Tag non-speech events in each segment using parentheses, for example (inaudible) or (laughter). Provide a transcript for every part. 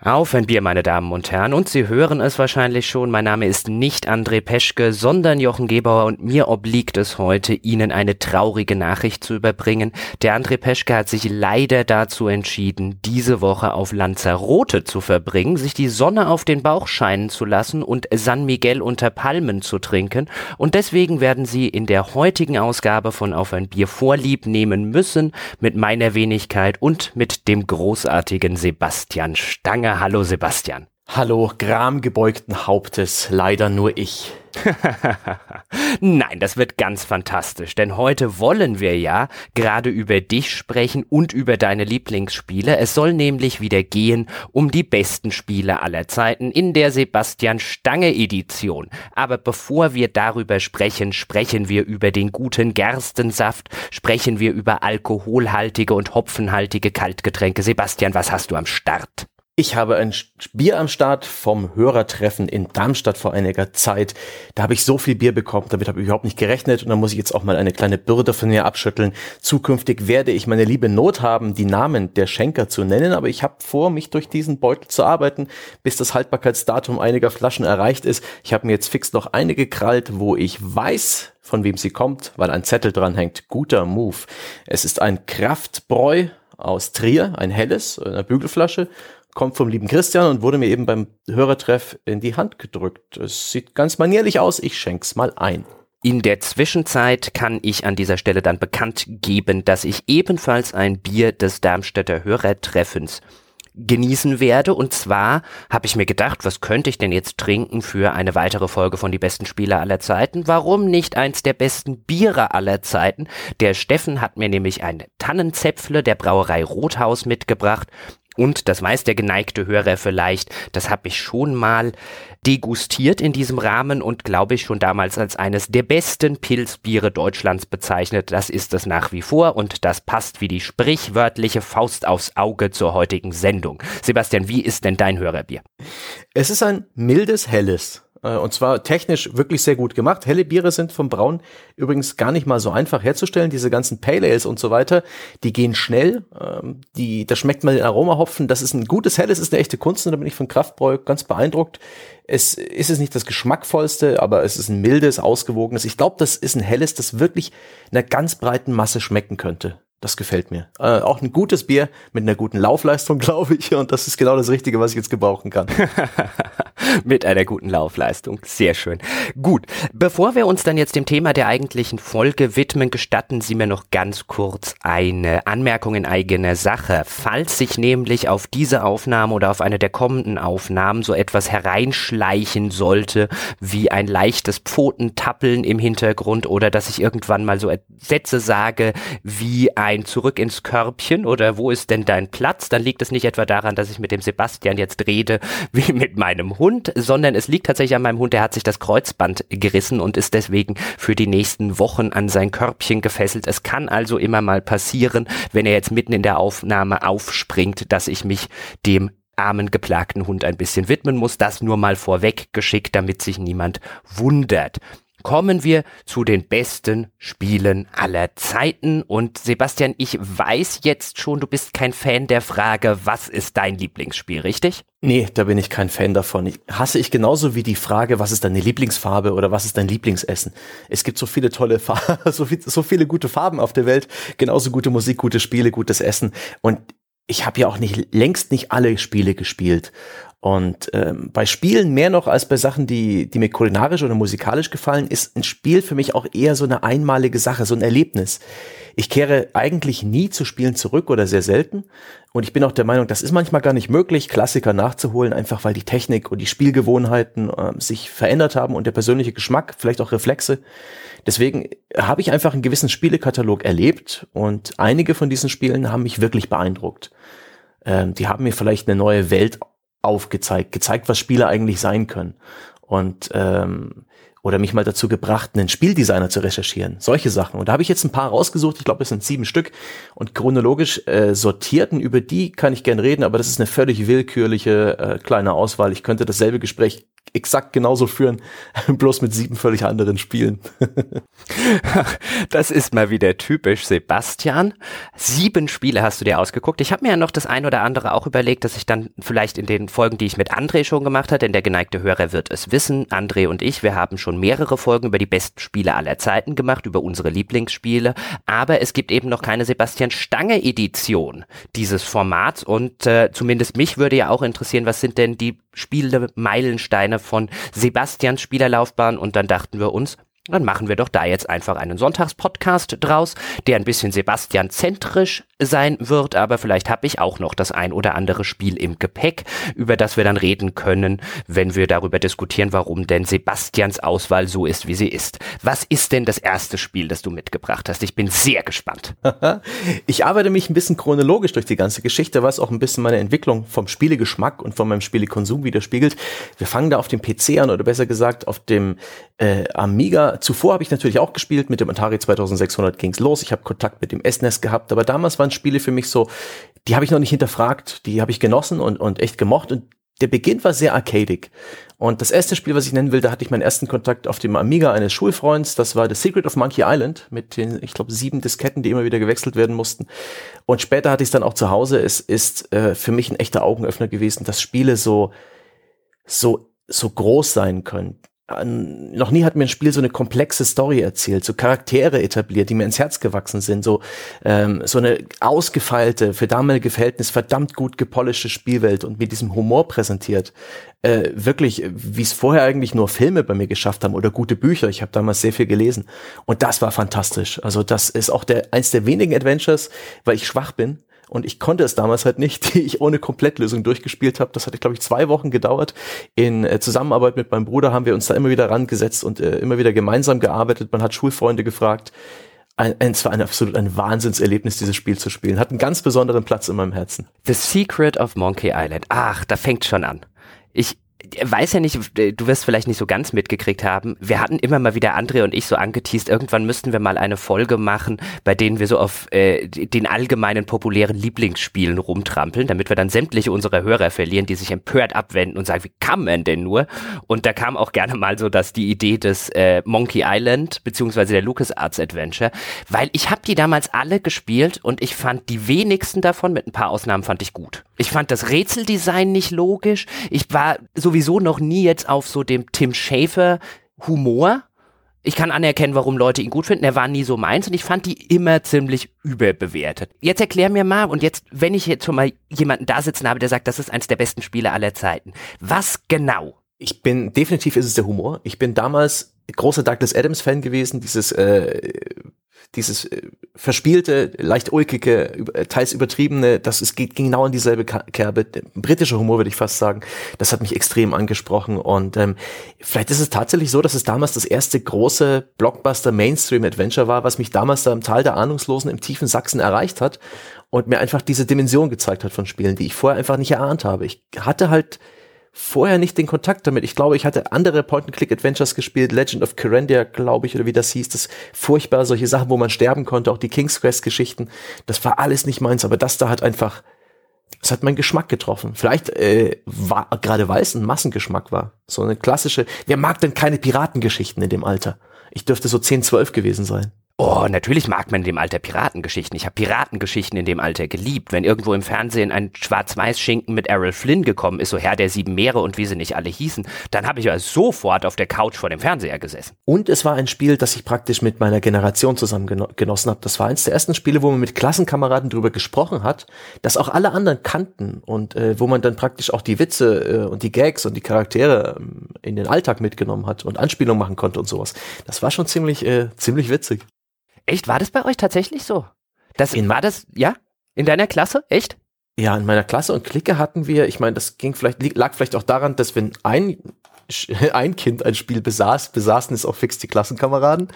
Auf ein Bier, meine Damen und Herren. Und Sie hören es wahrscheinlich schon. Mein Name ist nicht André Peschke, sondern Jochen Gebauer und mir obliegt es heute, Ihnen eine traurige Nachricht zu überbringen. Der André Peschke hat sich leider dazu entschieden, diese Woche auf Lanzarote zu verbringen, sich die Sonne auf den Bauch scheinen zu lassen und San Miguel unter Palmen zu trinken. Und deswegen werden Sie in der heutigen Ausgabe von Auf ein Bier Vorlieb nehmen müssen mit meiner Wenigkeit und mit dem großartigen Sebastian Stange. Lange Hallo Sebastian. Hallo, gramgebeugten Hauptes, leider nur ich. (laughs) Nein, das wird ganz fantastisch, denn heute wollen wir ja gerade über dich sprechen und über deine Lieblingsspiele. Es soll nämlich wieder gehen um die besten Spiele aller Zeiten in der Sebastian Stange Edition. Aber bevor wir darüber sprechen, sprechen wir über den guten Gerstensaft, sprechen wir über alkoholhaltige und hopfenhaltige Kaltgetränke. Sebastian, was hast du am Start? Ich habe ein Bier am Start vom Hörertreffen in Darmstadt vor einiger Zeit. Da habe ich so viel Bier bekommen, damit habe ich überhaupt nicht gerechnet und da muss ich jetzt auch mal eine kleine Bürde von mir abschütteln. Zukünftig werde ich meine liebe Not haben, die Namen der Schenker zu nennen, aber ich habe vor, mich durch diesen Beutel zu arbeiten, bis das Haltbarkeitsdatum einiger Flaschen erreicht ist. Ich habe mir jetzt fix noch eine gekrallt, wo ich weiß, von wem sie kommt, weil ein Zettel dran hängt. Guter Move. Es ist ein Kraftbräu aus Trier, ein helles, eine Bügelflasche kommt vom lieben Christian und wurde mir eben beim Hörertreff in die Hand gedrückt. Es sieht ganz manierlich aus, ich schenk's mal ein. In der Zwischenzeit kann ich an dieser Stelle dann bekannt geben, dass ich ebenfalls ein Bier des Darmstädter Hörertreffens genießen werde. Und zwar habe ich mir gedacht, was könnte ich denn jetzt trinken für eine weitere Folge von die besten Spieler aller Zeiten? Warum nicht eins der besten Biere aller Zeiten? Der Steffen hat mir nämlich ein Tannenzäpfle der Brauerei Rothaus mitgebracht. Und das weiß der geneigte Hörer vielleicht, das habe ich schon mal degustiert in diesem Rahmen und glaube ich schon damals als eines der besten Pilzbiere Deutschlands bezeichnet. Das ist es nach wie vor und das passt wie die sprichwörtliche Faust aufs Auge zur heutigen Sendung. Sebastian, wie ist denn dein Hörerbier? Es ist ein mildes, helles. Äh, und zwar technisch wirklich sehr gut gemacht. Helle Biere sind vom Braun übrigens gar nicht mal so einfach herzustellen. Diese ganzen Pale Ales und so weiter, die gehen schnell. Ähm, die, da schmeckt man den Aromahopfen. Das ist ein gutes Helles, ist eine echte Kunst und da bin ich von Kraftbräu ganz beeindruckt. Es ist es nicht das geschmackvollste, aber es ist ein mildes, ausgewogenes. Ich glaube, das ist ein Helles, das wirklich einer ganz breiten Masse schmecken könnte. Das gefällt mir. Äh, auch ein gutes Bier mit einer guten Laufleistung, (laughs) glaube ich. Und das ist genau das Richtige, was ich jetzt gebrauchen kann. (laughs) mit einer guten Laufleistung. Sehr schön. Gut. Bevor wir uns dann jetzt dem Thema der eigentlichen Folge widmen, gestatten Sie mir noch ganz kurz eine Anmerkung in eigener Sache. Falls sich nämlich auf diese Aufnahme oder auf eine der kommenden Aufnahmen so etwas hereinschleichen sollte, wie ein leichtes Pfotentappeln im Hintergrund oder dass ich irgendwann mal so Sätze sage wie ein Zurück ins Körbchen oder wo ist denn dein Platz, dann liegt es nicht etwa daran, dass ich mit dem Sebastian jetzt rede wie mit meinem Hund, sondern es liegt tatsächlich an meinem Hund, der hat sich das Kreuzband gerissen und ist deswegen für die nächsten Wochen an sein Körbchen gefesselt. Es kann also immer mal passieren, wenn er jetzt mitten in der Aufnahme aufspringt, dass ich mich dem armen geplagten Hund ein bisschen widmen muss. Das nur mal vorweg geschickt, damit sich niemand wundert kommen wir zu den besten Spielen aller Zeiten. Und Sebastian, ich weiß jetzt schon, du bist kein Fan der Frage, was ist dein Lieblingsspiel, richtig? Nee, da bin ich kein Fan davon. Ich, hasse ich genauso wie die Frage, was ist deine Lieblingsfarbe oder was ist dein Lieblingsessen? Es gibt so viele tolle Farben, (laughs) so, viel, so viele gute Farben auf der Welt, genauso gute Musik, gute Spiele, gutes Essen. Und ich habe ja auch nicht längst nicht alle Spiele gespielt. Und ähm, bei Spielen mehr noch als bei Sachen, die, die mir kulinarisch oder musikalisch gefallen, ist ein Spiel für mich auch eher so eine einmalige Sache, so ein Erlebnis. Ich kehre eigentlich nie zu Spielen zurück oder sehr selten. Und ich bin auch der Meinung, das ist manchmal gar nicht möglich, Klassiker nachzuholen, einfach weil die Technik und die Spielgewohnheiten äh, sich verändert haben und der persönliche Geschmack, vielleicht auch Reflexe. Deswegen habe ich einfach einen gewissen Spielekatalog erlebt und einige von diesen Spielen haben mich wirklich beeindruckt. Ähm, die haben mir vielleicht eine neue Welt aufgezeigt, gezeigt, was Spiele eigentlich sein können. Und ähm, oder mich mal dazu gebracht, einen Spieldesigner zu recherchieren. Solche Sachen. Und da habe ich jetzt ein paar rausgesucht. Ich glaube, es sind sieben Stück. Und chronologisch äh, sortierten, über die kann ich gern reden, aber das ist eine völlig willkürliche äh, kleine Auswahl. Ich könnte dasselbe Gespräch exakt genauso führen, (laughs) bloß mit sieben völlig anderen Spielen. (laughs) das ist mal wieder typisch Sebastian. Sieben Spiele hast du dir ausgeguckt. Ich habe mir ja noch das ein oder andere auch überlegt, dass ich dann vielleicht in den Folgen, die ich mit André schon gemacht habe, denn der geneigte Hörer wird es wissen, André und ich, wir haben schon mehrere Folgen über die besten Spiele aller Zeiten gemacht, über unsere Lieblingsspiele, aber es gibt eben noch keine Sebastian Stange Edition dieses Formats und äh, zumindest mich würde ja auch interessieren, was sind denn die Spiele Meilensteine von Sebastians Spielerlaufbahn. Und dann dachten wir uns, dann machen wir doch da jetzt einfach einen Sonntagspodcast draus, der ein bisschen Sebastian-zentrisch sein wird, aber vielleicht habe ich auch noch das ein oder andere Spiel im Gepäck, über das wir dann reden können, wenn wir darüber diskutieren, warum denn Sebastians Auswahl so ist, wie sie ist. Was ist denn das erste Spiel, das du mitgebracht hast? Ich bin sehr gespannt. (laughs) ich arbeite mich ein bisschen chronologisch durch die ganze Geschichte, was auch ein bisschen meine Entwicklung vom Spielegeschmack und von meinem Spielekonsum widerspiegelt. Wir fangen da auf dem PC an oder besser gesagt auf dem äh, Amiga. Zuvor habe ich natürlich auch gespielt, mit dem Atari 2600 ging's los. Ich habe Kontakt mit dem SNES gehabt, aber damals waren waren Spiele für mich so, die habe ich noch nicht hinterfragt, die habe ich genossen und, und echt gemocht und der Beginn war sehr arcadig. Und das erste Spiel, was ich nennen will, da hatte ich meinen ersten Kontakt auf dem Amiga eines Schulfreunds. Das war The Secret of Monkey Island mit den, ich glaube, sieben Disketten, die immer wieder gewechselt werden mussten. Und später hatte ich es dann auch zu Hause. Es ist äh, für mich ein echter Augenöffner gewesen, dass Spiele so, so, so groß sein können noch nie hat mir ein Spiel so eine komplexe Story erzählt, so Charaktere etabliert, die mir ins Herz gewachsen sind, so ähm, so eine ausgefeilte, für damalige Verhältnis verdammt gut gepolischte Spielwelt und mit diesem Humor präsentiert. Äh, wirklich, wie es vorher eigentlich nur Filme bei mir geschafft haben oder gute Bücher. Ich habe damals sehr viel gelesen und das war fantastisch. Also das ist auch der eins der wenigen Adventures, weil ich schwach bin, und ich konnte es damals halt nicht, (laughs) die ich ohne Komplettlösung durchgespielt habe. Das hatte, glaube ich, zwei Wochen gedauert. In äh, Zusammenarbeit mit meinem Bruder haben wir uns da immer wieder rangesetzt und äh, immer wieder gemeinsam gearbeitet. Man hat Schulfreunde gefragt. Ein, ein, es war ein absolut ein Wahnsinnserlebnis, dieses Spiel zu spielen. Hat einen ganz besonderen Platz in meinem Herzen. The Secret of Monkey Island. Ach, da fängt schon an. Ich, weiß ja nicht, du wirst vielleicht nicht so ganz mitgekriegt haben. Wir hatten immer mal wieder André und ich so angeteased, irgendwann müssten wir mal eine Folge machen, bei denen wir so auf äh, den allgemeinen populären Lieblingsspielen rumtrampeln, damit wir dann sämtliche unserer Hörer verlieren, die sich empört abwenden und sagen, wie kann man denn nur? Und da kam auch gerne mal so, dass die Idee des äh, Monkey Island beziehungsweise der LucasArts Adventure, weil ich habe die damals alle gespielt und ich fand die wenigsten davon, mit ein paar Ausnahmen, fand ich gut. Ich fand das Rätseldesign nicht logisch. Ich war sowieso noch nie jetzt auf so dem Tim Schafer Humor. Ich kann anerkennen, warum Leute ihn gut finden. Er war nie so meins und ich fand die immer ziemlich überbewertet. Jetzt erklär mir mal, und jetzt, wenn ich jetzt schon mal jemanden da sitzen habe, der sagt, das ist eines der besten Spiele aller Zeiten. Was genau? Ich bin, definitiv ist es der Humor. Ich bin damals großer Douglas Adams Fan gewesen, dieses äh, dieses äh, verspielte, leicht ulkige, äh, teils übertriebene, das es geht genau in dieselbe Kerbe, britischer Humor würde ich fast sagen, das hat mich extrem angesprochen und ähm, vielleicht ist es tatsächlich so, dass es damals das erste große Blockbuster Mainstream Adventure war, was mich damals da im Tal der Ahnungslosen im tiefen Sachsen erreicht hat und mir einfach diese Dimension gezeigt hat von Spielen, die ich vorher einfach nicht erahnt habe. Ich hatte halt vorher nicht den Kontakt damit. Ich glaube, ich hatte andere Point-and-Click-Adventures gespielt, Legend of Kyrandia, glaube ich, oder wie das hieß. Das furchtbar, solche Sachen, wo man sterben konnte, auch die King's Quest-Geschichten. Das war alles nicht meins, aber das da hat einfach, es hat meinen Geschmack getroffen. Vielleicht äh, war gerade weil es ein Massengeschmack war. So eine klassische, wer mag denn keine Piratengeschichten in dem Alter? Ich dürfte so 10, 12 gewesen sein. Oh, natürlich mag man in dem Alter Piratengeschichten. Ich habe Piratengeschichten in dem Alter geliebt. Wenn irgendwo im Fernsehen ein Schwarz-Weiß-Schinken mit Errol Flynn gekommen ist, so Herr der sieben Meere und wie sie nicht alle hießen, dann habe ich ja sofort auf der Couch vor dem Fernseher gesessen. Und es war ein Spiel, das ich praktisch mit meiner Generation zusammen genossen habe. Das war eines der ersten Spiele, wo man mit Klassenkameraden drüber gesprochen hat, das auch alle anderen kannten und äh, wo man dann praktisch auch die Witze äh, und die Gags und die Charaktere äh, in den Alltag mitgenommen hat und Anspielungen machen konnte und sowas. Das war schon ziemlich, äh, ziemlich witzig. Echt? War das bei euch tatsächlich so? Das, in, war das, ja? In deiner Klasse? Echt? Ja, in meiner Klasse und Clique hatten wir, ich meine, das ging vielleicht, lag vielleicht auch daran, dass wenn ein (laughs) ein Kind ein Spiel besaß, besaßen es auch fix die Klassenkameraden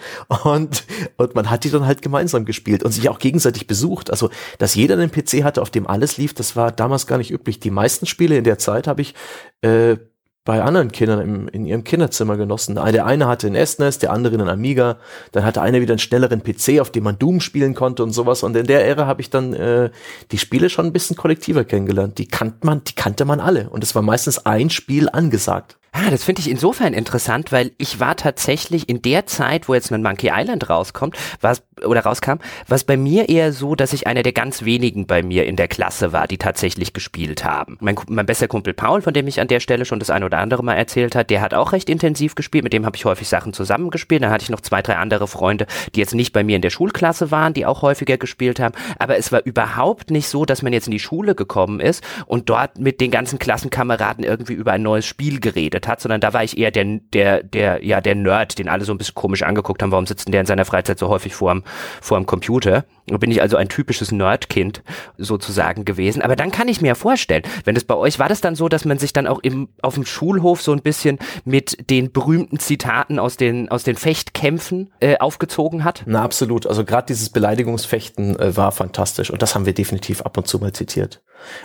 und, und man hat die dann halt gemeinsam gespielt und sich auch gegenseitig besucht. Also, dass jeder einen PC hatte, auf dem alles lief, das war damals gar nicht üblich. Die meisten Spiele in der Zeit habe ich äh, bei anderen Kindern im, in ihrem Kinderzimmer genossen. Der eine hatte ein SNES, der andere einen Amiga, dann hatte einer wieder einen schnelleren PC, auf dem man Doom spielen konnte und sowas. Und in der Ära habe ich dann äh, die Spiele schon ein bisschen kollektiver kennengelernt. Die kannte man, die kannte man alle. Und es war meistens ein Spiel angesagt. Ah, das finde ich insofern interessant, weil ich war tatsächlich in der Zeit, wo jetzt ein Monkey Island rauskommt, was oder rauskam, was bei mir eher so, dass ich einer der ganz wenigen bei mir in der Klasse war, die tatsächlich gespielt haben. Mein, mein bester Kumpel Paul, von dem ich an der Stelle schon das eine oder andere mal erzählt hat, der hat auch recht intensiv gespielt, mit dem habe ich häufig Sachen zusammengespielt. Dann hatte ich noch zwei, drei andere Freunde, die jetzt nicht bei mir in der Schulklasse waren, die auch häufiger gespielt haben. Aber es war überhaupt nicht so, dass man jetzt in die Schule gekommen ist und dort mit den ganzen Klassenkameraden irgendwie über ein neues Spiel geredet hat, sondern da war ich eher der, der, der, ja, der Nerd, den alle so ein bisschen komisch angeguckt haben, warum sitzt denn der in seiner Freizeit so häufig vorm, vorm Computer? Da bin ich also ein typisches Nerdkind sozusagen gewesen. Aber dann kann ich mir vorstellen, wenn es bei euch war das dann so, dass man sich dann auch im, auf dem Schulhof so ein bisschen mit den berühmten Zitaten aus den, aus den Fechtkämpfen äh, aufgezogen hat? Na, absolut. Also gerade dieses Beleidigungsfechten äh, war fantastisch und das haben wir definitiv ab und zu mal zitiert.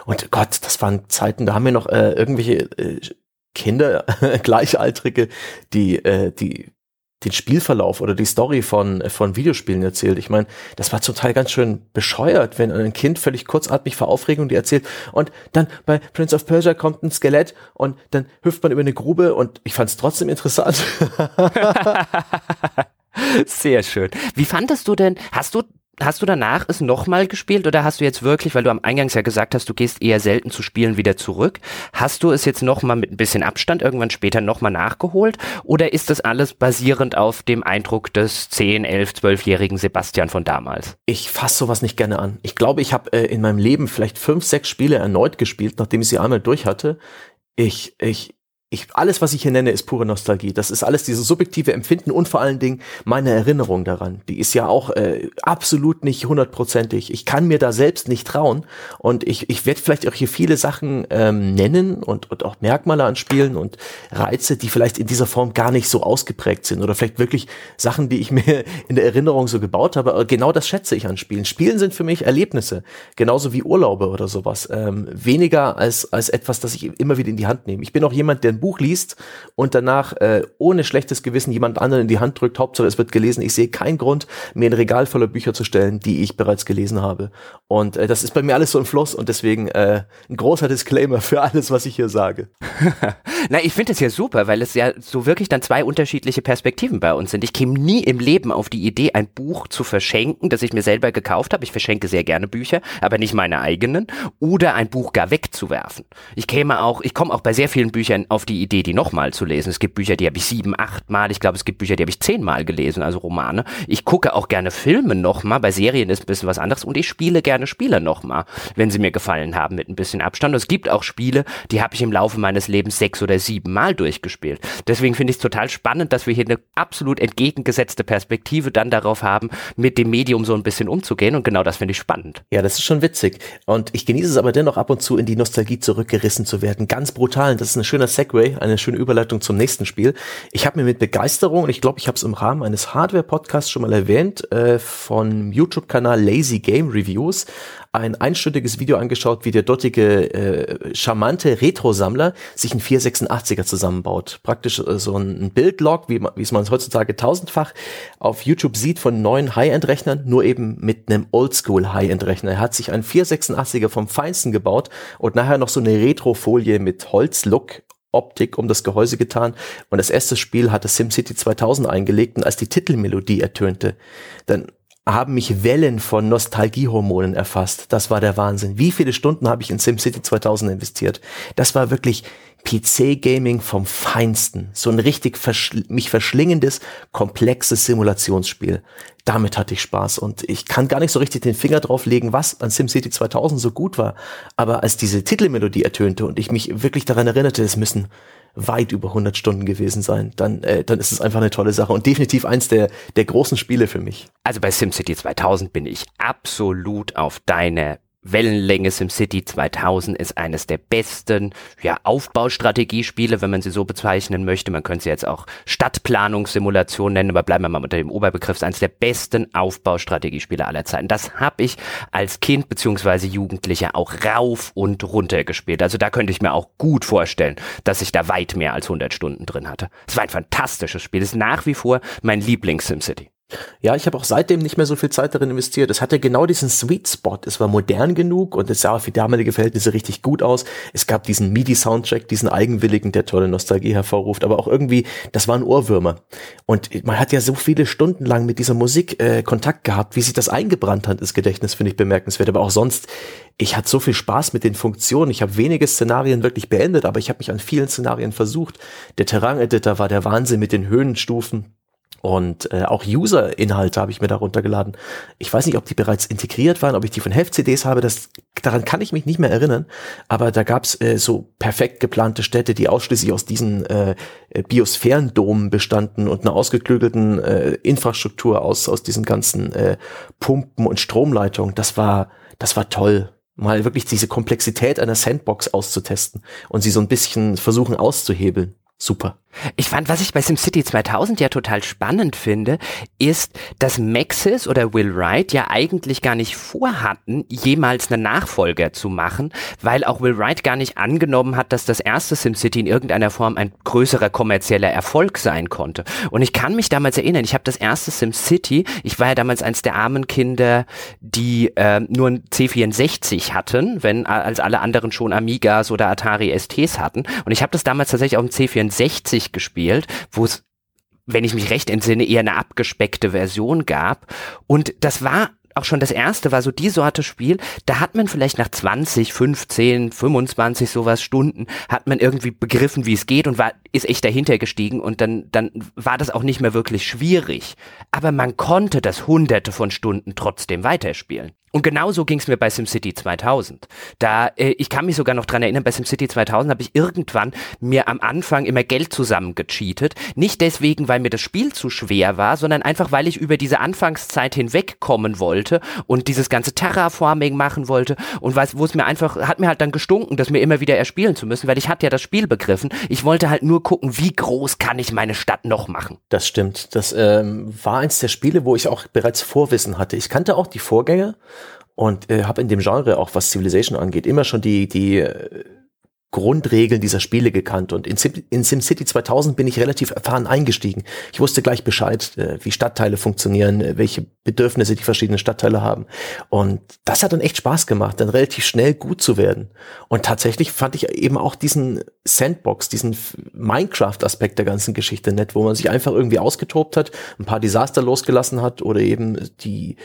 Und Gott, das waren Zeiten, da haben wir noch äh, irgendwelche äh, Kinder, (laughs) Gleichaltrige, die, äh, die den Spielverlauf oder die Story von, von Videospielen erzählt. Ich meine, das war zum Teil ganz schön bescheuert, wenn ein Kind völlig kurzatmig vor Aufregung die erzählt und dann bei Prince of Persia kommt ein Skelett und dann hüpft man über eine Grube und ich fand es trotzdem interessant. (laughs) Sehr schön. Wie fandest du denn, hast du Hast du danach es nochmal gespielt oder hast du jetzt wirklich, weil du am Eingangs ja gesagt hast, du gehst eher selten zu Spielen wieder zurück, hast du es jetzt nochmal mit ein bisschen Abstand irgendwann später nochmal nachgeholt oder ist das alles basierend auf dem Eindruck des 10, 11, 12-jährigen Sebastian von damals? Ich fasse sowas nicht gerne an. Ich glaube, ich habe äh, in meinem Leben vielleicht fünf, sechs Spiele erneut gespielt, nachdem ich sie einmal durch hatte. Ich, ich, ich, alles, was ich hier nenne, ist pure Nostalgie. Das ist alles dieses subjektive Empfinden und vor allen Dingen meine Erinnerung daran. Die ist ja auch äh, absolut nicht hundertprozentig. Ich kann mir da selbst nicht trauen und ich, ich werde vielleicht auch hier viele Sachen ähm, nennen und, und auch Merkmale an Spielen und Reize, die vielleicht in dieser Form gar nicht so ausgeprägt sind oder vielleicht wirklich Sachen, die ich (laughs) mir in der Erinnerung so gebaut habe. Aber genau das schätze ich an Spielen. Spielen sind für mich Erlebnisse, genauso wie Urlaube oder sowas. Ähm, weniger als, als etwas, das ich immer wieder in die Hand nehme. Ich bin auch jemand, der ein Buch liest und danach äh, ohne schlechtes Gewissen jemand anderen in die Hand drückt, Hauptsache es wird gelesen. Ich sehe keinen Grund, mir ein Regal voller Bücher zu stellen, die ich bereits gelesen habe. Und äh, das ist bei mir alles so im Fluss und deswegen äh, ein großer Disclaimer für alles, was ich hier sage. (laughs) Na, ich finde es ja super, weil es ja so wirklich dann zwei unterschiedliche Perspektiven bei uns sind. Ich käme nie im Leben auf die Idee, ein Buch zu verschenken, das ich mir selber gekauft habe. Ich verschenke sehr gerne Bücher, aber nicht meine eigenen. Oder ein Buch gar wegzuwerfen. Ich käme auch, ich komme auch bei sehr vielen Büchern auf die Idee, die nochmal zu lesen. Es gibt Bücher, die habe ich sieben, acht Mal. Ich glaube, es gibt Bücher, die habe ich zehnmal gelesen, also Romane. Ich gucke auch gerne Filme nochmal. Bei Serien ist ein bisschen was anderes. Und ich spiele gerne Spiele nochmal, wenn sie mir gefallen haben, mit ein bisschen Abstand. Und es gibt auch Spiele, die habe ich im Laufe meines Lebens sechs oder sieben Mal durchgespielt. Deswegen finde ich es total spannend, dass wir hier eine absolut entgegengesetzte Perspektive dann darauf haben, mit dem Medium so ein bisschen umzugehen. Und genau das finde ich spannend. Ja, das ist schon witzig. Und ich genieße es aber dennoch ab und zu in die Nostalgie zurückgerissen zu werden. Ganz brutal. Das ist ein schöner Segway, eine schöne Überleitung zum nächsten Spiel. Ich habe mir mit Begeisterung, und ich glaube, ich habe es im Rahmen eines Hardware-Podcasts schon mal erwähnt, äh, von YouTube-Kanal Lazy Game Reviews, ein einstündiges Video angeschaut, wie der dortige äh, charmante Retro-Sammler sich ein 486er zusammenbaut. Praktisch äh, so ein Bildlog, wie, wie es man heutzutage tausendfach auf YouTube sieht von neuen High-End-Rechnern, nur eben mit einem Oldschool High-End-Rechner. Er hat sich einen 486er vom Feinsten gebaut und nachher noch so eine Retro-Folie mit Holz-Look Optik um das Gehäuse getan. Und das erste Spiel hatte SimCity 2000 eingelegt. Und als die Titelmelodie ertönte, dann haben mich Wellen von Nostalgiehormonen erfasst. Das war der Wahnsinn. Wie viele Stunden habe ich in SimCity 2000 investiert? Das war wirklich PC-Gaming vom Feinsten. So ein richtig verschl mich verschlingendes, komplexes Simulationsspiel. Damit hatte ich Spaß und ich kann gar nicht so richtig den Finger drauf legen, was an SimCity 2000 so gut war. Aber als diese Titelmelodie ertönte und ich mich wirklich daran erinnerte, es müssen weit über 100 Stunden gewesen sein, dann, äh, dann ist es einfach eine tolle Sache und definitiv eins der, der großen Spiele für mich. Also bei SimCity 2000 bin ich absolut auf deine Wellenlänge SimCity 2000 ist eines der besten ja, Aufbaustrategiespiele, wenn man sie so bezeichnen möchte. Man könnte sie jetzt auch Stadtplanungssimulation nennen, aber bleiben wir mal unter dem Oberbegriff. Eines der besten Aufbaustrategiespiele aller Zeiten. Das habe ich als Kind beziehungsweise Jugendlicher auch rauf und runter gespielt. Also da könnte ich mir auch gut vorstellen, dass ich da weit mehr als 100 Stunden drin hatte. Es war ein fantastisches Spiel. Es ist nach wie vor mein Lieblings-SimCity. Ja, ich habe auch seitdem nicht mehr so viel Zeit darin investiert. Es hatte genau diesen Sweet Spot. Es war modern genug und es sah für damalige Verhältnisse richtig gut aus. Es gab diesen MIDI-Soundtrack, diesen eigenwilligen, der tolle Nostalgie hervorruft, aber auch irgendwie, das waren Ohrwürmer. Und man hat ja so viele Stunden lang mit dieser Musik äh, Kontakt gehabt, wie sich das eingebrannt hat ins Gedächtnis, finde ich bemerkenswert. Aber auch sonst, ich hatte so viel Spaß mit den Funktionen. Ich habe wenige Szenarien wirklich beendet, aber ich habe mich an vielen Szenarien versucht. Der Terrain-Editor war der Wahnsinn mit den Höhenstufen und äh, auch User-Inhalte habe ich mir da runtergeladen. Ich weiß nicht, ob die bereits integriert waren, ob ich die von Heft-CDs habe, das, daran kann ich mich nicht mehr erinnern. Aber da gab's äh, so perfekt geplante Städte, die ausschließlich aus diesen äh, Biosphärendomen bestanden und einer ausgeklügelten äh, Infrastruktur aus, aus diesen ganzen äh, Pumpen und Stromleitungen. Das war, das war toll mal wirklich diese Komplexität einer Sandbox auszutesten und sie so ein bisschen versuchen auszuhebeln. Super. Ich fand, was ich bei SimCity 2000 ja total spannend finde, ist, dass Maxis oder Will Wright ja eigentlich gar nicht vorhatten, jemals einen Nachfolger zu machen, weil auch Will Wright gar nicht angenommen hat, dass das erste SimCity in irgendeiner Form ein größerer kommerzieller Erfolg sein konnte. Und ich kann mich damals erinnern, ich habe das erste SimCity, ich war ja damals eins der armen Kinder, die äh, nur ein C64 hatten, wenn als alle anderen schon Amigas oder Atari STs hatten. Und ich habe das damals tatsächlich auf dem C64 gespielt, wo es wenn ich mich recht entsinne, eher eine abgespeckte Version gab. Und das war auch schon das erste, war so die Sorte Spiel, da hat man vielleicht nach 20, 15, 25 sowas Stunden, hat man irgendwie begriffen, wie es geht und war, ist echt dahinter gestiegen und dann, dann war das auch nicht mehr wirklich schwierig. Aber man konnte das hunderte von Stunden trotzdem weiterspielen. Und genauso ging es mir bei SimCity 2000. Da, äh, ich kann mich sogar noch dran erinnern, bei SimCity 2000 habe ich irgendwann mir am Anfang immer Geld zusammengecheatet. Nicht deswegen, weil mir das Spiel zu schwer war, sondern einfach, weil ich über diese Anfangszeit hinwegkommen wollte und dieses ganze Terraforming machen wollte und wo es mir einfach, hat mir halt dann gestunken, das mir immer wieder erspielen zu müssen, weil ich hatte ja das Spiel begriffen. Ich wollte halt nur gucken, wie groß kann ich meine Stadt noch machen. Das stimmt. Das ähm, war eins der Spiele, wo ich auch bereits Vorwissen hatte. Ich kannte auch die Vorgänger und äh, habe in dem Genre auch was Civilization angeht immer schon die die äh, Grundregeln dieser Spiele gekannt und in, Sim, in SimCity 2000 bin ich relativ erfahren eingestiegen. Ich wusste gleich Bescheid, äh, wie Stadtteile funktionieren, äh, welche Bedürfnisse die verschiedenen Stadtteile haben und das hat dann echt Spaß gemacht, dann relativ schnell gut zu werden. Und tatsächlich fand ich eben auch diesen Sandbox, diesen Minecraft-Aspekt der ganzen Geschichte nett, wo man sich einfach irgendwie ausgetobt hat, ein paar Desaster losgelassen hat oder eben die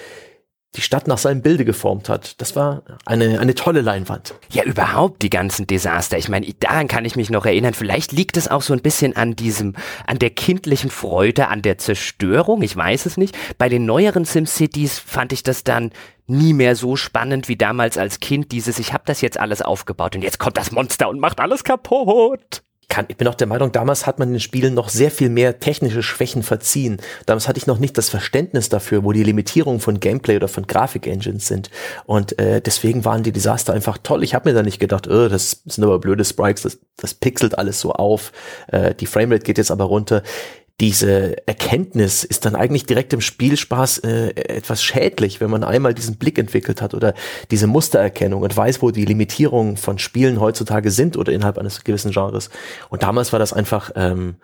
die Stadt nach seinem Bilde geformt hat. Das war eine, eine tolle Leinwand. Ja, überhaupt die ganzen Desaster. Ich meine, daran kann ich mich noch erinnern. Vielleicht liegt es auch so ein bisschen an diesem, an der kindlichen Freude, an der Zerstörung. Ich weiß es nicht. Bei den neueren SimCities fand ich das dann nie mehr so spannend wie damals als Kind. Dieses, ich habe das jetzt alles aufgebaut und jetzt kommt das Monster und macht alles kaputt kann, ich bin auch der Meinung, damals hat man in den Spielen noch sehr viel mehr technische Schwächen verziehen. Damals hatte ich noch nicht das Verständnis dafür, wo die Limitierungen von Gameplay oder von Grafik-Engines sind. Und äh, deswegen waren die Desaster einfach toll. Ich habe mir da nicht gedacht, oh, das sind aber blöde Sprites, das, das pixelt alles so auf. Äh, die Framerate geht jetzt aber runter diese Erkenntnis ist dann eigentlich direkt im Spielspaß äh, etwas schädlich, wenn man einmal diesen Blick entwickelt hat oder diese Mustererkennung und weiß, wo die Limitierungen von Spielen heutzutage sind oder innerhalb eines gewissen Genres. Und damals war das einfach, ähm,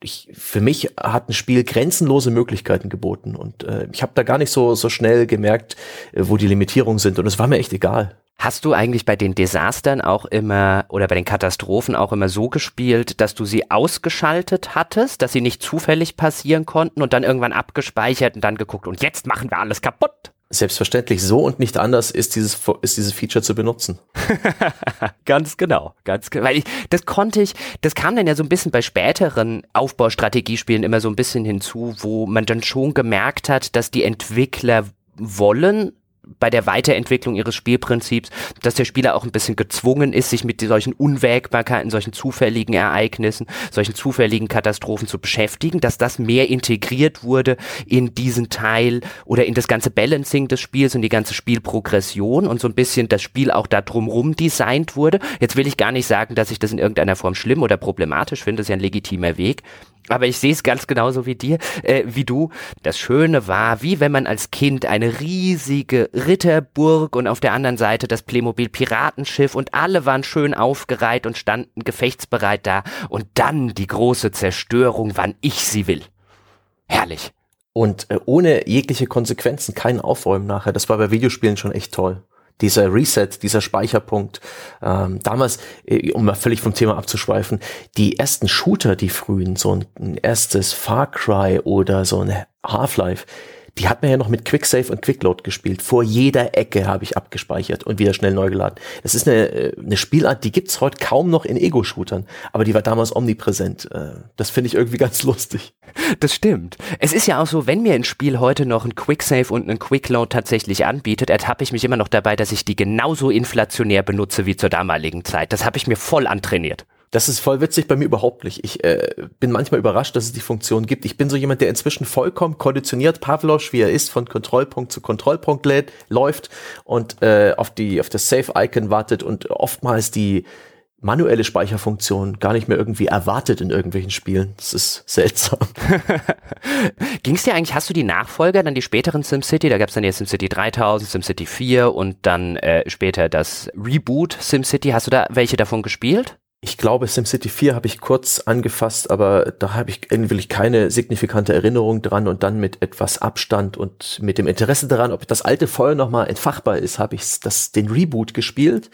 ich, für mich hat ein Spiel grenzenlose Möglichkeiten geboten und äh, ich habe da gar nicht so so schnell gemerkt, äh, wo die Limitierungen sind und es war mir echt egal. Hast du eigentlich bei den Desastern auch immer oder bei den Katastrophen auch immer so gespielt, dass du sie ausgeschaltet hattest, dass sie nicht zufällig passieren konnten und dann irgendwann abgespeichert und dann geguckt und jetzt machen wir alles kaputt? Selbstverständlich, so und nicht anders ist dieses, ist dieses Feature zu benutzen. (laughs) ganz genau, ganz genau. Weil ich, das konnte ich, das kam dann ja so ein bisschen bei späteren Aufbaustrategiespielen immer so ein bisschen hinzu, wo man dann schon gemerkt hat, dass die Entwickler wollen, bei der Weiterentwicklung ihres Spielprinzips, dass der Spieler auch ein bisschen gezwungen ist, sich mit solchen Unwägbarkeiten, solchen zufälligen Ereignissen, solchen zufälligen Katastrophen zu beschäftigen, dass das mehr integriert wurde in diesen Teil oder in das ganze Balancing des Spiels und die ganze Spielprogression und so ein bisschen das Spiel auch da drumrum designt wurde. Jetzt will ich gar nicht sagen, dass ich das in irgendeiner Form schlimm oder problematisch finde, das ist ja ein legitimer Weg. Aber ich sehe es ganz genauso wie dir, äh, wie du. Das Schöne war, wie wenn man als Kind eine riesige Ritterburg und auf der anderen Seite das Playmobil Piratenschiff und alle waren schön aufgereiht und standen gefechtsbereit da und dann die große Zerstörung, wann ich sie will. Herrlich. und äh, ohne jegliche Konsequenzen, kein Aufräumen nachher. Das war bei Videospielen schon echt toll dieser Reset, dieser Speicherpunkt. Ähm, damals, äh, um mal völlig vom Thema abzuschweifen, die ersten Shooter, die frühen, so ein, ein erstes Far Cry oder so ein Half-Life, die hat man ja noch mit Quicksave und Quickload gespielt. Vor jeder Ecke habe ich abgespeichert und wieder schnell neu geladen. Das ist eine, äh, eine Spielart, die gibt's heute kaum noch in Ego-Shootern, aber die war damals omnipräsent. Äh, das finde ich irgendwie (laughs) ganz lustig. Das stimmt. Es ist ja auch so, wenn mir ein Spiel heute noch ein Quicksave und einen Quickload tatsächlich anbietet, ertappe ich mich immer noch dabei, dass ich die genauso inflationär benutze wie zur damaligen Zeit. Das habe ich mir voll antrainiert. Das ist voll witzig, bei mir überhaupt nicht. Ich äh, bin manchmal überrascht, dass es die Funktion gibt. Ich bin so jemand, der inzwischen vollkommen konditioniert, Pavlosch, wie er ist, von Kontrollpunkt zu Kontrollpunkt lädt, läuft und äh, auf, die, auf das Save-Icon wartet und oftmals die manuelle Speicherfunktion gar nicht mehr irgendwie erwartet in irgendwelchen Spielen. Das ist seltsam. (laughs) Ging es dir eigentlich, hast du die Nachfolger, dann die späteren SimCity, da gab es dann jetzt SimCity 3000, SimCity 4 und dann äh, später das Reboot SimCity, hast du da welche davon gespielt? Ich glaube, SimCity 4 habe ich kurz angefasst, aber da habe ich irgendwie keine signifikante Erinnerung dran und dann mit etwas Abstand und mit dem Interesse daran, ob das alte Feuer nochmal entfachbar ist, habe ich das, den Reboot gespielt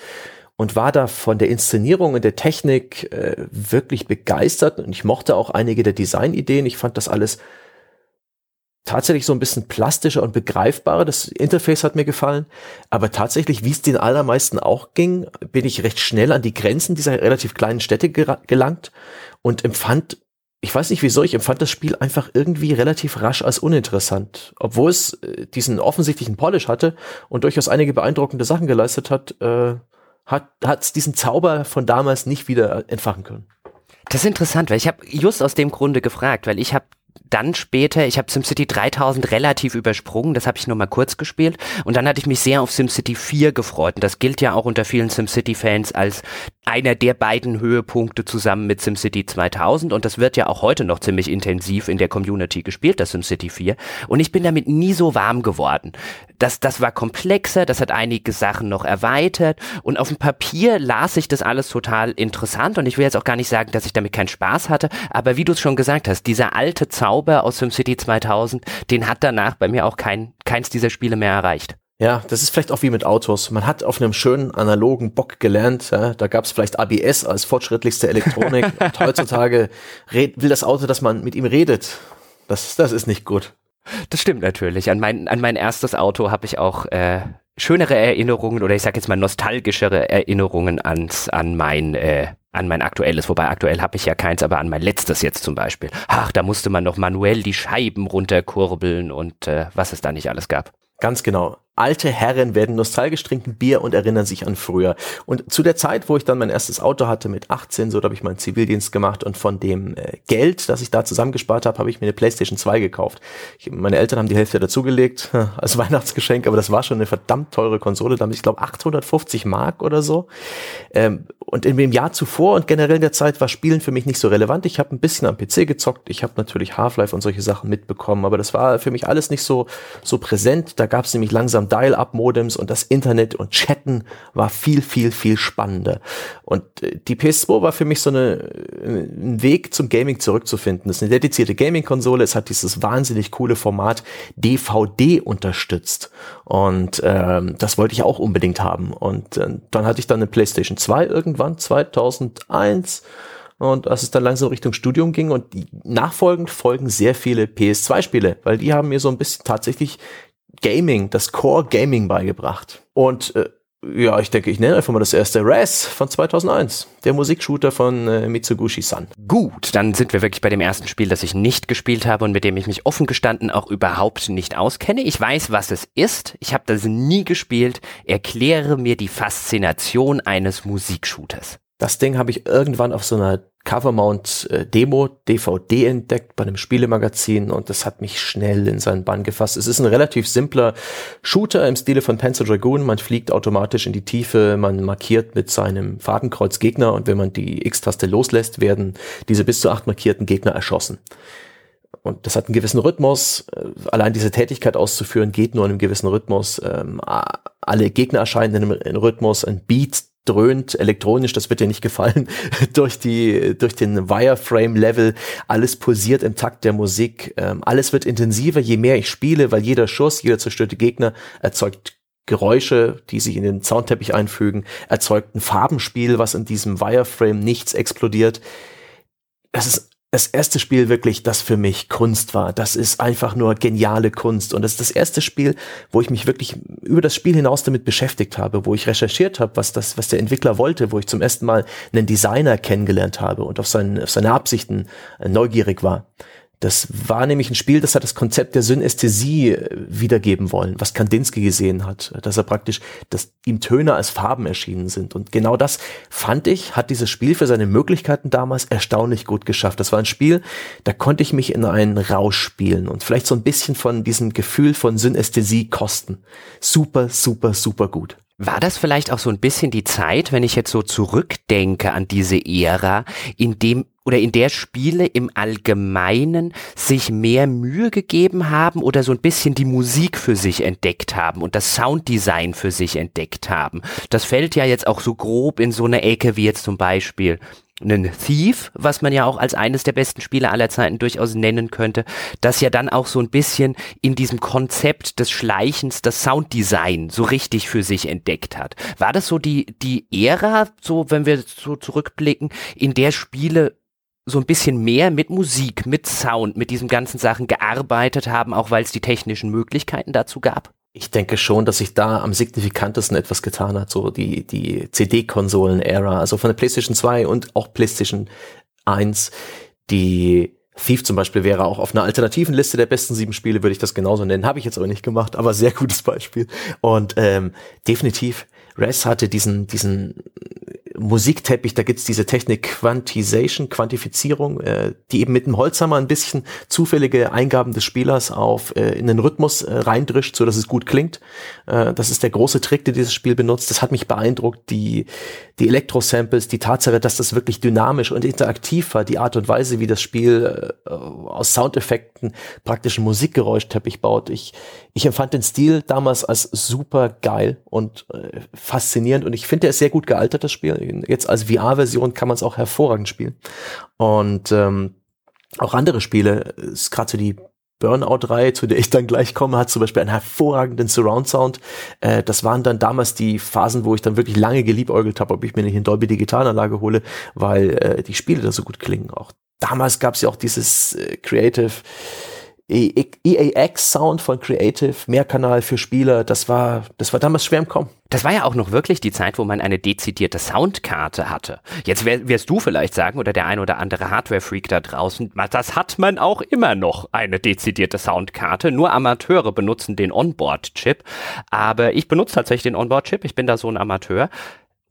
und war da von der Inszenierung und der Technik äh, wirklich begeistert und ich mochte auch einige der Designideen. Ich fand das alles tatsächlich so ein bisschen plastischer und begreifbarer. Das Interface hat mir gefallen. Aber tatsächlich, wie es den allermeisten auch ging, bin ich recht schnell an die Grenzen dieser relativ kleinen Städte gelangt und empfand, ich weiß nicht wieso, ich empfand das Spiel einfach irgendwie relativ rasch als uninteressant. Obwohl es äh, diesen offensichtlichen Polish hatte und durchaus einige beeindruckende Sachen geleistet hat, äh, hat es diesen Zauber von damals nicht wieder entfachen können. Das ist interessant, weil ich habe just aus dem Grunde gefragt, weil ich habe dann später, ich habe SimCity 3000 relativ übersprungen, das habe ich nur mal kurz gespielt. Und dann hatte ich mich sehr auf SimCity 4 gefreut. Und das gilt ja auch unter vielen SimCity-Fans als einer der beiden Höhepunkte zusammen mit SimCity 2000 und das wird ja auch heute noch ziemlich intensiv in der Community gespielt, das SimCity 4 und ich bin damit nie so warm geworden. Das, das war komplexer, das hat einige Sachen noch erweitert. Und auf dem Papier las ich das alles total interessant. Und ich will jetzt auch gar nicht sagen, dass ich damit keinen Spaß hatte, aber wie du es schon gesagt hast, dieser alte Zauber aus SimCity 2000, den hat danach bei mir auch kein, keins dieser Spiele mehr erreicht. Ja, das ist vielleicht auch wie mit Autos. Man hat auf einem schönen analogen Bock gelernt. Ja, da gab es vielleicht ABS als fortschrittlichste Elektronik. (laughs) und heutzutage will das Auto, dass man mit ihm redet. Das, das ist nicht gut. Das stimmt natürlich. An mein, an mein erstes Auto habe ich auch äh, schönere Erinnerungen oder ich sage jetzt mal nostalgischere Erinnerungen ans, an mein äh, an mein aktuelles, wobei aktuell habe ich ja keins, aber an mein letztes jetzt zum Beispiel. Ach, da musste man noch manuell die Scheiben runterkurbeln und äh, was es da nicht alles gab. Ganz genau alte Herren werden nostalgisch trinken Bier und erinnern sich an früher. Und zu der Zeit, wo ich dann mein erstes Auto hatte mit 18, so da habe ich meinen Zivildienst gemacht und von dem äh, Geld, das ich da zusammengespart habe, habe ich mir eine PlayStation 2 gekauft. Ich, meine Eltern haben die Hälfte dazugelegt (laughs) als Weihnachtsgeschenk, aber das war schon eine verdammt teure Konsole, damit ich glaube 850 Mark oder so. Ähm, und in dem Jahr zuvor und generell in der Zeit war Spielen für mich nicht so relevant. Ich habe ein bisschen am PC gezockt, ich habe natürlich Half-Life und solche Sachen mitbekommen, aber das war für mich alles nicht so so präsent. Da gab es nämlich langsam Dial-Up-Modems und das Internet und Chatten war viel, viel, viel spannender. Und äh, die PS2 war für mich so eine, ein Weg zum Gaming zurückzufinden. Das ist eine dedizierte Gaming-Konsole. Es hat dieses wahnsinnig coole Format DVD unterstützt. Und ähm, das wollte ich auch unbedingt haben. Und äh, dann hatte ich dann eine PlayStation 2 irgendwann, 2001. Und als es dann langsam Richtung Studium ging und nachfolgend folgen sehr viele PS2-Spiele, weil die haben mir so ein bisschen tatsächlich Gaming, das Core Gaming beigebracht. Und äh, ja, ich denke, ich nenne einfach mal das erste Raz von 2001, der Musikshooter von äh, Mitsugushi-san. Gut, dann sind wir wirklich bei dem ersten Spiel, das ich nicht gespielt habe und mit dem ich mich offen gestanden auch überhaupt nicht auskenne. Ich weiß, was es ist. Ich habe das nie gespielt. Erkläre mir die Faszination eines Musikshooters. Das Ding habe ich irgendwann auf so einer Covermount äh, Demo DVD entdeckt bei einem Spielemagazin und das hat mich schnell in seinen Bann gefasst. Es ist ein relativ simpler Shooter im Stile von Panzer Dragoon. Man fliegt automatisch in die Tiefe, man markiert mit seinem Fadenkreuz Gegner und wenn man die X-Taste loslässt, werden diese bis zu acht markierten Gegner erschossen. Und das hat einen gewissen Rhythmus. Äh, allein diese Tätigkeit auszuführen geht nur in einem gewissen Rhythmus. Ähm, alle Gegner erscheinen in einem Rhythmus. Ein Beat dröhnt elektronisch, das wird dir nicht gefallen, (laughs) durch die, durch den Wireframe-Level. Alles pulsiert im Takt der Musik. Ähm, alles wird intensiver, je mehr ich spiele, weil jeder Schuss, jeder zerstörte Gegner erzeugt Geräusche, die sich in den Soundteppich einfügen, erzeugt ein Farbenspiel, was in diesem Wireframe nichts explodiert. Das ist das erste Spiel wirklich, das für mich Kunst war. Das ist einfach nur geniale Kunst. Und das ist das erste Spiel, wo ich mich wirklich über das Spiel hinaus damit beschäftigt habe, wo ich recherchiert habe, was das, was der Entwickler wollte, wo ich zum ersten Mal einen Designer kennengelernt habe und auf, seinen, auf seine Absichten äh, neugierig war. Das war nämlich ein Spiel, das hat das Konzept der Synästhesie äh, wiedergeben wollen, was Kandinsky gesehen hat, dass er praktisch, dass ihm Töne als Farben erschienen sind. Und genau das fand ich, hat dieses Spiel für seine Möglichkeiten damals erstaunlich gut geschafft. Das war ein Spiel, da konnte ich mich in einen Rausch spielen und vielleicht so ein bisschen von diesem Gefühl von Synästhesie kosten. Super, super, super gut. War das vielleicht auch so ein bisschen die Zeit, wenn ich jetzt so zurückdenke an diese Ära, in dem oder in der Spiele im Allgemeinen sich mehr Mühe gegeben haben oder so ein bisschen die Musik für sich entdeckt haben und das Sounddesign für sich entdeckt haben. Das fällt ja jetzt auch so grob in so eine Ecke wie jetzt zum Beispiel einen Thief, was man ja auch als eines der besten Spiele aller Zeiten durchaus nennen könnte, das ja dann auch so ein bisschen in diesem Konzept des Schleichens das Sounddesign so richtig für sich entdeckt hat. War das so die, die Ära, so wenn wir so zurückblicken, in der Spiele so ein bisschen mehr mit Musik, mit Sound, mit diesen ganzen Sachen gearbeitet haben, auch weil es die technischen Möglichkeiten dazu gab? Ich denke schon, dass sich da am signifikantesten etwas getan hat, so die, die CD-Konsolen-Ära, also von der PlayStation 2 und auch PlayStation 1, die Thief zum Beispiel wäre auch auf einer alternativen Liste der besten sieben Spiele, würde ich das genauso nennen. Habe ich jetzt aber nicht gemacht, aber sehr gutes Beispiel. Und ähm, definitiv, Res hatte diesen, diesen Musikteppich, da gibt's diese Technik Quantization, Quantifizierung, äh, die eben mit dem Holzhammer ein bisschen zufällige Eingaben des Spielers auf äh, in den Rhythmus äh, reindrischt, so dass es gut klingt. Äh, das ist der große Trick, den dieses Spiel benutzt. Das hat mich beeindruckt. Die die Elektro-Samples, die Tatsache, dass das wirklich dynamisch und interaktiv war, die Art und Weise, wie das Spiel äh, aus Soundeffekten praktisch einen Musikgeräuschteppich baut. Ich ich empfand den Stil damals als super geil und äh, faszinierend und ich finde, er ist sehr gut gealtert, das Spiel. Jetzt als VR-Version kann man es auch hervorragend spielen. Und ähm, auch andere Spiele, ist gerade so die Burnout-Reihe, zu der ich dann gleich komme, hat zum Beispiel einen hervorragenden Surround-Sound. Äh, das waren dann damals die Phasen, wo ich dann wirklich lange geliebäugelt habe, ob ich mir nicht eine Dolby Digitalanlage hole, weil äh, die Spiele da so gut klingen. Auch damals gab es ja auch dieses äh, Creative EAX-Sound von Creative, Mehrkanal für Spieler, das war, das war damals schwer im Kommen. Das war ja auch noch wirklich die Zeit, wo man eine dezidierte Soundkarte hatte. Jetzt wär, wirst du vielleicht sagen, oder der ein oder andere Hardware-Freak da draußen, das hat man auch immer noch, eine dezidierte Soundkarte. Nur Amateure benutzen den Onboard-Chip. Aber ich benutze tatsächlich den Onboard-Chip, ich bin da so ein Amateur.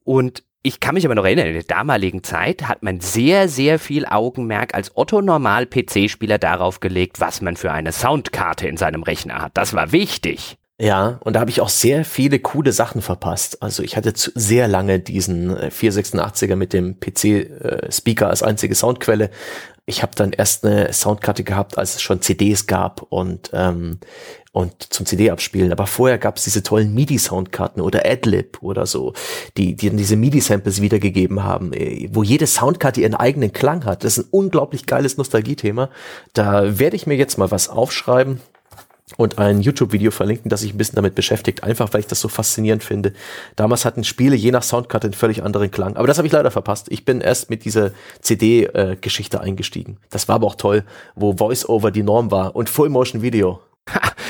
Und ich kann mich aber noch erinnern, in der damaligen Zeit hat man sehr, sehr viel Augenmerk als Otto-Normal-PC-Spieler darauf gelegt, was man für eine Soundkarte in seinem Rechner hat. Das war wichtig. Ja, und da habe ich auch sehr viele coole Sachen verpasst. Also ich hatte sehr lange diesen 486er äh, mit dem PC-Speaker äh, als einzige Soundquelle. Ich habe dann erst eine Soundkarte gehabt, als es schon CDs gab und ähm, und zum CD abspielen. Aber vorher gab es diese tollen MIDI-Soundkarten oder Adlib oder so, die, die dann diese MIDI-Samples wiedergegeben haben, äh, wo jede Soundkarte ihren eigenen Klang hat. Das ist ein unglaublich geiles Nostalgie-Thema. Da werde ich mir jetzt mal was aufschreiben und ein YouTube-Video verlinken, das sich ein bisschen damit beschäftigt, einfach weil ich das so faszinierend finde. Damals hatten Spiele je nach Soundkarte einen völlig anderen Klang. Aber das habe ich leider verpasst. Ich bin erst mit dieser CD-Geschichte äh, eingestiegen. Das war aber auch toll, wo Voice-Over die Norm war und Full-Motion-Video.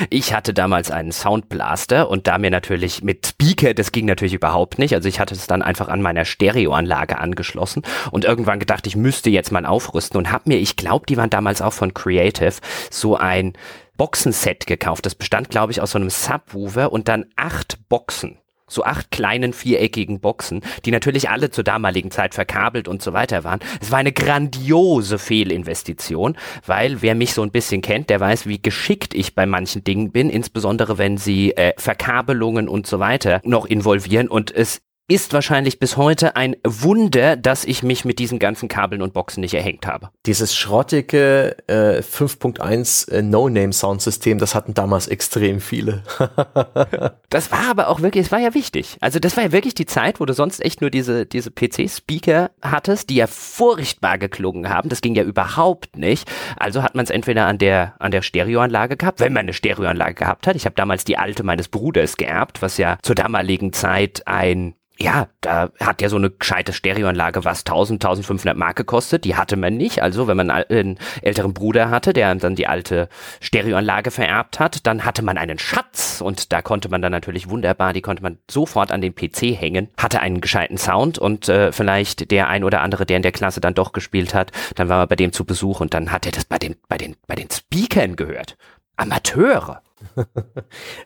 Ich hatte damals einen Soundblaster und da mir natürlich mit Speaker, das ging natürlich überhaupt nicht. Also ich hatte es dann einfach an meiner Stereoanlage angeschlossen und irgendwann gedacht, ich müsste jetzt mal aufrüsten und habe mir, ich glaube, die waren damals auch von Creative, so ein Boxenset gekauft. Das bestand, glaube ich, aus so einem Subwoofer und dann acht Boxen so acht kleinen viereckigen Boxen, die natürlich alle zur damaligen Zeit verkabelt und so weiter waren. Es war eine grandiose Fehlinvestition, weil wer mich so ein bisschen kennt, der weiß, wie geschickt ich bei manchen Dingen bin, insbesondere wenn sie äh, Verkabelungen und so weiter noch involvieren und es ist wahrscheinlich bis heute ein Wunder, dass ich mich mit diesen ganzen Kabeln und Boxen nicht erhängt habe. Dieses schrottige äh, 5.1 äh, No-Name-Soundsystem, das hatten damals extrem viele. (laughs) das war aber auch wirklich, es war ja wichtig. Also das war ja wirklich die Zeit, wo du sonst echt nur diese, diese PC-Speaker hattest, die ja furchtbar geklungen haben. Das ging ja überhaupt nicht. Also hat man es entweder an der, an der Stereoanlage gehabt, wenn man eine Stereoanlage gehabt hat. Ich habe damals die alte meines Bruders geerbt, was ja zur damaligen Zeit ein ja, da hat ja so eine gescheite Stereoanlage was 1000, 1500 Mark gekostet. Die hatte man nicht. Also wenn man einen älteren Bruder hatte, der dann die alte Stereoanlage vererbt hat, dann hatte man einen Schatz und da konnte man dann natürlich wunderbar, die konnte man sofort an den PC hängen, hatte einen gescheiten Sound und äh, vielleicht der ein oder andere, der in der Klasse dann doch gespielt hat, dann war man bei dem zu Besuch und dann hat er das bei den, bei den, bei den Speakern gehört. Amateure. (laughs)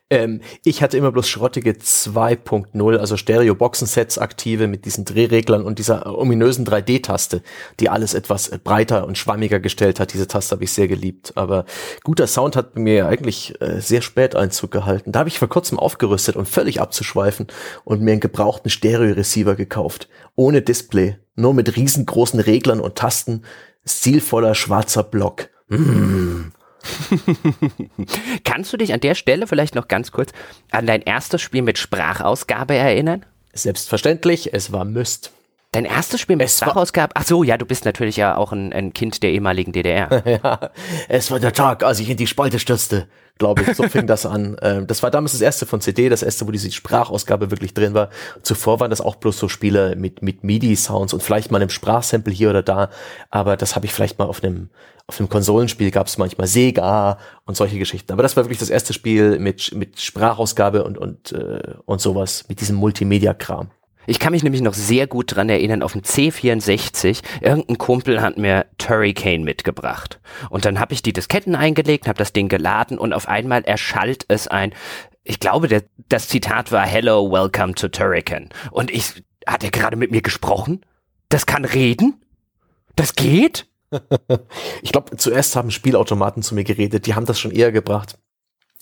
ähm, ich hatte immer bloß schrottige 2.0, also Stereo-Boxensets aktive mit diesen Drehreglern und dieser ominösen 3D-Taste, die alles etwas breiter und schwammiger gestellt hat. Diese Taste habe ich sehr geliebt. Aber guter Sound hat mir eigentlich äh, sehr spät Einzug gehalten. Da habe ich vor kurzem aufgerüstet, um völlig abzuschweifen und mir einen gebrauchten Stereo-Receiver gekauft. Ohne Display, nur mit riesengroßen Reglern und Tasten, stilvoller schwarzer Block. Mmh. (laughs) Kannst du dich an der Stelle vielleicht noch ganz kurz an dein erstes Spiel mit Sprachausgabe erinnern? Selbstverständlich, es war Myst. Dein erstes Spiel mit es Sprachausgabe? Ach so, ja, du bist natürlich ja auch ein, ein Kind der ehemaligen DDR. (laughs) ja, es war der Tag, als ich in die Spalte stürzte, glaube ich. So (laughs) fing das an. Ähm, das war damals das erste von CD, das erste, wo diese Sprachausgabe wirklich drin war. Zuvor waren das auch bloß so Spiele mit, mit MIDI-Sounds und vielleicht mal einem Sprachsample hier oder da. Aber das habe ich vielleicht mal auf einem, auf einem Konsolenspiel gab es manchmal Sega und solche Geschichten. Aber das war wirklich das erste Spiel mit, mit Sprachausgabe und, und, äh, und sowas, mit diesem Multimedia-Kram. Ich kann mich nämlich noch sehr gut dran erinnern, auf dem C64, irgendein Kumpel hat mir Turricane mitgebracht. Und dann habe ich die Disketten eingelegt, habe das Ding geladen und auf einmal erschallt es ein, ich glaube, der, das Zitat war Hello, welcome to Turrican. Und ich, hat er gerade mit mir gesprochen? Das kann reden? Das geht? (laughs) ich glaube, zuerst haben Spielautomaten zu mir geredet, die haben das schon eher gebracht.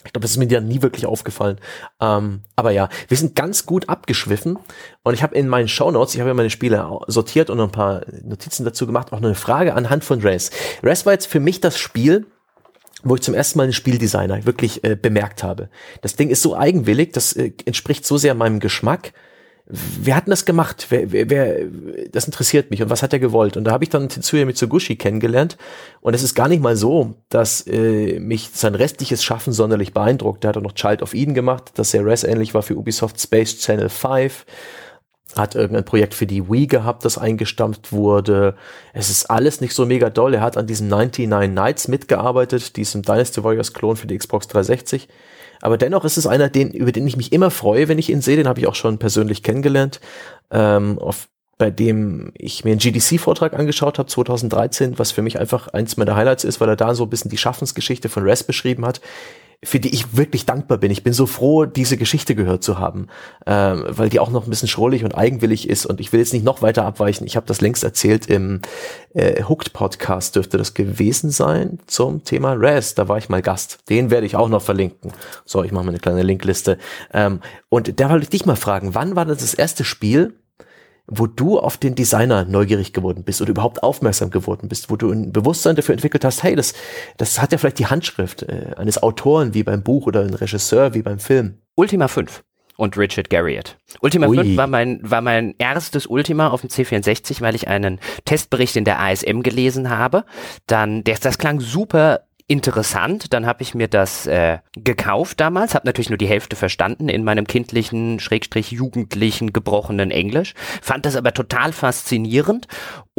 Ich glaube, das ist mir ja nie wirklich aufgefallen. Ähm, aber ja, wir sind ganz gut abgeschwiffen und ich habe in meinen Shownotes, ich habe ja meine Spiele sortiert und ein paar Notizen dazu gemacht, auch eine Frage anhand von Res. Res war jetzt für mich das Spiel, wo ich zum ersten Mal einen Spieldesigner wirklich äh, bemerkt habe. Das Ding ist so eigenwillig, das äh, entspricht so sehr meinem Geschmack, wer hat denn das gemacht? Wer, wer, wer, das interessiert mich und was hat er gewollt? Und da habe ich dann Tetsuya Mitsugushi kennengelernt und es ist gar nicht mal so, dass äh, mich sein restliches Schaffen sonderlich beeindruckt. Der hat auch noch Child of Eden gemacht, das sehr Res-ähnlich war für Ubisoft Space Channel 5 hat irgendein Projekt für die Wii gehabt, das eingestampft wurde. Es ist alles nicht so mega doll. Er hat an diesem 99 Nights mitgearbeitet, diesem Dynasty Warriors Klon für die Xbox 360. Aber dennoch ist es einer, den, über den ich mich immer freue, wenn ich ihn sehe. Den habe ich auch schon persönlich kennengelernt. Ähm, auf, bei dem ich mir einen GDC-Vortrag angeschaut habe, 2013, was für mich einfach eins meiner Highlights ist, weil er da so ein bisschen die Schaffensgeschichte von Res beschrieben hat für die ich wirklich dankbar bin. Ich bin so froh, diese Geschichte gehört zu haben, ähm, weil die auch noch ein bisschen schrullig und eigenwillig ist. Und ich will jetzt nicht noch weiter abweichen. Ich habe das längst erzählt im äh, Hooked Podcast, dürfte das gewesen sein zum Thema Res. Da war ich mal Gast. Den werde ich auch noch verlinken. So, ich mache mal eine kleine Linkliste. Ähm, und da wollte ich dich mal fragen, wann war das das erste Spiel, wo du auf den Designer neugierig geworden bist oder überhaupt aufmerksam geworden bist, wo du ein Bewusstsein dafür entwickelt hast, hey, das, das hat ja vielleicht die Handschrift äh, eines Autoren wie beim Buch oder ein Regisseur wie beim Film. Ultima 5 und Richard Garriott. Ultima Ui. 5 war mein, war mein erstes Ultima auf dem C64, weil ich einen Testbericht in der ASM gelesen habe. Dann, das, das klang super interessant. Dann habe ich mir das äh, gekauft damals, habe natürlich nur die Hälfte verstanden in meinem kindlichen, schrägstrich jugendlichen, gebrochenen Englisch, fand das aber total faszinierend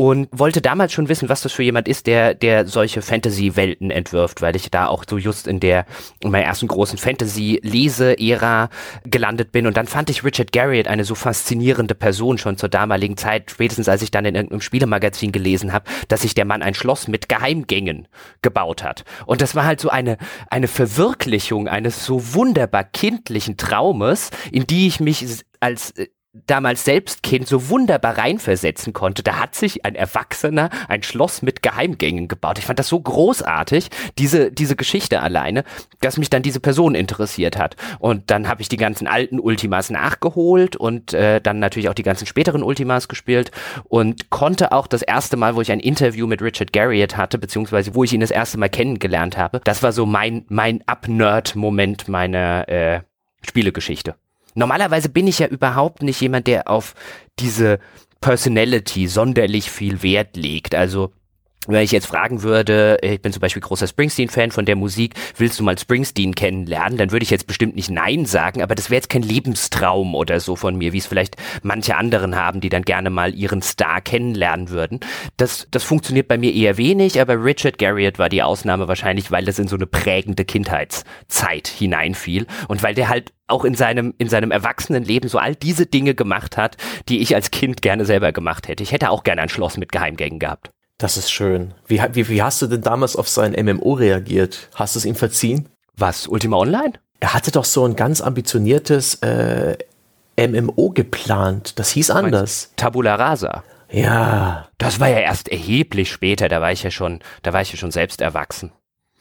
und wollte damals schon wissen, was das für jemand ist, der, der solche Fantasy-Welten entwirft, weil ich da auch so just in der, in meiner ersten großen Fantasy-Lese-Ära gelandet bin. Und dann fand ich Richard Garriott eine so faszinierende Person schon zur damaligen Zeit, spätestens als ich dann in irgendeinem Spielemagazin gelesen habe, dass sich der Mann ein Schloss mit Geheimgängen gebaut hat. Und das war halt so eine, eine Verwirklichung eines so wunderbar kindlichen Traumes, in die ich mich als äh, damals selbst Kind so wunderbar reinversetzen konnte. Da hat sich ein Erwachsener ein Schloss mit Geheimgängen gebaut. Ich fand das so großartig, diese, diese Geschichte alleine, dass mich dann diese Person interessiert hat. Und dann habe ich die ganzen alten Ultimas nachgeholt und äh, dann natürlich auch die ganzen späteren Ultimas gespielt und konnte auch das erste Mal, wo ich ein Interview mit Richard Garriott hatte, beziehungsweise wo ich ihn das erste Mal kennengelernt habe, das war so mein, mein Up-Nerd-Moment meiner äh, Spielegeschichte. Normalerweise bin ich ja überhaupt nicht jemand, der auf diese Personality sonderlich viel Wert legt. Also wenn ich jetzt fragen würde, ich bin zum Beispiel großer Springsteen-Fan von der Musik, willst du mal Springsteen kennenlernen, dann würde ich jetzt bestimmt nicht Nein sagen, aber das wäre jetzt kein Lebenstraum oder so von mir, wie es vielleicht manche anderen haben, die dann gerne mal ihren Star kennenlernen würden. Das, das funktioniert bei mir eher wenig, aber Richard Garriott war die Ausnahme wahrscheinlich, weil das in so eine prägende Kindheitszeit hineinfiel und weil der halt auch in seinem, in seinem Erwachsenenleben so all diese Dinge gemacht hat, die ich als Kind gerne selber gemacht hätte. Ich hätte auch gerne ein Schloss mit Geheimgängen gehabt. Das ist schön. Wie, wie, wie hast du denn damals auf sein MMO reagiert? Hast du es ihm verziehen? Was, Ultima Online? Er hatte doch so ein ganz ambitioniertes äh, MMO geplant. Das hieß anders. Tabula Rasa. Ja. Das war ja erst erheblich später, da war ich ja schon, da war ich ja schon selbst erwachsen.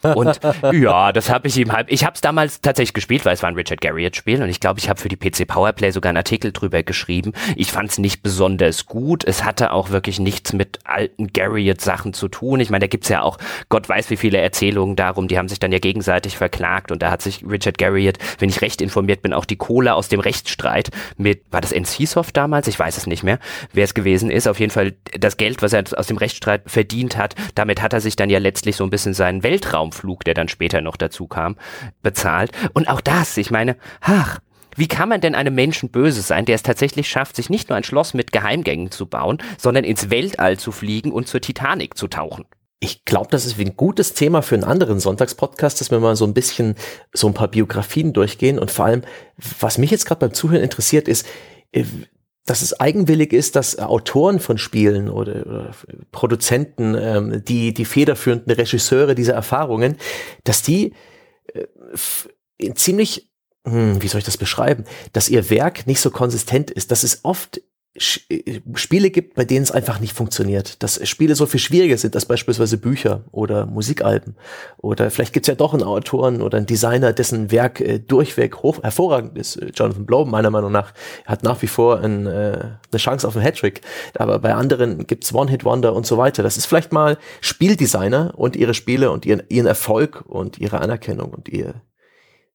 Und ja, das habe ich ihm halt. Ich habe es damals tatsächlich gespielt, weil es war ein Richard Garriott-Spiel und ich glaube, ich habe für die PC Powerplay sogar einen Artikel drüber geschrieben. Ich fand es nicht besonders gut. Es hatte auch wirklich nichts mit alten Garriott-Sachen zu tun. Ich meine, da gibt's ja auch Gott weiß wie viele Erzählungen darum. Die haben sich dann ja gegenseitig verklagt und da hat sich Richard Garriott, wenn ich recht informiert bin, auch die Kohle aus dem Rechtsstreit mit, war das NCSoft damals? Ich weiß es nicht mehr, wer es gewesen ist. Auf jeden Fall das Geld, was er aus dem Rechtsstreit verdient hat, damit hat er sich dann ja letztlich so ein bisschen seinen Weltraum Flug, der dann später noch dazu kam, bezahlt. Und auch das, ich meine, ach, wie kann man denn einem Menschen böse sein, der es tatsächlich schafft, sich nicht nur ein Schloss mit Geheimgängen zu bauen, sondern ins Weltall zu fliegen und zur Titanic zu tauchen? Ich glaube, das ist ein gutes Thema für einen anderen Sonntagspodcast, dass wir mal so ein bisschen so ein paar Biografien durchgehen und vor allem, was mich jetzt gerade beim Zuhören interessiert, ist, äh, dass es eigenwillig ist, dass Autoren von Spielen oder, oder Produzenten, ähm, die die federführenden Regisseure dieser Erfahrungen, dass die äh, ziemlich, hm, wie soll ich das beschreiben, dass ihr Werk nicht so konsistent ist. Das ist oft äh, Spiele gibt, bei denen es einfach nicht funktioniert. Dass Spiele so viel schwieriger sind als beispielsweise Bücher oder Musikalben. Oder vielleicht gibt es ja doch einen Autoren oder einen Designer, dessen Werk äh, durchweg hoch, hervorragend ist. Äh, Jonathan Blow, meiner Meinung nach, hat nach wie vor ein, äh, eine Chance auf einen Hattrick. Aber bei anderen gibt's One-Hit-Wonder und so weiter. Das ist vielleicht mal Spieldesigner und ihre Spiele und ihren, ihren Erfolg und ihre Anerkennung und ihr,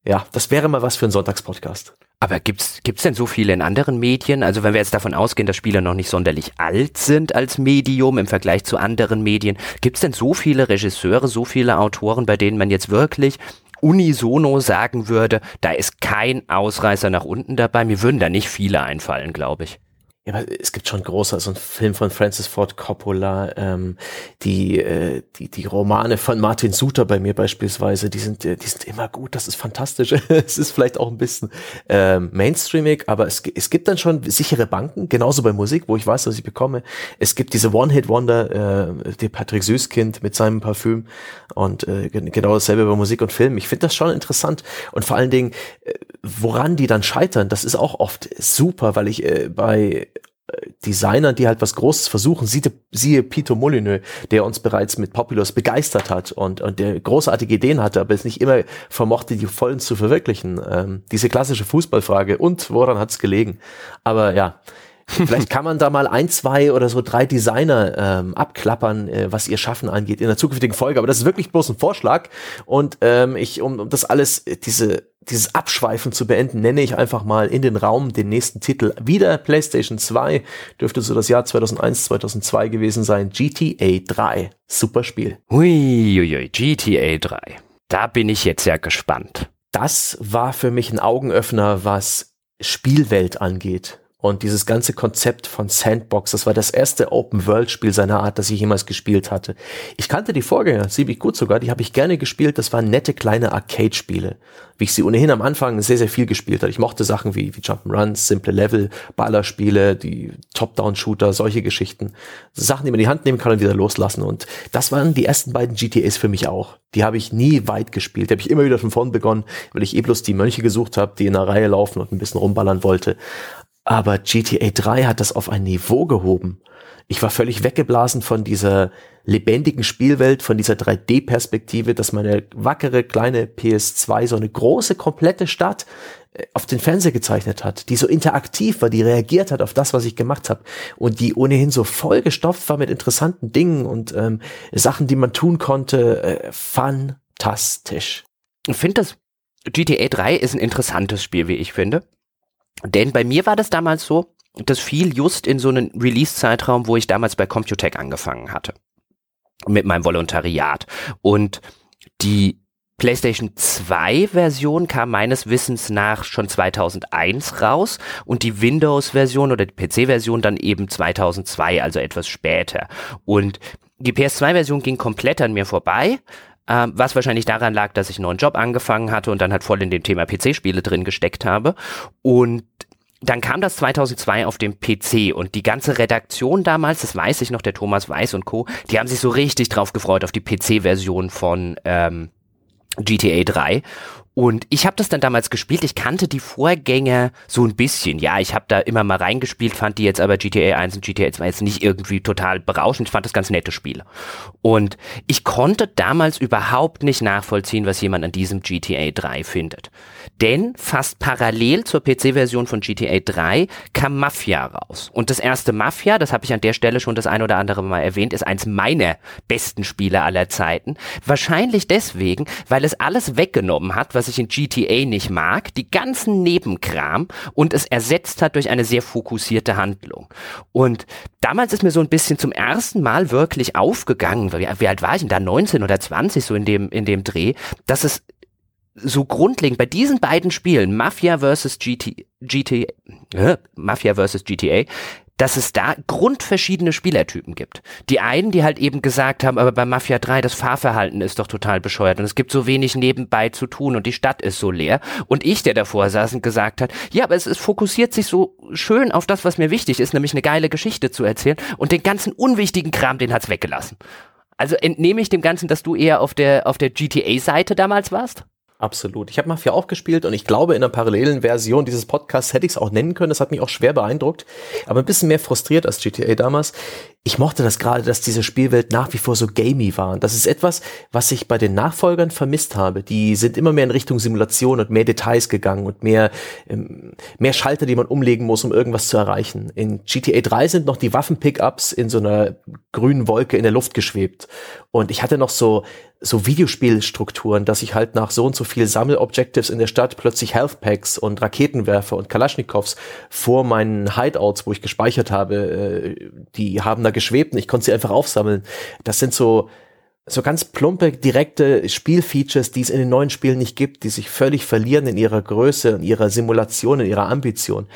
ja, das wäre mal was für einen Sonntagspodcast. Aber gibt's gibt's denn so viele in anderen Medien? Also wenn wir jetzt davon ausgehen, dass Spiele noch nicht sonderlich alt sind als Medium im Vergleich zu anderen Medien, gibt's denn so viele Regisseure, so viele Autoren, bei denen man jetzt wirklich unisono sagen würde, da ist kein Ausreißer nach unten dabei? Mir würden da nicht viele einfallen, glaube ich. Ja, es gibt schon große, so ein Film von Francis Ford Coppola, ähm, die, äh, die, die Romane von Martin Suter bei mir beispielsweise, die sind, äh, die sind immer gut, das ist fantastisch. (laughs) es ist vielleicht auch ein bisschen ähm, mainstreamig, aber es, es gibt dann schon sichere Banken, genauso bei Musik, wo ich weiß, was ich bekomme. Es gibt diese One-Hit-Wonder, äh, die Patrick Süßkind mit seinem Parfüm und äh, genau dasselbe bei Musik und Film. Ich finde das schon interessant und vor allen Dingen, äh, woran die dann scheitern, das ist auch oft super, weil ich äh, bei Designern, die halt was Großes versuchen, siehe, siehe Peter Molyneux, der uns bereits mit Populous begeistert hat und, und der großartige Ideen hatte, aber es nicht immer vermochte, die vollen zu verwirklichen. Ähm, diese klassische Fußballfrage, und woran hat es gelegen? Aber ja, Vielleicht kann man da mal ein, zwei oder so drei Designer ähm, abklappern, äh, was ihr Schaffen angeht in der zukünftigen Folge. Aber das ist wirklich bloß ein Vorschlag. Und ähm, ich, um, um das alles, äh, diese, dieses Abschweifen zu beenden, nenne ich einfach mal in den Raum den nächsten Titel. Wieder PlayStation 2, dürfte so das Jahr 2001, 2002 gewesen sein. GTA 3. Super Spiel. Huiuiui, GTA 3. Da bin ich jetzt ja gespannt. Das war für mich ein Augenöffner, was Spielwelt angeht und dieses ganze Konzept von Sandbox, das war das erste Open-World-Spiel seiner Art, das ich jemals gespielt hatte. Ich kannte die Vorgänger ziemlich gut sogar, die habe ich gerne gespielt. Das waren nette kleine Arcade-Spiele, wie ich sie ohnehin am Anfang sehr, sehr viel gespielt habe. Ich mochte Sachen wie, wie Jump'n'Runs, simple Level, Ballerspiele, die Top-Down-Shooter, solche Geschichten. Sachen, die man in die Hand nehmen kann und wieder loslassen. Und das waren die ersten beiden GTAs für mich auch. Die habe ich nie weit gespielt. Die habe ich immer wieder von vorn begonnen, weil ich eh bloß die Mönche gesucht habe, die in einer Reihe laufen und ein bisschen rumballern wollte. Aber GTA 3 hat das auf ein Niveau gehoben. Ich war völlig weggeblasen von dieser lebendigen Spielwelt, von dieser 3D-Perspektive, dass meine wackere kleine PS2 so eine große, komplette Stadt äh, auf den Fernseher gezeichnet hat, die so interaktiv war, die reagiert hat auf das, was ich gemacht habe und die ohnehin so vollgestopft war mit interessanten Dingen und ähm, Sachen, die man tun konnte. Äh, fantastisch. Ich finde das GTA 3 ist ein interessantes Spiel, wie ich finde. Denn bei mir war das damals so, das fiel just in so einen Release-Zeitraum, wo ich damals bei Computec angefangen hatte. Mit meinem Volontariat. Und die PlayStation 2 Version kam meines Wissens nach schon 2001 raus und die Windows Version oder die PC Version dann eben 2002, also etwas später. Und die PS2 Version ging komplett an mir vorbei, äh, was wahrscheinlich daran lag, dass ich einen neuen Job angefangen hatte und dann halt voll in dem Thema PC-Spiele drin gesteckt habe. Und dann kam das 2002 auf dem PC und die ganze Redaktion damals, das weiß ich noch, der Thomas Weiß und Co., die haben sich so richtig drauf gefreut auf die PC-Version von ähm, GTA 3 und ich habe das dann damals gespielt. Ich kannte die Vorgänger so ein bisschen. Ja, ich habe da immer mal reingespielt, fand die jetzt aber GTA 1 und GTA 2 jetzt nicht irgendwie total berauschend. Ich fand das ganz nette Spiele. Und ich konnte damals überhaupt nicht nachvollziehen, was jemand an diesem GTA 3 findet. Denn fast parallel zur PC-Version von GTA 3 kam Mafia raus. Und das erste Mafia, das habe ich an der Stelle schon das ein oder andere Mal erwähnt, ist eins meiner besten Spiele aller Zeiten. Wahrscheinlich deswegen, weil es alles weggenommen hat, was ich in GTA nicht mag, die ganzen Nebenkram und es ersetzt hat durch eine sehr fokussierte Handlung. Und damals ist mir so ein bisschen zum ersten Mal wirklich aufgegangen, wie, wie alt war ich denn da, 19 oder 20 so in dem, in dem Dreh, dass es so grundlegend bei diesen beiden Spielen, Mafia vs. GT, GT, äh, Mafia vs. GTA, dass es da grundverschiedene Spielertypen gibt. Die einen, die halt eben gesagt haben, aber bei Mafia 3, das Fahrverhalten ist doch total bescheuert und es gibt so wenig nebenbei zu tun und die Stadt ist so leer. Und ich, der davor saß und gesagt hat, ja, aber es, es fokussiert sich so schön auf das, was mir wichtig ist, nämlich eine geile Geschichte zu erzählen und den ganzen unwichtigen Kram, den hat's weggelassen. Also entnehme ich dem Ganzen, dass du eher auf der, auf der GTA-Seite damals warst? Absolut. Ich habe Mafia auch gespielt und ich glaube, in einer parallelen Version dieses Podcasts hätte ich es auch nennen können. Das hat mich auch schwer beeindruckt, aber ein bisschen mehr frustriert als GTA damals. Ich mochte das gerade, dass diese Spielwelt nach wie vor so gamey war. Und das ist etwas, was ich bei den Nachfolgern vermisst habe. Die sind immer mehr in Richtung Simulation und mehr Details gegangen und mehr, ähm, mehr Schalter, die man umlegen muss, um irgendwas zu erreichen. In GTA 3 sind noch die Waffen-Pickups in so einer grünen Wolke in der Luft geschwebt. Und ich hatte noch so so Videospielstrukturen, dass ich halt nach so und so viel Sammelobjectives in der Stadt plötzlich Health Packs und Raketenwerfer und Kalaschnikows vor meinen Hideouts, wo ich gespeichert habe, äh, die haben da geschwebt und ich konnte sie einfach aufsammeln. Das sind so so ganz plumpe, direkte Spielfeatures, die es in den neuen Spielen nicht gibt, die sich völlig verlieren in ihrer Größe, in ihrer Simulation, in ihrer Ambition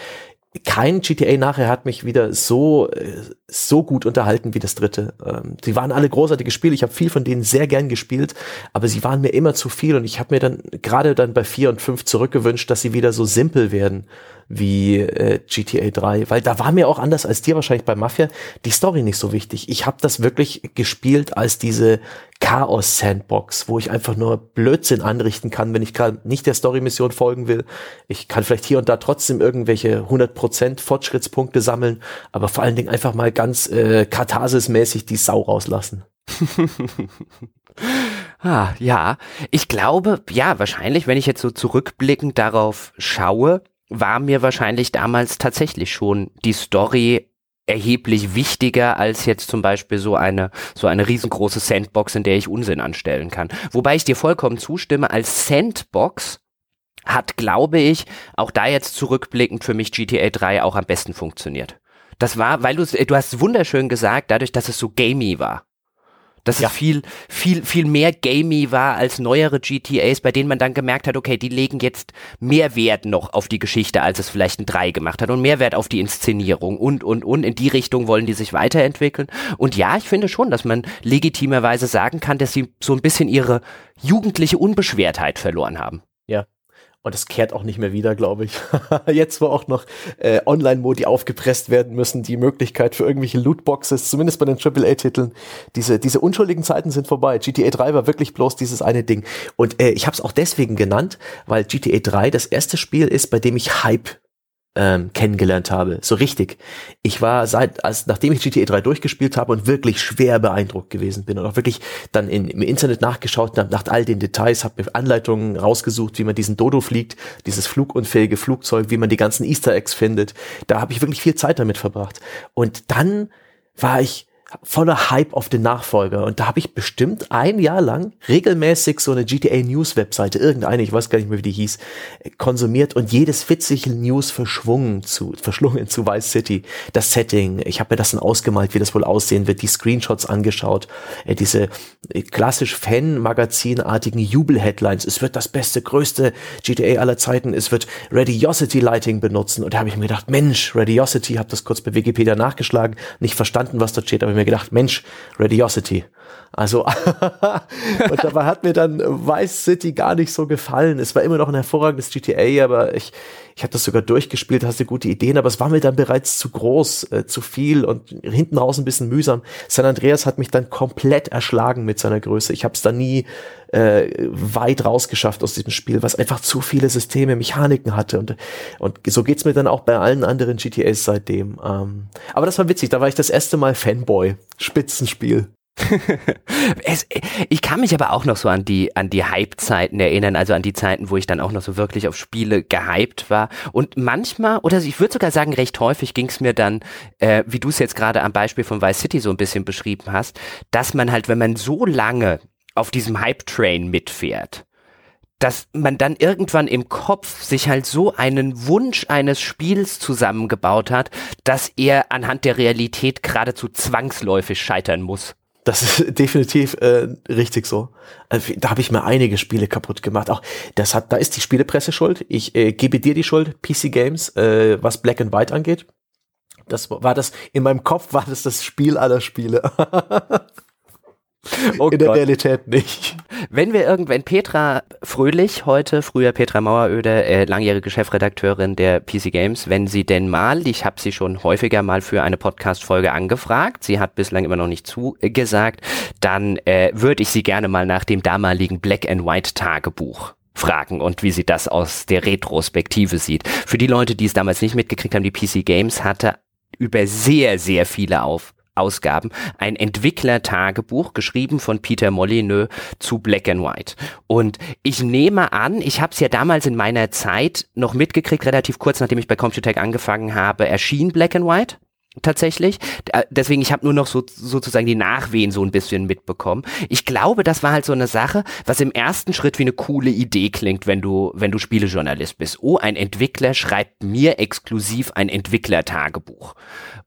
kein GTA nachher hat mich wieder so äh, so gut unterhalten wie das dritte. Ähm, sie waren alle großartige Spiele. Ich habe viel von denen sehr gern gespielt, aber sie waren mir immer zu viel und ich habe mir dann gerade dann bei vier und fünf zurückgewünscht, dass sie wieder so simpel werden wie äh, GTA 3, weil da war mir auch anders als dir wahrscheinlich bei Mafia die Story nicht so wichtig. Ich habe das wirklich gespielt als diese Chaos Sandbox, wo ich einfach nur Blödsinn anrichten kann, wenn ich gerade nicht der Story Mission folgen will. Ich kann vielleicht hier und da trotzdem irgendwelche 100% Fortschrittspunkte sammeln, aber vor allen Dingen einfach mal ganz äh, katharsismäßig die Sau rauslassen. (laughs) ah, ja, ich glaube, ja, wahrscheinlich, wenn ich jetzt so zurückblickend darauf schaue, war mir wahrscheinlich damals tatsächlich schon die Story erheblich wichtiger als jetzt zum Beispiel so eine, so eine riesengroße Sandbox, in der ich Unsinn anstellen kann. Wobei ich dir vollkommen zustimme, als Sandbox hat, glaube ich, auch da jetzt zurückblickend für mich GTA 3 auch am besten funktioniert. Das war, weil du, du hast wunderschön gesagt, dadurch, dass es so gamey war. Dass ja. es viel, viel, viel mehr gamey war als neuere GTAs, bei denen man dann gemerkt hat, okay, die legen jetzt mehr Wert noch auf die Geschichte, als es vielleicht ein 3 gemacht hat und mehr Wert auf die Inszenierung und, und, und. In die Richtung wollen die sich weiterentwickeln. Und ja, ich finde schon, dass man legitimerweise sagen kann, dass sie so ein bisschen ihre jugendliche Unbeschwertheit verloren haben. Ja, und es kehrt auch nicht mehr wieder, glaube ich. (laughs) Jetzt, wo auch noch äh, Online-Modi aufgepresst werden müssen, die Möglichkeit für irgendwelche Lootboxes, zumindest bei den AAA-Titeln, diese, diese unschuldigen Zeiten sind vorbei. GTA 3 war wirklich bloß dieses eine Ding. Und äh, ich habe es auch deswegen genannt, weil GTA 3 das erste Spiel ist, bei dem ich Hype ähm, kennengelernt habe. So richtig. Ich war seit, als nachdem ich GTA 3 durchgespielt habe und wirklich schwer beeindruckt gewesen bin und auch wirklich dann in, im Internet nachgeschaut habe nach all den Details, habe mir Anleitungen rausgesucht, wie man diesen Dodo fliegt, dieses flugunfähige Flugzeug, wie man die ganzen Easter Eggs findet. Da habe ich wirklich viel Zeit damit verbracht. Und dann war ich voller Hype auf den Nachfolger. Und da habe ich bestimmt ein Jahr lang regelmäßig so eine GTA News Webseite, irgendeine, ich weiß gar nicht mehr, wie die hieß, konsumiert und jedes witzige News verschwungen zu, verschlungen zu Vice City. Das Setting, ich habe mir das dann ausgemalt, wie das wohl aussehen wird, die Screenshots angeschaut, äh, diese äh, klassisch Fan-Magazin-artigen Jubel-Headlines. Es wird das beste, größte GTA aller Zeiten. Es wird Radiosity Lighting benutzen. Und da habe ich mir gedacht, Mensch, Radiosity, habe das kurz bei Wikipedia nachgeschlagen, nicht verstanden, was da steht, aber mir gedacht, Mensch, Radiosity. Also, (laughs) und dabei hat mir dann Vice City gar nicht so gefallen. Es war immer noch ein hervorragendes GTA, aber ich, ich habe das sogar durchgespielt, hast du gute Ideen, aber es war mir dann bereits zu groß, äh, zu viel und hinten raus ein bisschen mühsam. San Andreas hat mich dann komplett erschlagen mit seiner Größe. Ich habe es da nie äh, weit rausgeschafft aus diesem Spiel, was einfach zu viele Systeme, Mechaniken hatte. Und, und so geht's mir dann auch bei allen anderen GTAs seitdem. Ähm, aber das war witzig, da war ich das erste Mal Fanboy. Spitzenspiel. (laughs) es, ich kann mich aber auch noch so an die, an die Hype-Zeiten erinnern, also an die Zeiten, wo ich dann auch noch so wirklich auf Spiele gehypt war. Und manchmal, oder ich würde sogar sagen, recht häufig ging es mir dann, äh, wie du es jetzt gerade am Beispiel von Vice City so ein bisschen beschrieben hast, dass man halt, wenn man so lange auf diesem Hype-Train mitfährt, dass man dann irgendwann im Kopf sich halt so einen Wunsch eines Spiels zusammengebaut hat, dass er anhand der Realität geradezu zwangsläufig scheitern muss. Das ist (laughs) definitiv äh, richtig so. Also, da habe ich mir einige Spiele kaputt gemacht. Auch das hat, da ist die Spielepresse schuld. Ich äh, gebe dir die Schuld, PC Games, äh, was Black and White angeht. Das war das in meinem Kopf war das das Spiel aller Spiele. (laughs) Oh in der Gott. Realität nicht. Wenn wir irgendwann Petra Fröhlich heute, früher Petra Maueröde, äh, langjährige Chefredakteurin der PC Games, wenn sie denn mal, ich habe sie schon häufiger mal für eine Podcast-Folge angefragt, sie hat bislang immer noch nicht zugesagt, dann äh, würde ich sie gerne mal nach dem damaligen Black and White Tagebuch fragen und wie sie das aus der Retrospektive sieht. Für die Leute, die es damals nicht mitgekriegt haben, die PC Games hatte über sehr, sehr viele auf Ausgaben ein Entwicklertagebuch geschrieben von Peter Molyneux zu Black and White. Und ich nehme an, ich habe es ja damals in meiner Zeit noch mitgekriegt, relativ kurz nachdem ich bei Computec angefangen habe, erschien Black and White tatsächlich. Deswegen, ich habe nur noch so, sozusagen die Nachwehen so ein bisschen mitbekommen. Ich glaube, das war halt so eine Sache, was im ersten Schritt wie eine coole Idee klingt, wenn du, wenn du Spielejournalist bist. Oh, ein Entwickler schreibt mir exklusiv ein Entwicklertagebuch.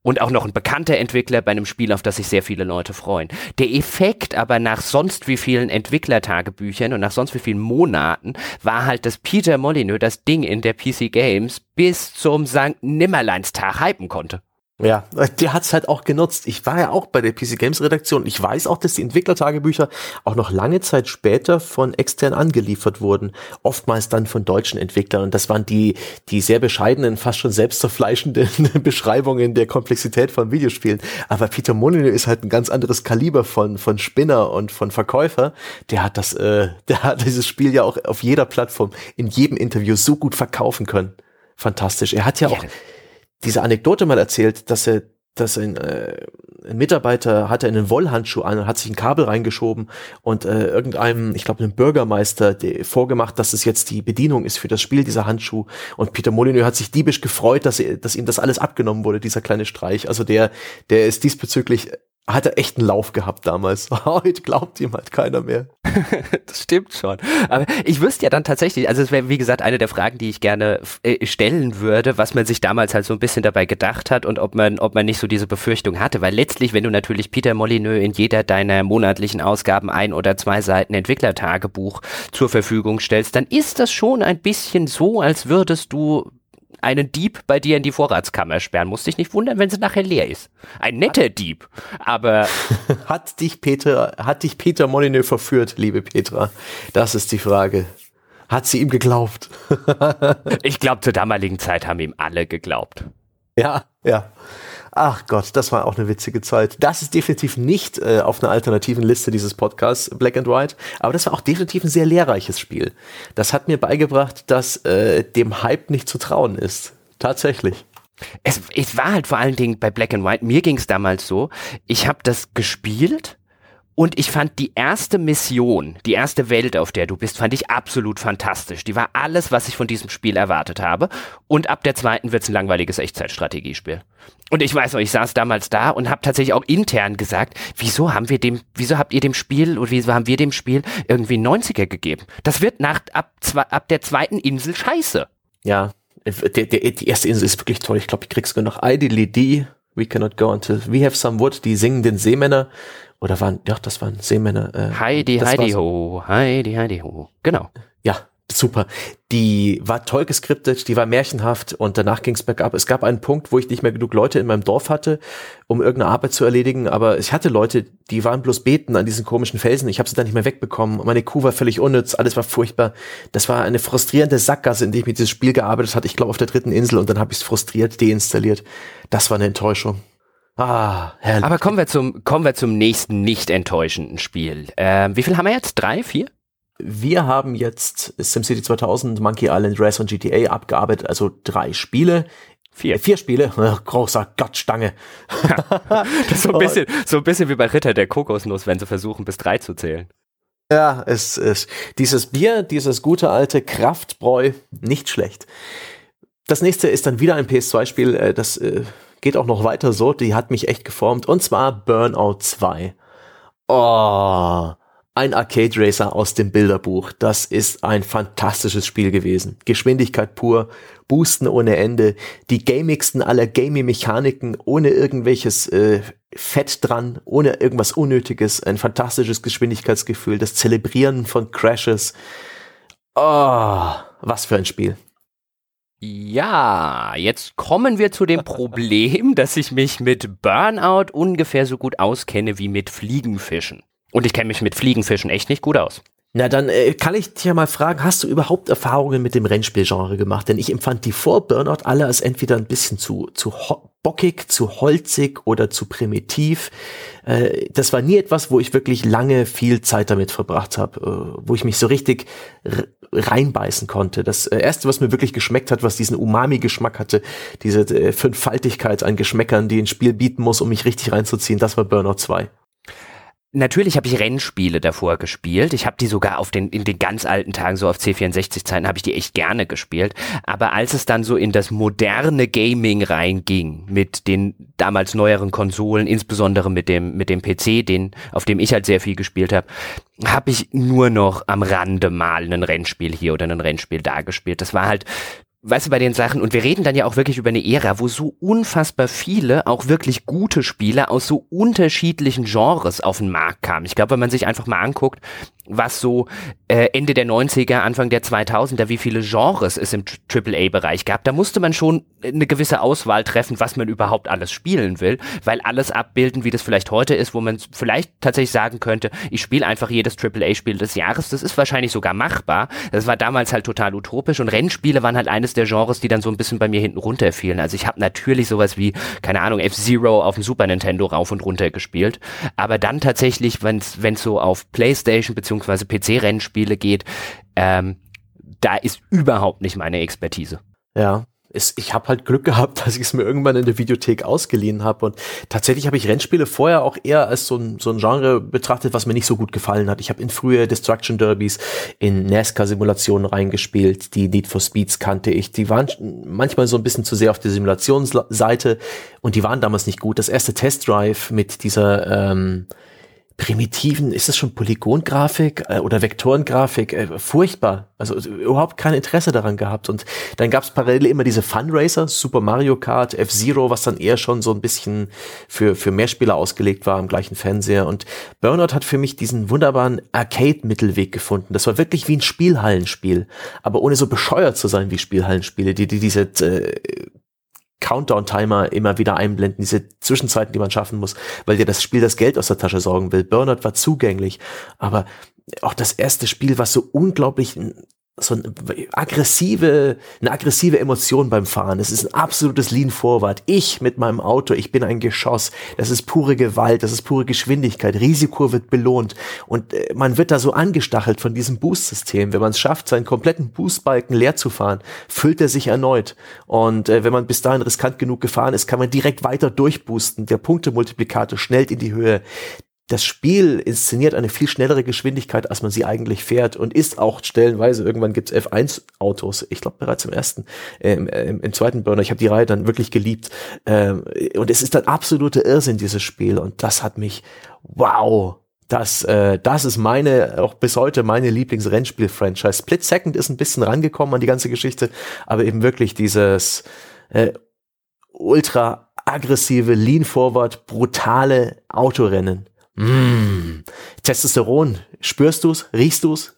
Und auch noch ein bekannter Entwickler bei einem Spiel, auf das sich sehr viele Leute freuen. Der Effekt aber nach sonst wie vielen Entwicklertagebüchern und nach sonst wie vielen Monaten war halt, dass Peter Molyneux das Ding in der PC Games bis zum St. Nimmerleinstag hypen konnte. Ja, der hat's halt auch genutzt. Ich war ja auch bei der PC Games Redaktion. Ich weiß auch, dass die Entwicklertagebücher auch noch lange Zeit später von extern angeliefert wurden. Oftmals dann von deutschen Entwicklern. Und das waren die, die sehr bescheidenen, fast schon selbstzerfleischenden (laughs) Beschreibungen der Komplexität von Videospielen. Aber Peter Molyneux ist halt ein ganz anderes Kaliber von, von Spinner und von Verkäufer. Der hat das, äh, (laughs) der hat dieses Spiel ja auch auf jeder Plattform, in jedem Interview so gut verkaufen können. Fantastisch. Er hat ja, ja. Diese Anekdote mal erzählt, dass er, dass ein, äh, ein Mitarbeiter hatte einen Wollhandschuh an und hat sich ein Kabel reingeschoben und äh, irgendeinem, ich glaube, einem Bürgermeister vorgemacht, dass es jetzt die Bedienung ist für das Spiel, dieser Handschuh. Und Peter Molyneux hat sich diebisch gefreut, dass, er, dass ihm das alles abgenommen wurde, dieser kleine Streich. Also der, der ist diesbezüglich hat er echt einen Lauf gehabt damals. (laughs) Heute glaubt ihm halt keiner mehr. (laughs) das stimmt schon. Aber ich wüsste ja dann tatsächlich, also es wäre wie gesagt eine der Fragen, die ich gerne äh, stellen würde, was man sich damals halt so ein bisschen dabei gedacht hat und ob man, ob man nicht so diese Befürchtung hatte. Weil letztlich, wenn du natürlich Peter Molyneux in jeder deiner monatlichen Ausgaben ein oder zwei Seiten Entwicklertagebuch zur Verfügung stellst, dann ist das schon ein bisschen so, als würdest du einen Dieb bei dir in die Vorratskammer sperren. Musst dich nicht wundern, wenn sie nachher leer ist. Ein netter Dieb, aber (laughs) hat dich Peter, hat dich Peter Molyneux verführt, liebe Petra? Das ist die Frage. Hat sie ihm geglaubt? (laughs) ich glaube, zur damaligen Zeit haben ihm alle geglaubt. Ja, ja. Ach Gott, das war auch eine witzige Zeit. Das ist definitiv nicht äh, auf einer alternativen Liste dieses Podcasts Black and White, aber das war auch definitiv ein sehr lehrreiches Spiel. Das hat mir beigebracht, dass äh, dem Hype nicht zu trauen ist. tatsächlich. Es, es war halt vor allen Dingen bei Black and White, mir ging es damals so, ich habe das gespielt und ich fand die erste Mission, die erste Welt, auf der du bist, fand ich absolut fantastisch. Die war alles, was ich von diesem Spiel erwartet habe. Und ab der zweiten wird's ein langweiliges Echtzeitstrategiespiel. Und ich weiß noch, ich saß damals da und habe tatsächlich auch intern gesagt, wieso haben wir dem, wieso habt ihr dem Spiel oder wieso haben wir dem Spiel irgendwie 90er gegeben? Das wird nach ab, ab der zweiten Insel scheiße. Ja, der, der, die erste Insel ist wirklich toll. Ich glaube, ich krieg's sogar noch Idly D. We cannot go until we have some wood. Die singenden Seemänner. Oder waren, ja, das waren Seemänner. Äh, Heidi, Heidi, ho. Heidi, Heidi, ho. Genau. Super. Die war toll geskriptet, die war märchenhaft und danach ging es bergab. Es gab einen Punkt, wo ich nicht mehr genug Leute in meinem Dorf hatte, um irgendeine Arbeit zu erledigen, aber ich hatte Leute, die waren bloß beten an diesen komischen Felsen. Ich habe sie dann nicht mehr wegbekommen. Meine Kuh war völlig unnütz, alles war furchtbar. Das war eine frustrierende Sackgasse, in der ich mit diesem Spiel gearbeitet hatte. Ich glaube auf der dritten Insel und dann habe ich es frustriert deinstalliert. Das war eine Enttäuschung. Ah, herrlich. Aber kommen wir zum, kommen wir zum nächsten nicht enttäuschenden Spiel. Ähm, wie viel haben wir jetzt? Drei, vier? Wir haben jetzt SimCity 2000, Monkey Island, Res und GTA abgearbeitet, also drei Spiele. Vier. Äh, vier Spiele. Oh, (laughs) großer Gottstange. (laughs) das ist so ein bisschen, so ein bisschen wie bei Ritter der Kokosnuss, wenn sie versuchen, bis drei zu zählen. Ja, es ist dieses Bier, dieses gute alte Kraftbräu, nicht schlecht. Das nächste ist dann wieder ein PS2-Spiel, äh, das äh, geht auch noch weiter so, die hat mich echt geformt, und zwar Burnout 2. Oh, ein Arcade Racer aus dem Bilderbuch. Das ist ein fantastisches Spiel gewesen. Geschwindigkeit pur, Boosten ohne Ende, die gamigsten aller Gaming-Mechaniken, ohne irgendwelches äh, Fett dran, ohne irgendwas Unnötiges, ein fantastisches Geschwindigkeitsgefühl, das Zelebrieren von Crashes. Oh, was für ein Spiel. Ja, jetzt kommen wir zu dem Problem, (laughs) dass ich mich mit Burnout ungefähr so gut auskenne wie mit Fliegenfischen. Und ich kenne mich mit Fliegenfischen echt nicht gut aus. Na, dann äh, kann ich dich ja mal fragen, hast du überhaupt Erfahrungen mit dem Rennspielgenre gemacht? Denn ich empfand die vor Burnout alle als entweder ein bisschen zu, zu bockig, zu holzig oder zu primitiv. Äh, das war nie etwas, wo ich wirklich lange viel Zeit damit verbracht habe, äh, wo ich mich so richtig reinbeißen konnte. Das äh, erste, was mir wirklich geschmeckt hat, was diesen Umami-Geschmack hatte, diese äh, Fünffaltigkeit an Geschmäckern, die ein Spiel bieten muss, um mich richtig reinzuziehen, das war Burnout 2. Natürlich habe ich Rennspiele davor gespielt. Ich habe die sogar auf den in den ganz alten Tagen so auf C64-Zeiten habe ich die echt gerne gespielt. Aber als es dann so in das moderne Gaming reinging mit den damals neueren Konsolen, insbesondere mit dem mit dem PC, den auf dem ich halt sehr viel gespielt habe, habe ich nur noch am Rande mal ein Rennspiel hier oder ein Rennspiel da gespielt. Das war halt weißt du, bei den Sachen, und wir reden dann ja auch wirklich über eine Ära, wo so unfassbar viele, auch wirklich gute Spiele aus so unterschiedlichen Genres auf den Markt kamen. Ich glaube, wenn man sich einfach mal anguckt, was so äh, Ende der 90er, Anfang der 2000er, wie viele Genres es im AAA-Bereich gab. Da musste man schon eine gewisse Auswahl treffen, was man überhaupt alles spielen will, weil alles abbilden, wie das vielleicht heute ist, wo man vielleicht tatsächlich sagen könnte, ich spiele einfach jedes AAA-Spiel des Jahres. Das ist wahrscheinlich sogar machbar. Das war damals halt total utopisch und Rennspiele waren halt eines der Genres, die dann so ein bisschen bei mir hinten runterfielen. Also ich habe natürlich sowas wie, keine Ahnung, F-Zero auf dem Super Nintendo rauf und runter gespielt, aber dann tatsächlich, wenn es so auf Playstation bzw beziehungsweise PC-Rennspiele geht, ähm, da ist überhaupt nicht meine Expertise. Ja, ich habe halt Glück gehabt, (laughs) dass ich es mir irgendwann in der Videothek ausgeliehen habe. Und tatsächlich habe ich Rennspiele vorher auch eher als so ein, so ein Genre betrachtet, was mir nicht so gut gefallen hat. Ich habe in frühe Destruction Derbys in NASCAR-Simulationen reingespielt. Die Need for Speeds kannte ich. Die waren manchmal so ein bisschen zu sehr auf der Simulationsseite und die waren damals nicht gut. Das erste Test Drive mit dieser ähm, primitiven, ist das schon Polygongrafik äh, oder Vektorengrafik? Äh, furchtbar. Also überhaupt kein Interesse daran gehabt. Und dann gab es parallel immer diese Funracer, Super Mario Kart, F-Zero, was dann eher schon so ein bisschen für, für Mehrspieler ausgelegt war am gleichen Fernseher. Und Burnout hat für mich diesen wunderbaren Arcade-Mittelweg gefunden. Das war wirklich wie ein Spielhallenspiel, aber ohne so bescheuert zu sein wie Spielhallenspiele, die, die diese äh, Countdown-Timer immer wieder einblenden, diese Zwischenzeiten, die man schaffen muss, weil dir das Spiel das Geld aus der Tasche sorgen will. Burnout war zugänglich, aber auch das erste Spiel, was so unglaublich so eine aggressive, eine aggressive Emotion beim Fahren. Es ist ein absolutes Lean Forward. Ich mit meinem Auto, ich bin ein Geschoss. Das ist pure Gewalt, das ist pure Geschwindigkeit. Risiko wird belohnt und äh, man wird da so angestachelt von diesem Boost-System. Wenn man es schafft, seinen kompletten Boostbalken leer zu fahren, füllt er sich erneut. Und äh, wenn man bis dahin riskant genug gefahren ist, kann man direkt weiter durchboosten. Der Punktemultiplikator schnellt in die Höhe das Spiel inszeniert eine viel schnellere Geschwindigkeit, als man sie eigentlich fährt und ist auch stellenweise, irgendwann gibt's F1-Autos, ich glaube bereits im ersten, ähm, im, im, zweiten Burner, ich habe die Reihe dann wirklich geliebt ähm, und es ist ein absoluter Irrsinn, dieses Spiel und das hat mich, wow, das, äh, das ist meine, auch bis heute meine Lieblingsrennspiel-Franchise. Split Second ist ein bisschen rangekommen an die ganze Geschichte, aber eben wirklich dieses äh, ultra aggressive, lean forward, brutale Autorennen Mmh. Testosteron, spürst du's, riechst du's?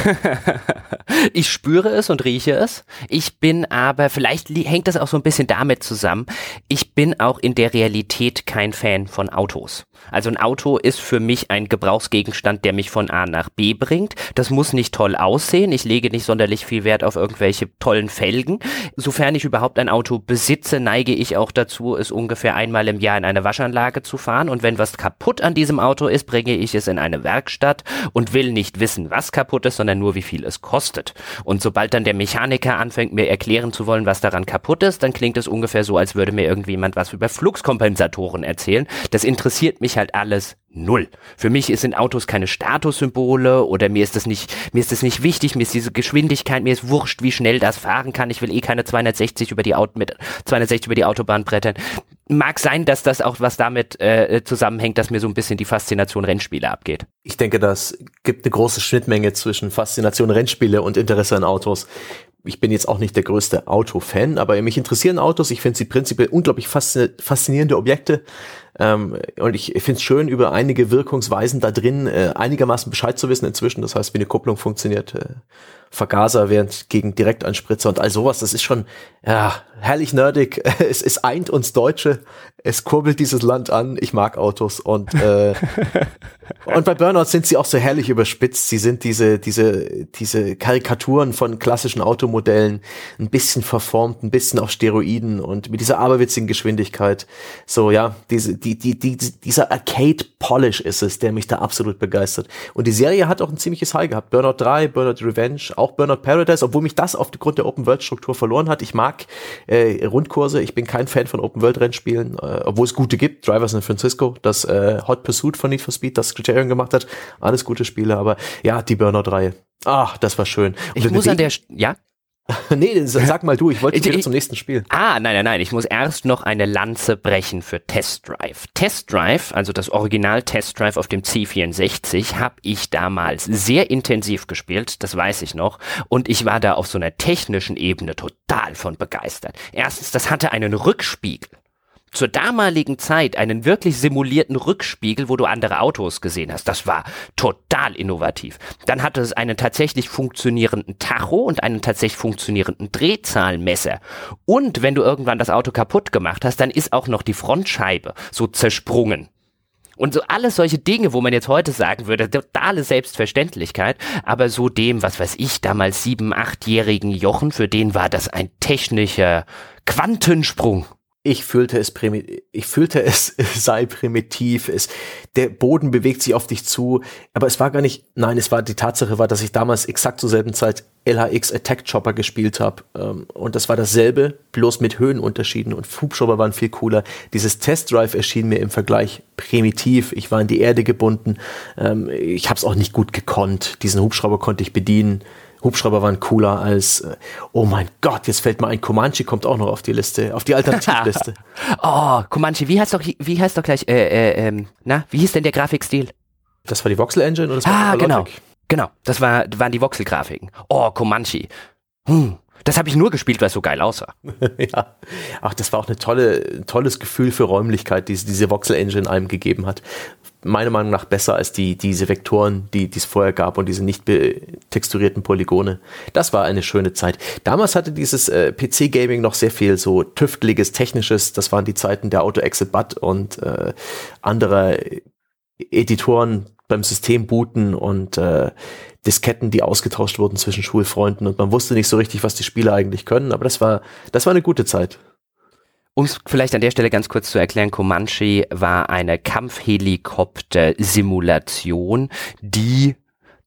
(laughs) ich spüre es und rieche es. Ich bin aber, vielleicht hängt das auch so ein bisschen damit zusammen, ich bin auch in der Realität kein Fan von Autos. Also ein Auto ist für mich ein Gebrauchsgegenstand, der mich von A nach B bringt. Das muss nicht toll aussehen. Ich lege nicht sonderlich viel Wert auf irgendwelche tollen Felgen. Sofern ich überhaupt ein Auto besitze, neige ich auch dazu, es ungefähr einmal im Jahr in eine Waschanlage zu fahren. Und wenn was kaputt an diesem Auto ist, bringe ich es in eine Werkstatt und will nicht wissen, was kaputt ist, sondern sondern nur, wie viel es kostet. Und sobald dann der Mechaniker anfängt, mir erklären zu wollen, was daran kaputt ist, dann klingt es ungefähr so, als würde mir irgendjemand was über Fluxkompensatoren erzählen. Das interessiert mich halt alles null. Für mich sind Autos keine Statussymbole oder mir ist das nicht, mir ist das nicht wichtig, mir ist diese Geschwindigkeit, mir ist wurscht, wie schnell das fahren kann. Ich will eh keine 260 über die Auto, mit 260 über die Autobahn brettern. Mag sein, dass das auch was damit äh, zusammenhängt, dass mir so ein bisschen die Faszination Rennspiele abgeht. Ich denke, das gibt eine große Schnittmenge zwischen Faszination Rennspiele und Interesse an Autos ich bin jetzt auch nicht der größte Autofan, aber mich interessieren Autos. Ich finde sie prinzipiell unglaublich faszinierende Objekte. Ähm, und ich finde es schön, über einige Wirkungsweisen da drin äh, einigermaßen Bescheid zu wissen inzwischen. Das heißt, wie eine Kupplung funktioniert, äh, Vergaser während gegen Direktanspritzer und all sowas. Das ist schon ja, herrlich nerdig. (laughs) Es, es eint uns Deutsche. Es kurbelt dieses Land an. Ich mag Autos und äh, (laughs) und bei Burnout sind sie auch so herrlich überspitzt. Sie sind diese diese diese Karikaturen von klassischen Automodellen, ein bisschen verformt, ein bisschen auf Steroiden und mit dieser aberwitzigen Geschwindigkeit. So ja, diese die die die dieser Arcade Polish ist es, der mich da absolut begeistert. Und die Serie hat auch ein ziemliches High gehabt. Burnout 3, Burnout Revenge, auch Burnout Paradise, obwohl mich das aufgrund der Open-World-Struktur verloren hat. Ich mag äh, Rundkurse, ich bin kein Fan von Open-World-Rennspielen, äh, obwohl es gute gibt. Drivers in Francisco, das äh, Hot Pursuit von Need for Speed, das Criterion gemacht hat. Alles gute Spiele, aber ja, die Burnout-Reihe. Ach, das war schön. Und ich muss an der, ja? (laughs) nee, sag mal du, ich wollte wieder zum nächsten Spiel. Ah, nein, nein, nein, ich muss erst noch eine Lanze brechen für Test Drive. Test Drive, also das Original Test Drive auf dem C64, habe ich damals sehr intensiv gespielt, das weiß ich noch, und ich war da auf so einer technischen Ebene total von begeistert. Erstens, das hatte einen Rückspiegel zur damaligen Zeit einen wirklich simulierten Rückspiegel, wo du andere Autos gesehen hast. Das war total innovativ. Dann hatte es einen tatsächlich funktionierenden Tacho und einen tatsächlich funktionierenden Drehzahlmesser. Und wenn du irgendwann das Auto kaputt gemacht hast, dann ist auch noch die Frontscheibe so zersprungen. Und so alles solche Dinge, wo man jetzt heute sagen würde, totale Selbstverständlichkeit, aber so dem, was weiß ich, damals sieben, achtjährigen Jochen, für den war das ein technischer Quantensprung ich fühlte es ich fühlte (laughs) es sei primitiv, es, der Boden bewegt sich auf dich zu, aber es war gar nicht, nein, es war, die Tatsache war, dass ich damals exakt zur selben Zeit LHX Attack Chopper gespielt habe ähm, und das war dasselbe, bloß mit Höhenunterschieden und Hubschrauber waren viel cooler. Dieses Test Drive erschien mir im Vergleich primitiv, ich war in die Erde gebunden, ähm, ich habe es auch nicht gut gekonnt, diesen Hubschrauber konnte ich bedienen, Hubschrauber waren cooler als, äh, oh mein Gott, jetzt fällt mir ein, Comanche kommt auch noch auf die Liste, auf die Alternativliste. (laughs) oh, Comanche, wie heißt doch, wie heißt doch gleich, äh, äh, ähm, na, wie hieß denn der Grafikstil? Das war die Voxel Engine oder das war Ah, genau. Genau, das war, waren die Voxel-Grafiken. Oh, Comanche. Hm, das habe ich nur gespielt, weil es so geil aussah. (laughs) ja. Ach, das war auch eine tolle, tolles Gefühl für Räumlichkeit, die diese Voxel-Engine einem gegeben hat meiner Meinung nach besser als die, diese Vektoren, die es vorher gab und diese nicht texturierten Polygone. Das war eine schöne Zeit. Damals hatte dieses äh, PC-Gaming noch sehr viel so tüftliges, technisches. Das waren die Zeiten der Auto-Exit-Butt und äh, anderer Editoren, beim System booten und äh, Disketten, die ausgetauscht wurden zwischen Schulfreunden und man wusste nicht so richtig, was die Spieler eigentlich können, aber das war, das war eine gute Zeit. Um es vielleicht an der Stelle ganz kurz zu erklären, Comanche war eine Kampfhelikopter-Simulation, die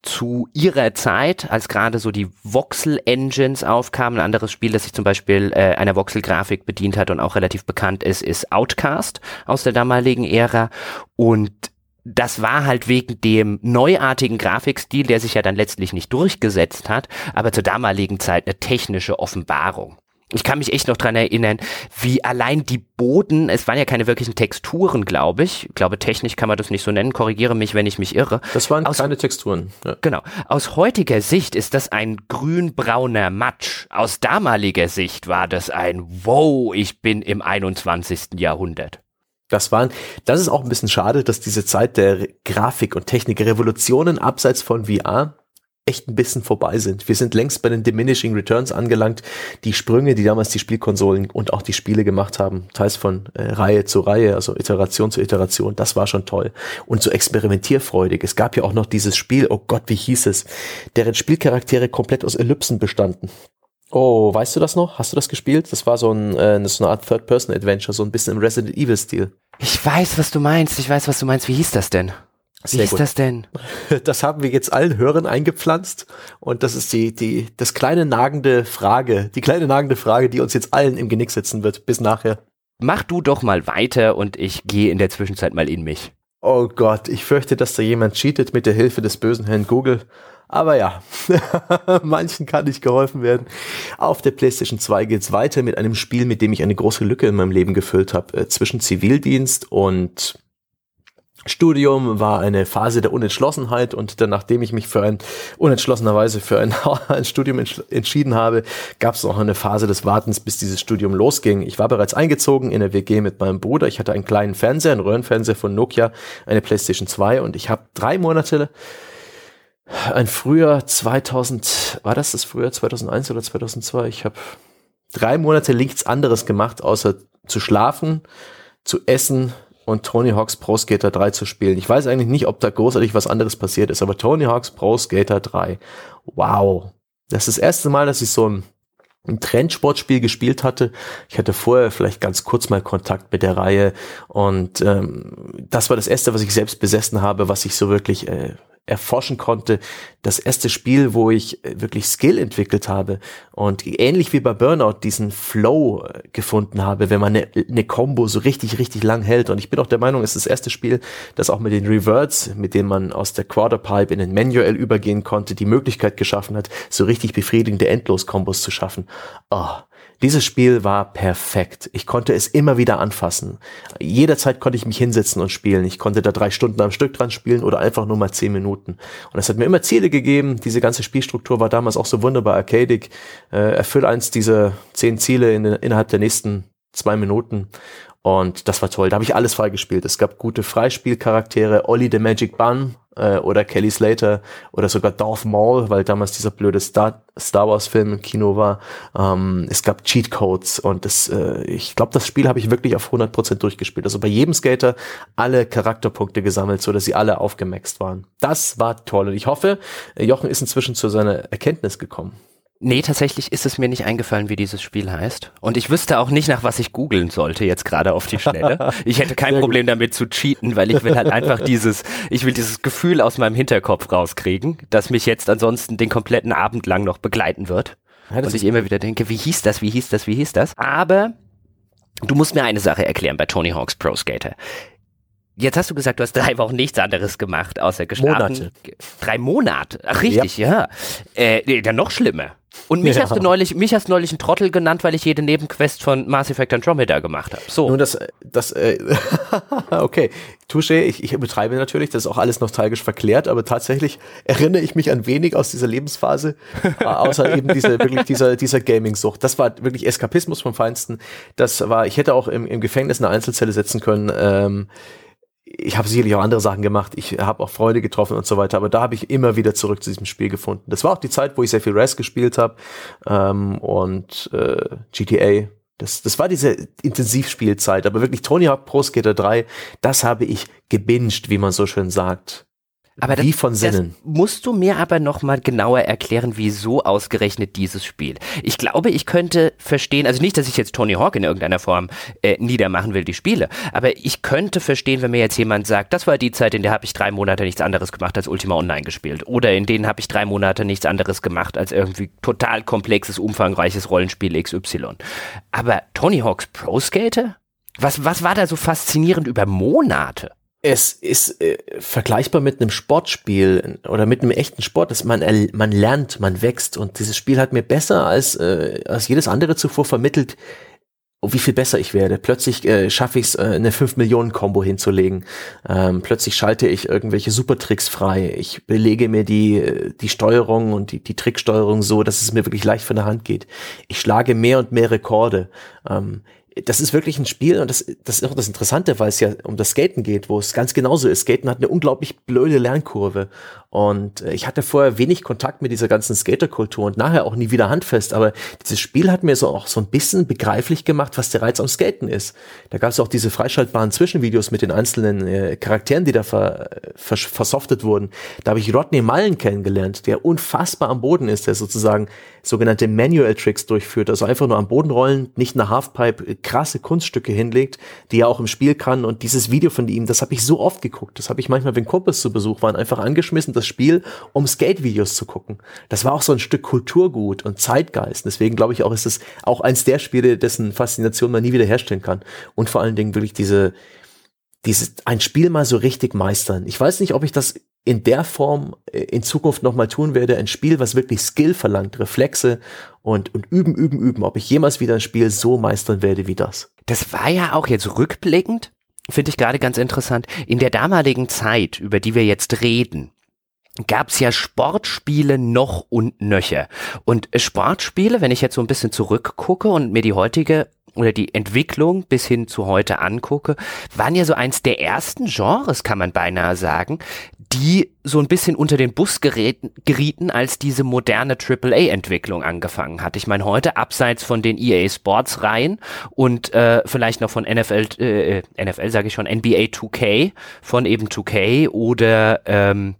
zu ihrer Zeit, als gerade so die Voxel-Engines aufkamen, ein anderes Spiel, das sich zum Beispiel äh, einer Voxel-Grafik bedient hat und auch relativ bekannt ist, ist Outcast aus der damaligen Ära. Und das war halt wegen dem neuartigen Grafikstil, der sich ja dann letztlich nicht durchgesetzt hat, aber zur damaligen Zeit eine technische Offenbarung. Ich kann mich echt noch dran erinnern, wie allein die Boden, es waren ja keine wirklichen Texturen, glaube ich. Ich glaube, technisch kann man das nicht so nennen. Korrigiere mich, wenn ich mich irre. Das waren aus, keine Texturen. Ja. Genau. Aus heutiger Sicht ist das ein grün-brauner Matsch. Aus damaliger Sicht war das ein Wow, ich bin im 21. Jahrhundert. Das waren, das ist auch ein bisschen schade, dass diese Zeit der Grafik und Technik Revolutionen abseits von VR echt ein bisschen vorbei sind. Wir sind längst bei den Diminishing Returns angelangt. Die Sprünge, die damals die Spielkonsolen und auch die Spiele gemacht haben, teils von äh, Reihe zu Reihe, also Iteration zu Iteration, das war schon toll. Und so experimentierfreudig. Es gab ja auch noch dieses Spiel, oh Gott, wie hieß es, deren Spielcharaktere komplett aus Ellipsen bestanden. Oh, weißt du das noch? Hast du das gespielt? Das war so, ein, äh, so eine Art Third-Person-Adventure, so ein bisschen im Resident Evil-Stil. Ich weiß, was du meinst. Ich weiß, was du meinst. Wie hieß das denn? Wie Sehr ist gut. das denn? (laughs) Das haben wir jetzt allen Hörern eingepflanzt und das ist die, die, das kleine nagende Frage, die kleine nagende Frage, die uns jetzt allen im Genick sitzen wird, bis nachher. Mach du doch mal weiter und ich gehe in der Zwischenzeit mal in mich. Oh Gott, ich fürchte, dass da jemand cheatet mit der Hilfe des bösen Herrn Google. Aber ja, (laughs) manchen kann nicht geholfen werden. Auf der PlayStation 2 geht's weiter mit einem Spiel, mit dem ich eine große Lücke in meinem Leben gefüllt habe. Äh, zwischen Zivildienst und Studium war eine Phase der Unentschlossenheit und dann, nachdem ich mich für ein unentschlossenerweise für ein, (laughs) ein Studium entschieden habe, gab es noch eine Phase des Wartens, bis dieses Studium losging. Ich war bereits eingezogen in der WG mit meinem Bruder. Ich hatte einen kleinen Fernseher, einen Röhrenfernseher von Nokia, eine PlayStation 2 und ich habe drei Monate ein Frühjahr 2000, war das das Frühjahr 2001 oder 2002? Ich habe drei Monate nichts anderes gemacht, außer zu schlafen, zu essen, und Tony Hawk's Pro Skater 3 zu spielen. Ich weiß eigentlich nicht, ob da großartig was anderes passiert ist, aber Tony Hawk's Pro Skater 3, wow. Das ist das erste Mal, dass ich so ein, ein Trendsportspiel gespielt hatte. Ich hatte vorher vielleicht ganz kurz mal Kontakt mit der Reihe und ähm, das war das erste, was ich selbst besessen habe, was ich so wirklich äh, erforschen konnte. Das erste Spiel, wo ich äh, wirklich Skill entwickelt habe und ähnlich wie bei Burnout diesen Flow äh, gefunden habe, wenn man eine, eine Combo so richtig, richtig lang hält. Und ich bin auch der Meinung, es ist das erste Spiel, das auch mit den Reverts, mit denen man aus der Quarterpipe in den Manual übergehen konnte, die Möglichkeit geschaffen hat, so richtig befriedigende Endlos-Kombos zu schaffen. Oh, dieses Spiel war perfekt. Ich konnte es immer wieder anfassen. Jederzeit konnte ich mich hinsetzen und spielen. Ich konnte da drei Stunden am Stück dran spielen oder einfach nur mal zehn Minuten. Und es hat mir immer Ziele gegeben. Diese ganze Spielstruktur war damals auch so wunderbar arcadic. Äh, erfüll eins dieser zehn Ziele in, innerhalb der nächsten zwei Minuten. Und das war toll. Da habe ich alles freigespielt. Es gab gute Freispielcharaktere. Ollie the Magic Bun äh, oder Kelly Slater oder sogar Darth Maul, weil damals dieser blöde Star, Star Wars Film im Kino war. Ähm, es gab Cheat Codes und das, äh, ich glaube, das Spiel habe ich wirklich auf 100% durchgespielt. Also bei jedem Skater alle Charakterpunkte gesammelt, so dass sie alle aufgemaxt waren. Das war toll und ich hoffe, Jochen ist inzwischen zu seiner Erkenntnis gekommen. Nee, tatsächlich ist es mir nicht eingefallen, wie dieses Spiel heißt. Und ich wüsste auch nicht, nach was ich googeln sollte, jetzt gerade auf die Schnelle. (laughs) Ich hätte kein Sehr Problem gut. damit zu cheaten, weil ich will halt einfach dieses, ich will dieses Gefühl aus meinem Hinterkopf rauskriegen, das mich jetzt ansonsten den kompletten Abend lang noch begleiten wird. Ja, und ich immer wieder denke, wie hieß das, wie hieß das, wie hieß das? Aber du musst mir eine Sache erklären bei Tony Hawk's Pro Skater. Jetzt hast du gesagt, du hast drei Wochen nichts anderes gemacht, außer geschlafen. Monate. Drei Monate. Ach, richtig, ja. ja. Äh, dann noch schlimmer. Und mich ja. hast du neulich, mich hast neulich einen Trottel genannt, weil ich jede Nebenquest von Mass Effect Andromeda gemacht habe. So. Nun, das, das, äh, (laughs) okay. Touché, ich, ich betreibe natürlich, das ist auch alles nostalgisch verklärt, aber tatsächlich erinnere ich mich an wenig aus dieser Lebensphase, äh, außer eben diese, wirklich dieser, dieser Gaming-Sucht. Das war wirklich Eskapismus vom Feinsten. Das war, ich hätte auch im, im Gefängnis eine Einzelzelle setzen können, ähm, ich habe sicherlich auch andere Sachen gemacht, ich habe auch Freunde getroffen und so weiter, aber da habe ich immer wieder zurück zu diesem Spiel gefunden. Das war auch die Zeit, wo ich sehr viel Res gespielt habe ähm, und äh, GTA. Das, das war diese Intensivspielzeit, aber wirklich Tony Hawk Pro Skater 3, das habe ich gebinged, wie man so schön sagt. Aber Wie von Sinnen. musst du mir aber nochmal genauer erklären, wieso ausgerechnet dieses Spiel. Ich glaube, ich könnte verstehen, also nicht, dass ich jetzt Tony Hawk in irgendeiner Form äh, niedermachen will, die Spiele, aber ich könnte verstehen, wenn mir jetzt jemand sagt, das war die Zeit, in der habe ich drei Monate nichts anderes gemacht als Ultima Online gespielt. Oder in denen habe ich drei Monate nichts anderes gemacht als irgendwie total komplexes, umfangreiches Rollenspiel XY. Aber Tony Hawks Pro Skater? Was, was war da so faszinierend über Monate? Es ist äh, vergleichbar mit einem Sportspiel oder mit einem echten Sport, dass man man lernt, man wächst und dieses Spiel hat mir besser als äh, als jedes andere zuvor vermittelt, oh, wie viel besser ich werde. Plötzlich äh, schaffe ich es, äh, eine 5 Millionen Combo hinzulegen. Ähm, plötzlich schalte ich irgendwelche Supertricks frei. Ich belege mir die äh, die Steuerung und die die Tricksteuerung so, dass es mir wirklich leicht von der Hand geht. Ich schlage mehr und mehr Rekorde. Ähm, das ist wirklich ein Spiel und das, das ist auch das Interessante, weil es ja um das Skaten geht, wo es ganz genauso ist. Skaten hat eine unglaublich blöde Lernkurve und äh, ich hatte vorher wenig Kontakt mit dieser ganzen Skaterkultur und nachher auch nie wieder handfest, aber dieses Spiel hat mir so auch so ein bisschen begreiflich gemacht, was der Reiz am Skaten ist. Da gab es auch diese freischaltbaren Zwischenvideos mit den einzelnen äh, Charakteren, die da ver, vers versoftet wurden. Da habe ich Rodney Mullen kennengelernt, der unfassbar am Boden ist, der sozusagen sogenannte Manual Tricks durchführt, also einfach nur am Boden rollen, nicht eine Halfpipe, äh, krasse Kunststücke hinlegt, die er auch im Spiel kann und dieses Video von ihm, das habe ich so oft geguckt, das habe ich manchmal, wenn Kumpels zu Besuch waren, einfach angeschmissen, das Spiel, um Skate-Videos zu gucken. Das war auch so ein Stück Kulturgut und Zeitgeist. Deswegen glaube ich auch, ist es auch eins der Spiele, dessen Faszination man nie wieder herstellen kann. Und vor allen Dingen wirklich diese, dieses, ein Spiel mal so richtig meistern. Ich weiß nicht, ob ich das in der Form äh, in Zukunft nochmal tun werde. Ein Spiel, was wirklich Skill verlangt, Reflexe und, und üben, üben, üben. Ob ich jemals wieder ein Spiel so meistern werde wie das. Das war ja auch jetzt rückblickend, finde ich gerade ganz interessant. In der damaligen Zeit, über die wir jetzt reden, gab's ja Sportspiele noch und nöcher. Und Sportspiele, wenn ich jetzt so ein bisschen zurückgucke und mir die heutige oder die Entwicklung bis hin zu heute angucke, waren ja so eins der ersten Genres, kann man beinahe sagen, die so ein bisschen unter den Bus gerieten, als diese moderne AAA-Entwicklung angefangen hat. Ich meine, heute abseits von den EA Sports-Reihen und äh, vielleicht noch von NFL, äh, NFL sage ich schon, NBA 2K, von eben 2K oder ähm,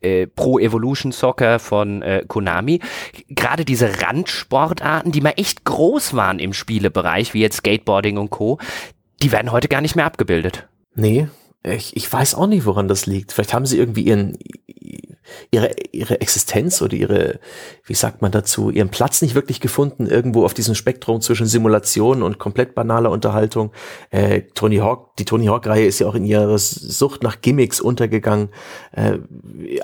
äh, Pro Evolution Soccer von äh, Konami. Gerade diese Randsportarten, die mal echt groß waren im Spielebereich, wie jetzt Skateboarding und Co., die werden heute gar nicht mehr abgebildet. Nee, ich, ich weiß auch nicht, woran das liegt. Vielleicht haben sie irgendwie ihren, ihre, ihre Existenz oder ihre, wie sagt man dazu, ihren Platz nicht wirklich gefunden, irgendwo auf diesem Spektrum zwischen Simulation und komplett banaler Unterhaltung. Äh, Tony Hawk, die Tony Hawk-Reihe ist ja auch in ihrer Sucht nach Gimmicks untergegangen. Äh,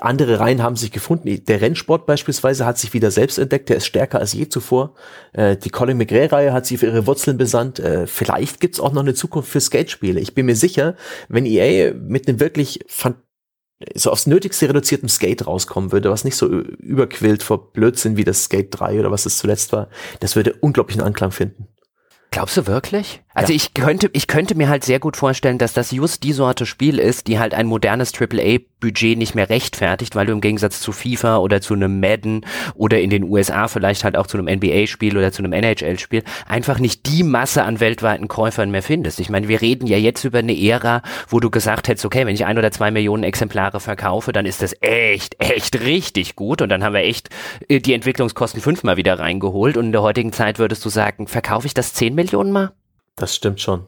andere Reihen haben sich gefunden. Der Rennsport beispielsweise hat sich wieder selbst entdeckt, der ist stärker als je zuvor. Äh, die Colin McRae-Reihe hat sich für ihre Wurzeln besandt. Äh, vielleicht gibt's auch noch eine Zukunft für Skatespiele. Ich bin mir sicher, wenn EA mit einem wirklich fantastischen so aufs Nötigste reduziertem Skate rauskommen würde, was nicht so überquillt vor Blödsinn wie das Skate 3 oder was es zuletzt war, das würde unglaublichen Anklang finden. Glaubst du wirklich? Also ja. ich könnte, ich könnte mir halt sehr gut vorstellen, dass das just die Sorte Spiel ist, die halt ein modernes AAA-Budget nicht mehr rechtfertigt, weil du im Gegensatz zu FIFA oder zu einem Madden oder in den USA vielleicht halt auch zu einem NBA-Spiel oder zu einem NHL-Spiel einfach nicht die Masse an weltweiten Käufern mehr findest. Ich meine, wir reden ja jetzt über eine Ära, wo du gesagt hättest, okay, wenn ich ein oder zwei Millionen Exemplare verkaufe, dann ist das echt, echt richtig gut und dann haben wir echt äh, die Entwicklungskosten fünfmal wieder reingeholt und in der heutigen Zeit würdest du sagen, verkaufe ich das zehn Millionen mal? Das stimmt schon.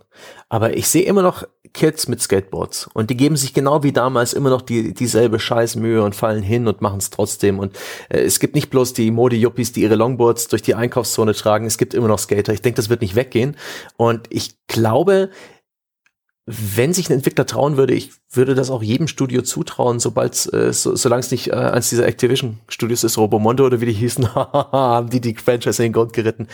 Aber ich sehe immer noch Kids mit Skateboards und die geben sich genau wie damals immer noch die dieselbe Scheißmühe und fallen hin und machen es trotzdem. Und äh, es gibt nicht bloß die Mode-Yuppies, die ihre Longboards durch die Einkaufszone tragen, es gibt immer noch Skater. Ich denke, das wird nicht weggehen. Und ich glaube, wenn sich ein Entwickler trauen würde, ich würde das auch jedem Studio zutrauen, sobald äh, so, solange es nicht äh, eins dieser Activision Studios ist, Robomondo oder wie die hießen, (laughs) haben die die Franchise in den Grund geritten.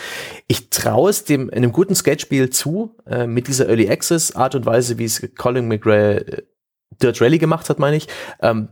Ich traue es dem in einem guten Skate-Spiel zu, äh, mit dieser Early Access Art und Weise, wie es Colin McRae äh, Dirt Rally gemacht hat, meine ich, ähm,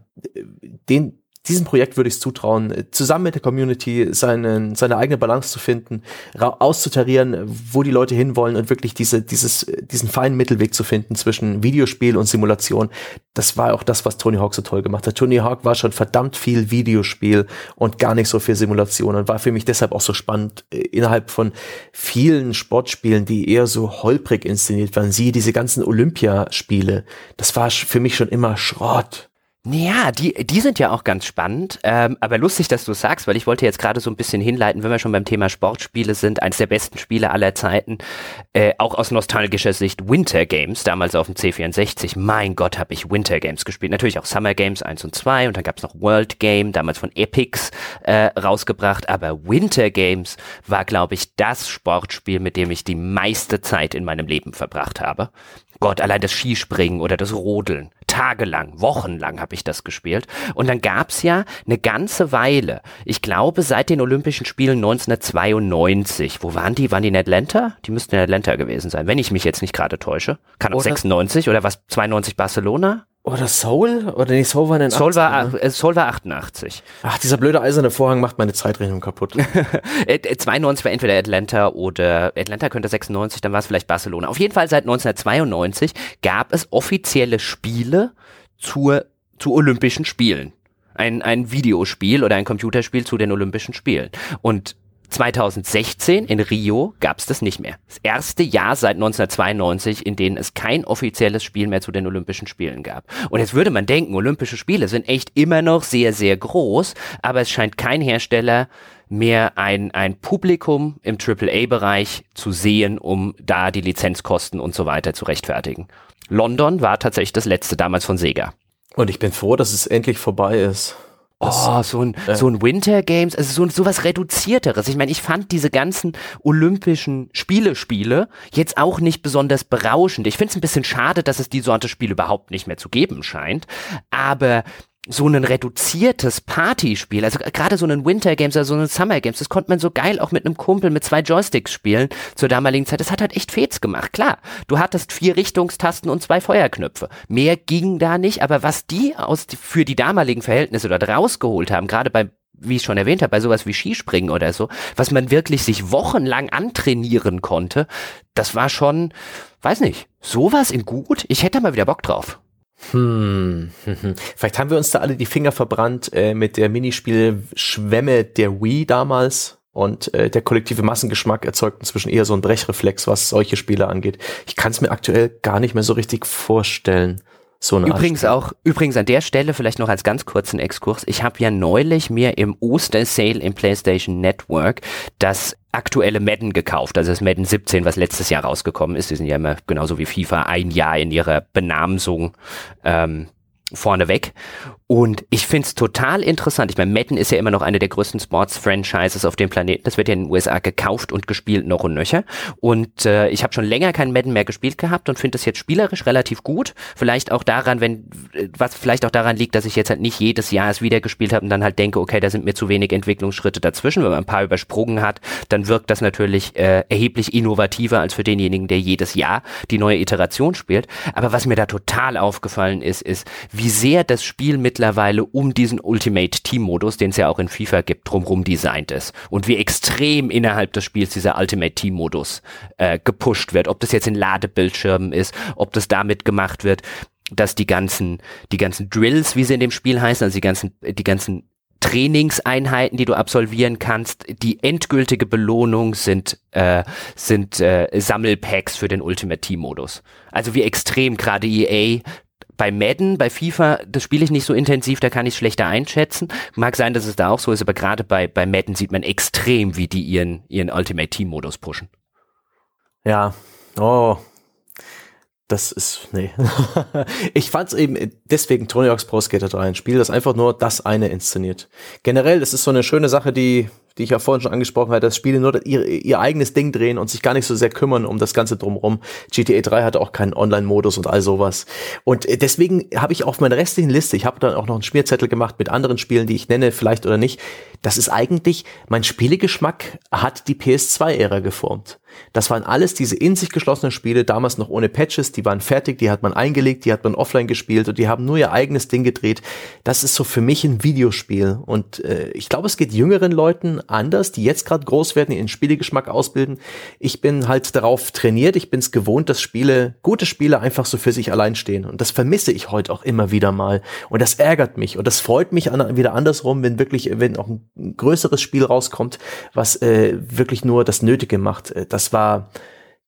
den diesem Projekt würde ich es zutrauen, zusammen mit der Community seinen, seine eigene Balance zu finden, auszutarieren, wo die Leute hinwollen und wirklich diese, dieses, diesen feinen Mittelweg zu finden zwischen Videospiel und Simulation. Das war auch das, was Tony Hawk so toll gemacht hat. Tony Hawk war schon verdammt viel Videospiel und gar nicht so viel Simulation und war für mich deshalb auch so spannend äh, innerhalb von vielen Sportspielen, die eher so holprig inszeniert waren. Sie, diese ganzen Olympiaspiele, das war für mich schon immer Schrott Ja, die, die sind ja auch ganz spannend, ähm, aber lustig, dass du sagst, weil ich wollte jetzt gerade so ein bisschen hinleiten, wenn wir schon beim Thema Sportspiele sind, eines der besten Spiele aller Zeiten, äh, auch aus nostalgischer Sicht Winter Games, damals auf dem C64. Mein Gott, habe ich Winter Games gespielt. Natürlich auch Summer Games 1 und 2 und dann gab's noch World Game, damals von Epics äh, rausgebracht, aber Winter Games war, glaube ich, das Sportspiel, mit dem ich die meiste Zeit in meinem Leben verbracht habe. Gott, allein das Skispringen oder das Rodeln. Tagelang, wochenlang habe ich das gespielt. Und dann gab's ja eine ganze Weile, ich glaube seit den Olympischen Spielen 1992, wo waren die? Waren die in Atlanta? Die müssten in Atlanta gewesen sein, wenn ich mich jetzt nicht gerade täusche. Kann auch oder 96 oder was, 92 Barcelona? Oder Soul? Oder nee, Soul war in Soul 80, war, ne? Äh, Soul war 88. Ach, dieser blöde eiserne Vorhang macht meine Zeitrechnung kaputt. 92 (laughs) äh, äh, war entweder Atlanta oder Atlanta könnte 96, dann war es vielleicht Barcelona. Auf jeden Fall seit 1992 gab es offizielle Spiele zur, zu Olympischen Spielen. Ein, ein Videospiel oder ein Computerspiel zu den Olympischen Spielen. Und 2016 in Rio gab es das nicht mehr. Das erste Jahr seit 1992, in dem es kein offizielles Spiel mehr zu den Olympischen Spielen gab. Und jetzt würde man denken, Olympische Spiele sind echt immer noch sehr, sehr groß, aber es scheint kein Hersteller mehr ein, ein Publikum im AAA-Bereich zu sehen, um da die Lizenzkosten und so weiter zu rechtfertigen. London war tatsächlich das letzte damals von Sega. Und ich bin froh, dass es endlich vorbei ist. Oh, so ein, äh. so ein Winter Games, also so, so was Reduzierteres. Ich meine, ich fand diese ganzen olympischen Spiele-Spiele jetzt auch nicht besonders berauschend. Ich finde es ein bisschen schade, dass es die Sorte Spiele überhaupt nicht mehr zu geben scheint. Aber so ein reduziertes Partyspiel, also gerade so ein Winter Games oder so ein Summer Games, das konnte man so geil auch mit einem Kumpel mit zwei Joysticks spielen zur damaligen Zeit. Das hat halt echt Fets gemacht. Klar, du hattest vier Richtungstasten und zwei Feuerknöpfe. Mehr ging da nicht, aber was die aus für die damaligen Verhältnisse dort rausgeholt haben, gerade bei wie ich schon erwähnt habe, bei sowas wie Skispringen oder so, was man wirklich sich wochenlang antrainieren konnte, das war schon, weiß nicht, sowas in gut. Ich hätte mal wieder Bock drauf. Hm. (laughs) Vielleicht haben wir uns da alle die Finger verbrannt äh, mit der Minispiel-Schwemme der Wii damals. Und äh, der kollektive Massengeschmack erzeugt inzwischen eher so einen Brechreflex, was solche Spiele angeht. Ich kann es mir aktuell gar nicht mehr so richtig vorstellen. So eine übrigens auch, übrigens an der Stelle vielleicht noch als ganz kurzen Exkurs. Ich habe ja neulich mir im Ostersale im PlayStation Network das aktuelle Madden gekauft, also das Madden 17, was letztes Jahr rausgekommen ist. Die sind ja immer genauso wie FIFA ein Jahr in ihrer Benamsung ähm, vorneweg. Und ich find's total interessant. Ich meine, Madden ist ja immer noch eine der größten Sports-Franchises auf dem Planeten. Das wird ja in den USA gekauft und gespielt noch und nöcher. Und äh, ich habe schon länger kein Madden mehr gespielt gehabt und finde das jetzt spielerisch relativ gut. Vielleicht auch daran, wenn, was vielleicht auch daran liegt, dass ich jetzt halt nicht jedes Jahr es wieder gespielt habe und dann halt denke, okay, da sind mir zu wenig Entwicklungsschritte dazwischen. Wenn man ein paar übersprungen hat, dann wirkt das natürlich äh, erheblich innovativer als für denjenigen, der jedes Jahr die neue Iteration spielt. Aber was mir da total aufgefallen ist, ist, wie sehr das Spiel mit mittlerweile um diesen Ultimate Team Modus, den es ja auch in FIFA gibt, drumherum designt ist. Und wie extrem innerhalb des Spiels dieser Ultimate Team Modus äh, gepusht wird. Ob das jetzt in Ladebildschirmen ist, ob das damit gemacht wird, dass die ganzen, die ganzen Drills, wie sie in dem Spiel heißen, also die ganzen, die ganzen Trainingseinheiten, die du absolvieren kannst. Die endgültige Belohnung sind, äh, sind äh, Sammelpacks für den Ultimate Team Modus. Also wie extrem gerade EA bei Madden, bei FIFA, das spiele ich nicht so intensiv, da kann ich es schlechter einschätzen. Mag sein, dass es da auch so ist, aber gerade bei, bei Madden sieht man extrem, wie die ihren, ihren Ultimate Team Modus pushen. Ja, oh, das ist, nee. (laughs) ich fand es eben deswegen Tony Hawk's Pro Skater 3 ein Spiel, das einfach nur das eine inszeniert. Generell, das ist so eine schöne Sache, die die ich ja vorhin schon angesprochen habe, dass Spiele nur ihr, ihr eigenes Ding drehen und sich gar nicht so sehr kümmern um das Ganze drumherum. GTA 3 hatte auch keinen Online-Modus und all sowas. Und äh, deswegen habe ich auf meiner restlichen Liste, ich habe dann auch noch einen Schmierzettel gemacht mit anderen Spielen, die ich nenne, vielleicht oder nicht. Das ist eigentlich, mein Spielegeschmack hat die PS2-Ära geformt. Das waren alles diese in sich geschlossenen Spiele, damals noch ohne Patches, die waren fertig, die hat man eingelegt, die hat man offline gespielt und die haben nur ihr eigenes Ding gedreht. Das ist so für mich ein Videospiel. Und äh, ich glaube, es geht jüngeren Leuten anders, die jetzt gerade groß werden, ihren Spielegeschmack ausbilden. Ich bin halt darauf trainiert, ich bin es gewohnt, dass Spiele, gute Spiele einfach so für sich allein stehen. Und das vermisse ich heute auch immer wieder mal. Und das ärgert mich. Und das freut mich an, wieder andersrum, wenn wirklich, wenn auch ein größeres Spiel rauskommt, was äh, wirklich nur das Nötige macht. Äh, das war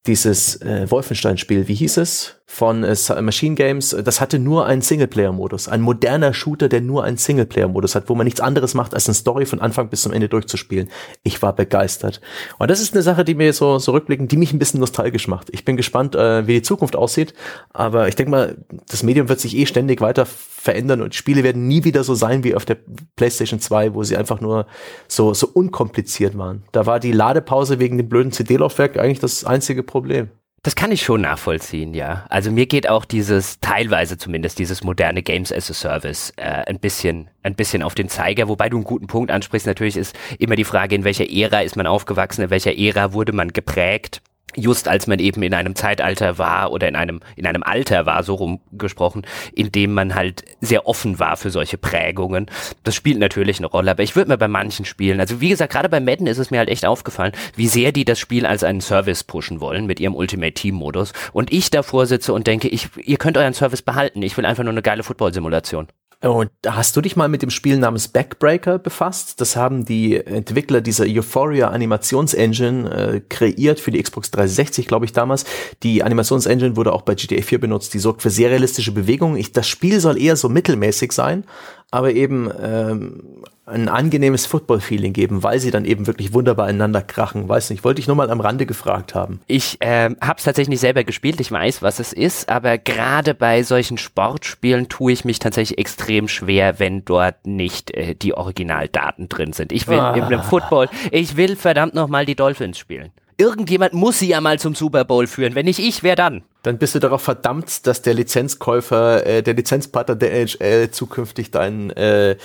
dieses äh, Wolfenstein-Spiel, wie hieß es? Von äh, Machine Games, das hatte nur einen Singleplayer-Modus. Ein moderner Shooter, der nur einen Singleplayer-Modus hat, wo man nichts anderes macht, als eine Story von Anfang bis zum Ende durchzuspielen. Ich war begeistert. Und das ist eine Sache, die mir so, so rückblickend, die mich ein bisschen nostalgisch macht. Ich bin gespannt, äh, wie die Zukunft aussieht. Aber ich denke mal, das Medium wird sich eh ständig weiter verändern und Spiele werden nie wieder so sein wie auf der PlayStation 2, wo sie einfach nur so, so unkompliziert waren. Da war die Ladepause wegen dem blöden CD-Laufwerk eigentlich das einzige Problem. Das kann ich schon nachvollziehen, ja. Also mir geht auch dieses, teilweise zumindest, dieses moderne Games as a Service äh, ein bisschen, ein bisschen auf den Zeiger, wobei du einen guten Punkt ansprichst. Natürlich ist immer die Frage, in welcher Ära ist man aufgewachsen, in welcher Ära wurde man geprägt just als man eben in einem Zeitalter war oder in einem, in einem Alter war, so rumgesprochen, in dem man halt sehr offen war für solche Prägungen. Das spielt natürlich eine Rolle, aber ich würde mir bei manchen Spielen, also wie gesagt, gerade bei Madden ist es mir halt echt aufgefallen, wie sehr die das Spiel als einen Service pushen wollen mit ihrem Ultimate Team Modus und ich davor sitze und denke, ich, ihr könnt euren Service behalten, ich will einfach nur eine geile Football-Simulation. Und hast du dich mal mit dem Spiel namens Backbreaker befasst? Das haben die Entwickler dieser Euphoria Animationsengine äh, kreiert für die Xbox 360, glaube ich, damals. Die Animationsengine wurde auch bei GTA 4 benutzt. Die sorgt für sehr realistische Bewegungen. Ich, das Spiel soll eher so mittelmäßig sein, aber eben ähm, ein angenehmes Football-Feeling geben, weil sie dann eben wirklich wunderbar einander krachen. Weiß nicht, wollte ich nur mal am Rande gefragt haben. Ich ähm, habe es tatsächlich nicht selber gespielt, ich weiß, was es ist, aber gerade bei solchen Sportspielen tue ich mich tatsächlich extrem schwer, wenn dort nicht äh, die Originaldaten drin sind. Ich will ah. im Football, ich will verdammt nochmal die Dolphins spielen. Irgendjemand muss sie ja mal zum Super Bowl führen. Wenn nicht ich, wer dann? Dann bist du darauf verdammt, dass der Lizenzkäufer, äh, der Lizenzpartner der NHL zukünftig deinen äh,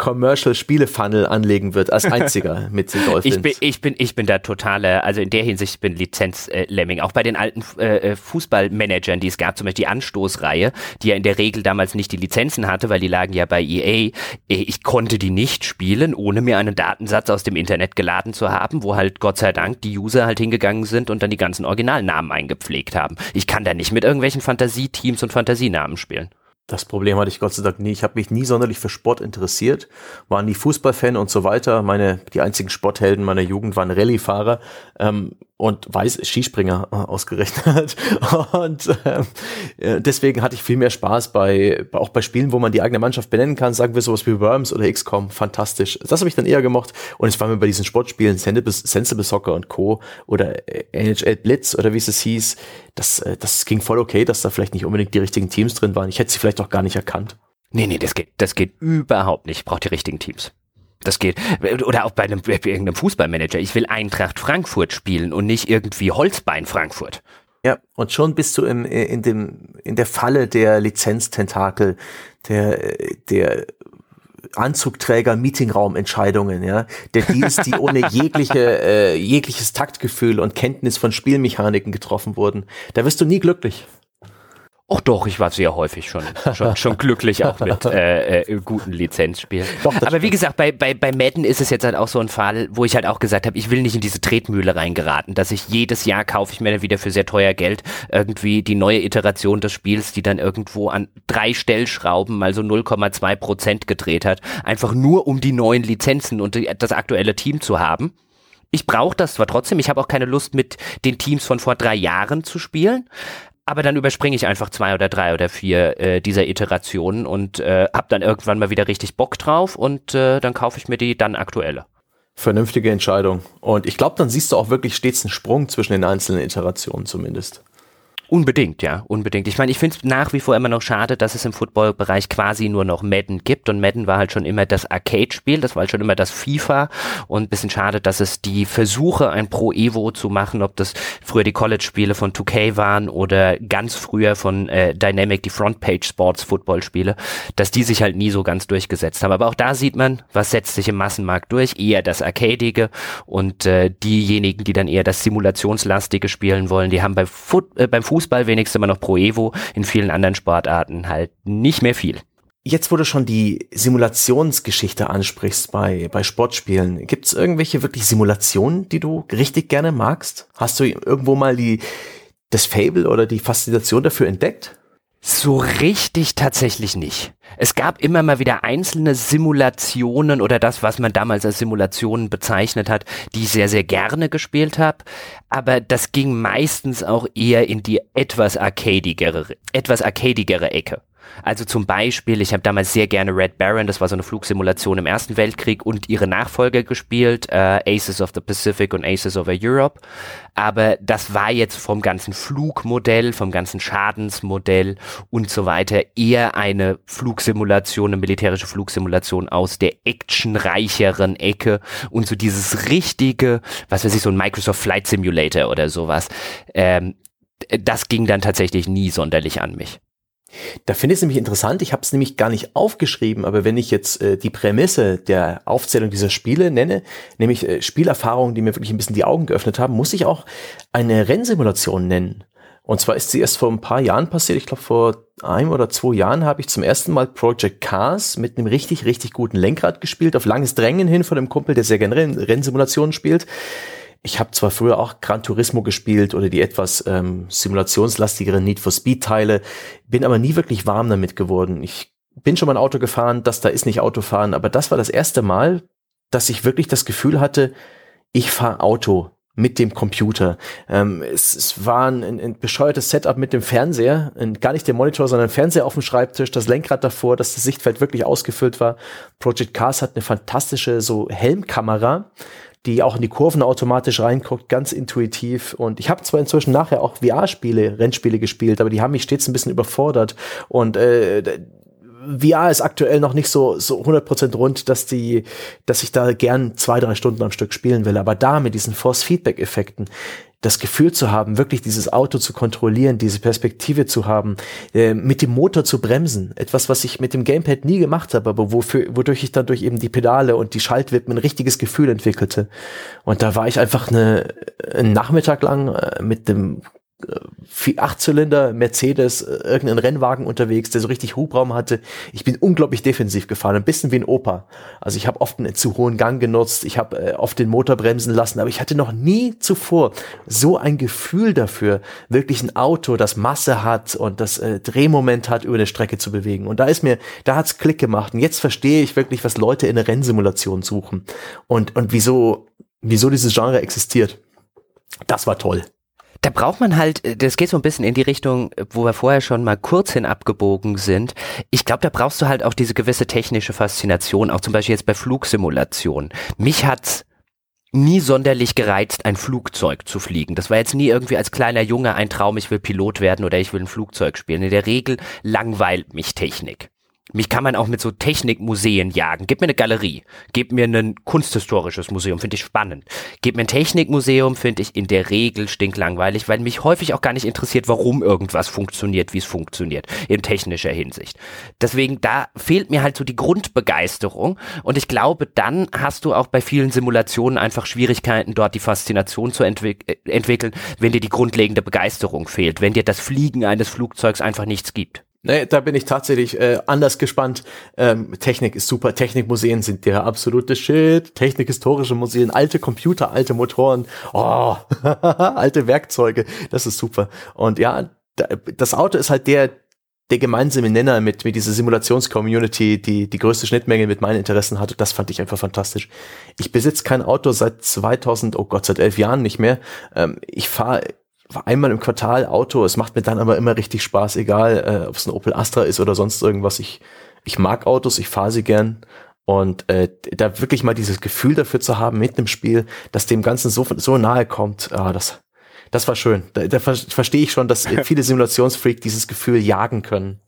Commercial Spiele Funnel anlegen wird als (laughs) einziger mit den Dolphins. Ich bin, ich bin, ich bin da totale, also in der Hinsicht ich bin Lizenz-Lemming. Auch bei den alten äh, äh, Fußballmanagern, die es gab, zum Beispiel die Anstoßreihe, die ja in der Regel damals nicht die Lizenzen hatte, weil die lagen ja bei EA. Ich konnte die nicht spielen, ohne mir einen Datensatz aus dem Internet geladen zu haben, wo halt Gott sei Dank die User halt hingegangen sind und dann die ganzen Originalnamen eingepflegt haben. Ich kann da nicht mit irgendwelchen Fantasieteams und Fantasienamen spielen. Das Problem hatte ich Gott sei Dank nie. Ich habe mich nie sonderlich für Sport interessiert, war nie Fußballfan und so weiter. Meine die einzigen Sporthelden meiner Jugend waren Rallyefahrer. Ähm, und weiß Skispringer äh, ausgerechnet. (laughs) und ähm, äh, deswegen hatte ich viel mehr Spaß bei, auch bei Spielen, wo man die eigene Mannschaft benennen kann, sagen wir sowas wie Worms oder XCOM, fantastisch. Das habe ich dann eher gemocht. Und es war mir bei diesen Sportspielen Sensible, Sensible Soccer und Co. oder äh, NHL Blitz oder wie es hieß, das, äh, das ging voll okay, dass da vielleicht nicht unbedingt die richtigen Teams drin waren. Ich hätte sie vielleicht auch gar nicht erkannt. Nee, nee, das geht, das geht überhaupt nicht. Ich brauche die richtigen Teams. Das geht. Oder auch bei, einem, bei irgendeinem Fußballmanager. Ich will Eintracht Frankfurt spielen und nicht irgendwie Holzbein Frankfurt. Ja, und schon bist du im, in, dem, in der Falle der Lizenztentakel, der, der Anzugträger Meetingraumentscheidungen, ja, der Deals, die (laughs) ohne jegliche äh, jegliches Taktgefühl und Kenntnis von Spielmechaniken getroffen wurden. Da wirst du nie glücklich. Ach doch, ich war sehr häufig schon, schon, schon glücklich auch mit (laughs) äh, äh, guten Lizenzspielen. Doch, Aber stimmt. wie gesagt, bei, bei, bei Madden ist es jetzt halt auch so ein Fall, wo ich halt auch gesagt habe, ich will nicht in diese Tretmühle reingeraten, dass ich jedes Jahr kaufe ich mir dann wieder für sehr teuer Geld irgendwie die neue Iteration des Spiels, die dann irgendwo an drei Stellschrauben mal so 0,2 Prozent gedreht hat, einfach nur um die neuen Lizenzen und die, das aktuelle Team zu haben. Ich brauche das zwar trotzdem, ich habe auch keine Lust mit den Teams von vor drei Jahren zu spielen, aber dann überspringe ich einfach zwei oder drei oder vier äh, dieser Iterationen und äh, habe dann irgendwann mal wieder richtig Bock drauf und äh, dann kaufe ich mir die dann aktuelle. Vernünftige Entscheidung. Und ich glaube, dann siehst du auch wirklich stets einen Sprung zwischen den einzelnen Iterationen zumindest. Unbedingt, ja, unbedingt. Ich meine, ich finde es nach wie vor immer noch schade, dass es im Footballbereich quasi nur noch Madden gibt und Madden war halt schon immer das Arcade-Spiel, das war halt schon immer das FIFA und bisschen schade, dass es die Versuche, ein Pro Evo zu machen, ob das früher die College-Spiele von 2K waren oder ganz früher von äh, Dynamic, die Frontpage Sports Football-Spiele, dass die sich halt nie so ganz durchgesetzt haben. Aber auch da sieht man, was setzt sich im Massenmarkt durch, eher das Arcadige und äh, diejenigen, die dann eher das Simulationslastige spielen wollen, die haben bei Foot äh, beim Fußball Fußball wenigstens immer noch Pro Evo, in vielen anderen Sportarten halt nicht mehr viel. Jetzt, wo du schon die Simulationsgeschichte ansprichst bei, bei Sportspielen, gibt es irgendwelche wirklich Simulationen, die du richtig gerne magst? Hast du irgendwo mal die, das Fable oder die Faszination dafür entdeckt? So richtig tatsächlich nicht. Es gab immer mal wieder einzelne Simulationen oder das, was man damals als Simulationen bezeichnet hat, die ich sehr, sehr gerne gespielt habe. Aber das ging meistens auch eher in die etwas arcadigere, etwas arcadigere Ecke. Also zum Beispiel, ich habe damals sehr gerne Red Baron, das war so eine Flugsimulation im Ersten Weltkrieg und ihre Nachfolger gespielt, äh, Aces of the Pacific und Aces of Europe. Aber das war jetzt vom ganzen Flugmodell, vom ganzen Schadensmodell und so weiter eher eine Flugsimulation, eine militärische Flugsimulation aus der actionreicheren Ecke und so dieses richtige, was weiß ich, so ein Microsoft Flight Simulator oder sowas. Ähm, das ging dann tatsächlich nie sonderlich an mich. Da finde ich es nämlich interessant, ich habe es nämlich gar nicht aufgeschrieben, aber wenn ich jetzt äh, die Prämisse der Aufzählung dieser Spiele nenne, nämlich äh, Spielerfahrungen, die mir wirklich ein bisschen die Augen geöffnet haben, muss ich auch eine Rennsimulation nennen. Und zwar ist sie erst vor ein paar Jahren passiert, ich glaube vor einem oder zwei Jahren habe ich zum ersten Mal Project Cars mit einem richtig, richtig guten Lenkrad gespielt, auf langes Drängen hin von einem Kumpel, der sehr gerne Rennsimulationen spielt. Ich habe zwar früher auch Gran Turismo gespielt oder die etwas ähm, simulationslastigeren Need for Speed Teile, bin aber nie wirklich warm damit geworden. Ich bin schon mal ein Auto gefahren, das da ist nicht Autofahren, aber das war das erste Mal, dass ich wirklich das Gefühl hatte, ich fahre Auto mit dem Computer. Ähm, es, es war ein, ein bescheuertes Setup mit dem Fernseher, ein, gar nicht der Monitor, sondern Fernseher auf dem Schreibtisch, das Lenkrad davor, dass das Sichtfeld wirklich ausgefüllt war. Project Cars hat eine fantastische so Helmkamera, die auch in die Kurven automatisch reinguckt, ganz intuitiv. Und ich habe zwar inzwischen nachher auch VR-Spiele, Rennspiele gespielt, aber die haben mich stets ein bisschen überfordert. Und äh, VR ist aktuell noch nicht so so 100% rund, dass die, dass ich da gern zwei drei Stunden am Stück spielen will. Aber da mit diesen Force Feedback Effekten, das Gefühl zu haben, wirklich dieses Auto zu kontrollieren, diese Perspektive zu haben, äh, mit dem Motor zu bremsen. Etwas, was ich mit dem Gamepad nie gemacht habe, aber wofür, wodurch ich dann durch eben die Pedale und die Schaltwippen ein richtiges Gefühl entwickelte. Und da war ich einfach eine, einen Nachmittag lang äh, mit dem Achtzylinder Mercedes, äh, irgendein Rennwagen unterwegs, der so richtig Hubraum hatte. Ich bin unglaublich defensiv gefahren, ein bisschen wie ein Opa. Also ich habe oft einen zu hohen Gang genutzt, ich habe äh, oft den Motor bremsen lassen, aber ich hatte noch nie zuvor so ein Gefühl dafür, wirklich ein Auto, das Masse hat und das äh, Drehmoment hat, über eine Strecke zu bewegen. Und da ist mir, da hat's Klick gemacht. Und jetzt verstehe ich wirklich, was Leute in der Rennsimulation suchen und und wieso wieso dieses Genre existiert. Das war toll da braucht man halt, äh, das geht so ein bisschen in die Richtung, wo wir vorher schon mal kurz hin abgebogen sind. Ich glaube, da brauchst du halt auch diese gewisse technische Faszination, auch zum Beispiel jetzt bei Flugsimulationen. Mich hat's nie sonderlich gereizt, ein Flugzeug zu fliegen. Das war jetzt nie irgendwie als kleiner Junge ein Traum, ich will Pilot werden oder ich will ein Flugzeug spielen. In der Regel langweilt mich Technik. Mich kann man auch mit so Technikmuseen jagen. Gib mir eine Galerie. Gib mir ein kunsthistorisches Museum, finde ich spannend. Gib mir ein Technikmuseum, finde ich in der Regel stinklangweilig, weil mich häufig auch gar nicht interessiert, warum irgendwas funktioniert, wie es funktioniert, in technischer Hinsicht. Deswegen, da fehlt mir halt so die Grundbegeisterung und ich glaube, dann hast du auch bei vielen Simulationen einfach Schwierigkeiten, dort die Faszination zu entwick äh, entwickeln, wenn dir die grundlegende Begeisterung fehlt, wenn dir das Fliegen eines Flugzeugs einfach nichts gibt. Nee, da bin ich tatsächlich äh, anders gespannt. Ähm, Technik ist super. Technikmuseen sind der absolute Shit. Technikhistorische Museen, alte Computer, alte Motoren, oh, (laughs) alte Werkzeuge. Das ist super. Und ja, das Auto ist halt der, der gemeinsame Nenner mit, mit dieser Simulations-Community, die die größte Schnittmenge mit meinen Interessen hatte. Das fand ich einfach fantastisch. Ich besitze kein Auto seit 2000, oh Gott, seit elf Jahren nicht mehr. Ähm, ich fahre einmal im Quartal Auto. Es macht mir dann aber immer richtig Spaß, egal äh, ob es ein Opel Astra ist oder sonst irgendwas. Ich, ich mag Autos, ich fahre sie gern. Und äh, da wirklich mal dieses Gefühl dafür zu haben mit einem Spiel, dass dem Ganzen so, so nahe kommt, ah, das, das war schön. Da, da verstehe ich schon, dass (laughs) viele Simulationsfreak dieses Gefühl jagen können.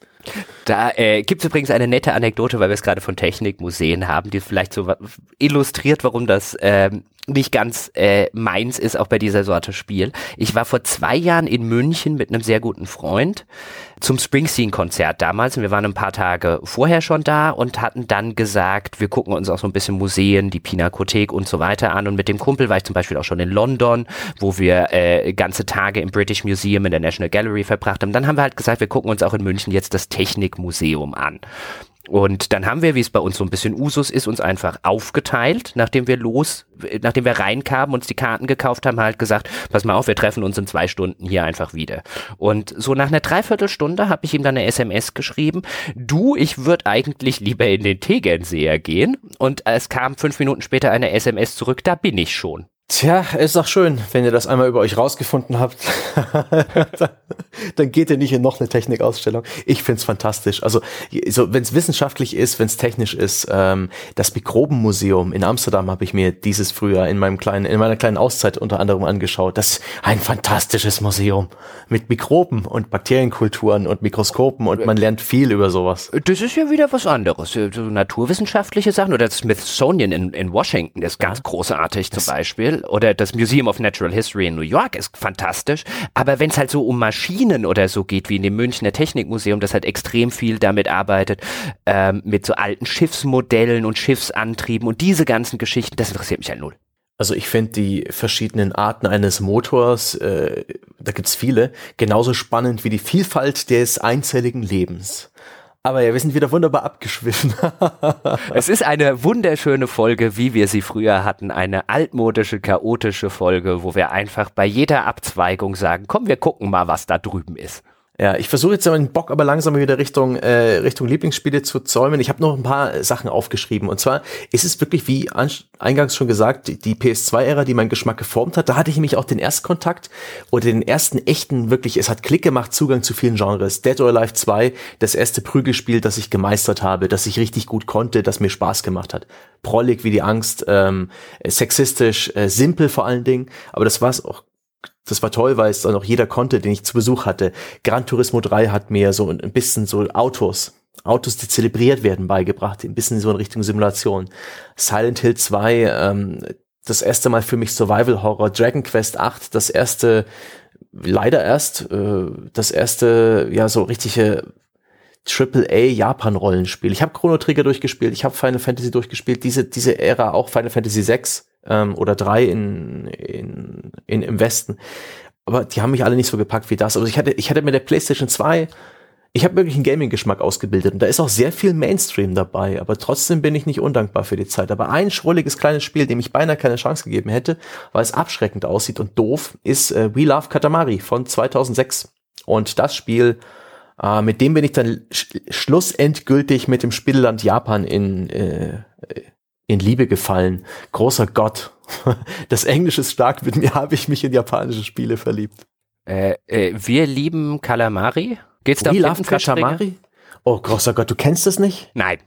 Da äh, gibt es übrigens eine nette Anekdote, weil wir es gerade von Technikmuseen haben, die vielleicht so illustriert, warum das ähm, nicht ganz äh, meins ist, auch bei dieser Sorte Spiel. Ich war vor zwei Jahren in München mit einem sehr guten Freund zum Springsteen-Konzert damals und wir waren ein paar Tage vorher schon da und hatten dann gesagt, wir gucken uns auch so ein bisschen Museen, die Pinakothek und so weiter an und mit dem Kumpel war ich zum Beispiel auch schon in London, wo wir äh, ganze Tage im British Museum in der National Gallery verbracht haben. Dann haben wir halt gesagt, wir gucken uns auch in München jetzt das Technikmuseum an. Und dann haben wir, wie es bei uns so ein bisschen Usus ist, uns einfach aufgeteilt, nachdem wir los, nachdem wir reinkamen, uns die Karten gekauft haben, halt gesagt, pass mal auf, wir treffen uns in zwei Stunden hier einfach wieder. Und so nach einer Dreiviertelstunde habe ich ihm dann eine SMS geschrieben, du, ich würde eigentlich lieber in den Tegernseher gehen. Und es kam fünf Minuten später eine SMS zurück, da bin ich schon. Tja, ist doch schön, wenn ihr das einmal über euch rausgefunden habt. (laughs) dann geht ihr nicht in noch eine Technikausstellung. Ich find's fantastisch. Also, so, wenn es wissenschaftlich ist, wenn es technisch ist, ähm, das Mikrobenmuseum in Amsterdam habe ich mir dieses früher in meinem kleinen, in meiner kleinen Auszeit unter anderem angeschaut. Das ist ein fantastisches Museum mit Mikroben und Bakterienkulturen und Mikroskopen und man lernt viel über sowas. Das ist ja wieder was anderes. So naturwissenschaftliche Sachen oder das Smithsonian in, in Washington ist ganz ja. großartig zum Beispiel oder das Museum of Natural History in New York ist fantastisch. Aber wenn es halt so um Maschinen oder so geht, wie in dem Münchner Technikmuseum, das halt extrem viel damit arbeitet, ähm, mit so alten Schiffsmodellen und Schiffsantrieben und diese ganzen Geschichten, das interessiert mich halt null. Also ich finde die verschiedenen Arten eines Motors, äh, da gibt's viele, genauso spannend wie die Vielfalt des einzelligen Lebens. Aber ja, wir sind wieder wunderbar abgeschwiffen. (laughs) es ist eine wunderschöne Folge, wie wir sie früher hatten. Eine altmodische, chaotische Folge, wo wir einfach bei jeder Abzweigung sagen, komm, wir gucken mal, was da drüben ist. Ja, ich versuche jetzt meinen Bock aber langsam wieder Richtung äh, Richtung Lieblingsspiele zu zäumen. Ich habe noch ein paar Sachen aufgeschrieben und zwar ist es wirklich wie eingangs schon gesagt die PS2-Ära, die meinen Geschmack geformt hat. Da hatte ich nämlich auch den Erstkontakt oder den ersten echten wirklich. Es hat Klick gemacht Zugang zu vielen Genres. Dead or Alive 2, das erste Prügelspiel, das ich gemeistert habe, das ich richtig gut konnte, das mir Spaß gemacht hat. Prollig wie die Angst, ähm, sexistisch, äh, simpel vor allen Dingen. Aber das war es auch das war toll, weil es dann auch jeder konnte, den ich zu Besuch hatte. Gran Turismo 3 hat mir so ein bisschen so Autos, Autos, die zelebriert werden, beigebracht, ein bisschen so in Richtung Simulation. Silent Hill 2, ähm, das erste Mal für mich Survival Horror, Dragon Quest 8, das erste, leider erst, äh, das erste, ja, so richtige AAA Japan-Rollenspiel. Ich habe Chrono Trigger durchgespielt, ich habe Final Fantasy durchgespielt, diese, diese Ära auch Final Fantasy 6 ähm, oder drei in, in, in, im Westen. Aber die haben mich alle nicht so gepackt wie das. Also ich hatte, ich hatte mit der PlayStation 2, ich habe wirklich einen Gaming-Geschmack ausgebildet und da ist auch sehr viel Mainstream dabei, aber trotzdem bin ich nicht undankbar für die Zeit. Aber ein schrulliges kleines Spiel, dem ich beinahe keine Chance gegeben hätte, weil es abschreckend aussieht und doof, ist äh, We Love Katamari von 2006. Und das Spiel, äh, mit dem bin ich dann sch schlussendgültig mit dem Spielland Japan in, äh, in Liebe gefallen. Großer Gott. (laughs) Das Englische ist stark, mit mir habe ich mich in japanische Spiele verliebt. Äh, äh, wir lieben Kalamari. Geht's da um Kalamari? Oh, großer Gott, du kennst das nicht? Nein.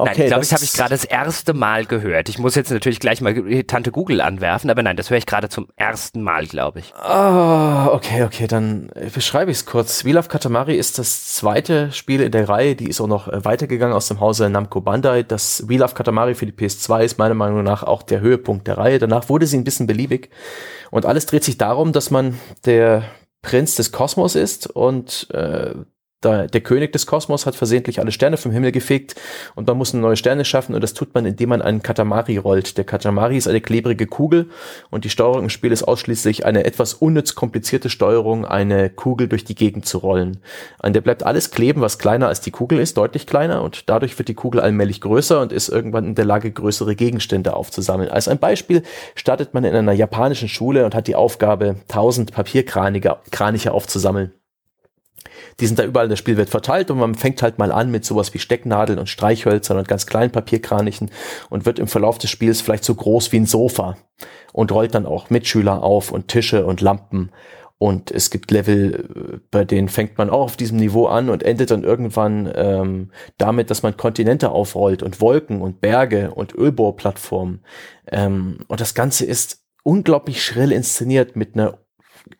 Okay, nein, ich glaube, das habe ich gerade das erste Mal gehört. Ich muss jetzt natürlich gleich mal Tante Google anwerfen, aber nein, das höre ich gerade zum ersten Mal, glaube ich. Ah, oh, okay, okay, dann beschreibe ich es kurz. Wheel of Katamari ist das zweite Spiel in der Reihe, die ist auch noch äh, weitergegangen aus dem Hause Namco Bandai. Das Wheel of Katamari für die PS2 ist meiner Meinung nach auch der Höhepunkt der Reihe. Danach wurde sie ein bisschen beliebig und alles dreht sich darum, dass man der Prinz des Kosmos ist und äh, da, der König des Kosmos hat versehentlich alle Sterne vom Himmel gefegt und man muss neue Sterne schaffen und das tut man, indem man einen Katamari rollt. Der Katamari ist eine klebrige Kugel und die Steuerung im Spiel ist ausschließlich eine etwas unnütz komplizierte Steuerung, eine Kugel durch die Gegend zu rollen. An der bleibt alles kleben, was kleiner als die Kugel ist, deutlich kleiner und dadurch wird die Kugel allmählich größer und ist irgendwann in der Lage, größere Gegenstände aufzusammeln. Als ein Beispiel startet man in einer japanischen Schule und hat die Aufgabe, 1000 Papierkraniche aufzusammeln. Die sind da überall in der Spielwelt verteilt und man fängt halt mal an mit sowas wie Stecknadeln und Streichhölzern und ganz kleinen Papierkranichen und wird im Verlauf des Spiels vielleicht so groß wie ein Sofa und rollt dann auch Mitschüler auf und Tische und Lampen. Und es gibt Level, äh, bei denen fängt man auch auf diesem Niveau an und endet dann irgendwann ähm, damit, dass man Kontinente aufrollt und Wolken und Berge und Ölbohrplattformen. Ähm, und das Ganze ist unglaublich schrill inszeniert mit einer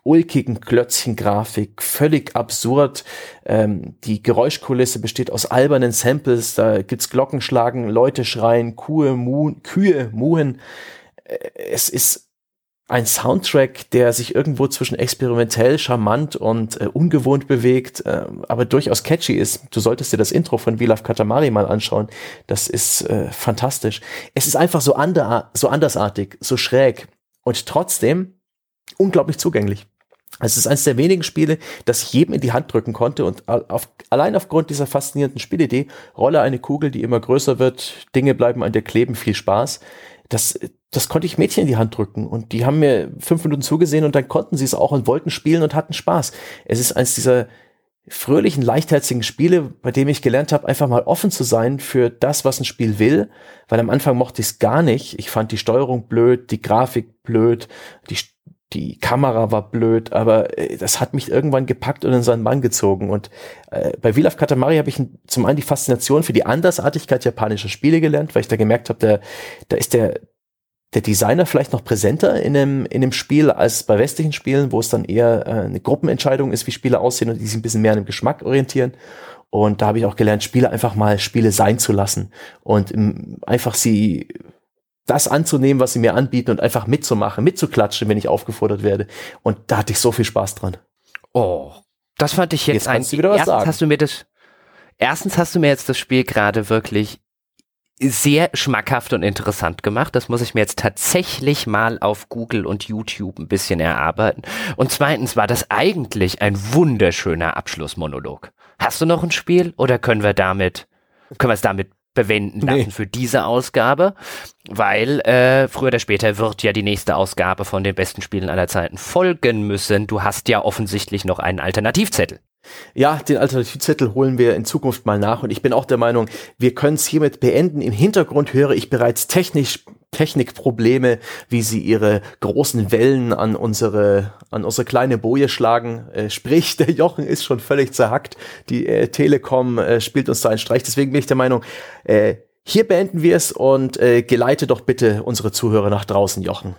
ulkigen Klötzchengrafik, völlig absurd. Ähm, die Geräuschkulisse besteht aus albernen Samples, da gibt's Glockenschlagen, Leute schreien, Kuhe, Mu Kühe, Muhen. Äh, es ist ein Soundtrack, der sich irgendwo zwischen experimentell, charmant und äh, ungewohnt bewegt, äh, aber durchaus catchy ist. Du solltest dir das Intro von Vilaf Katamari mal anschauen. Das ist äh, fantastisch. Es ist einfach so, ander so andersartig, so schräg und trotzdem unglaublich zugänglich. Es ist eines der wenigen Spiele, das ich jedem in die Hand drücken konnte und auf, allein aufgrund dieser faszinierenden Spielidee, rolle eine Kugel, die immer größer wird, Dinge bleiben an dir kleben, viel Spaß. Das, das konnte ich Mädchen in die Hand drücken und die haben mir fünf Minuten zugesehen und dann konnten sie es auch und wollten spielen und hatten Spaß. Es ist eines dieser fröhlichen, leichtherzigen Spiele, bei dem ich gelernt habe, einfach mal offen zu sein für das, was ein Spiel will, weil am Anfang mochte ich es gar nicht. Ich fand die Steuerung blöd, die Grafik blöd, die die Kamera war blöd, aber äh, das hat mich irgendwann gepackt und in seinen Bann gezogen. Und äh, bei Wheel of Katamari habe ich zum einen die Faszination für die Andersartigkeit japanischer Spiele gelernt, weil ich da gemerkt habe, da, ist der, der Designer vielleicht noch präsenter in dem, in dem Spiel als bei westlichen Spielen, wo es dann eher äh, eine Gruppenentscheidung ist, wie Spiele aussehen und die sich ein bisschen mehr an dem Geschmack orientieren. Und da habe ich auch gelernt, Spiele einfach mal Spiele sein zu lassen und im, einfach sie das anzunehmen, was sie mir anbieten und einfach mitzumachen, mitzuklatschen, wenn ich aufgefordert werde. Und da hatte ich so viel Spaß dran. Oh, das fand ich jetzt, jetzt ein. Wieder was erstens sagen. hast du mir das. Erstens hast du mir jetzt das Spiel gerade wirklich sehr schmackhaft und interessant gemacht. Das muss ich mir jetzt tatsächlich mal auf Google und YouTube ein bisschen erarbeiten. Und zweitens war das eigentlich ein wunderschöner Abschlussmonolog. Hast du noch ein Spiel oder können wir damit, können wir es damit bewenden lassen nee. für diese Ausgabe, weil äh, früher oder später wird ja die nächste Ausgabe von den besten Spielen aller Zeiten folgen müssen. Du hast ja offensichtlich noch einen Alternativzettel. Ja, den Alternativzettel holen wir in Zukunft mal nach und ich bin auch der Meinung, wir können es hiermit beenden. Im Hintergrund höre ich bereits technisch Technikprobleme, wie sie ihre großen Wellen an unsere an unsere kleine Boje schlagen. Äh, sprich, (laughs) der Jochen ist schon völlig zerhackt. Die äh, Telekom äh, spielt uns da einen Streich. Deswegen bin ich der Meinung, äh, hier beenden wir es und äh, geleite doch bitte unsere Zuhörer nach draußen, Jochen.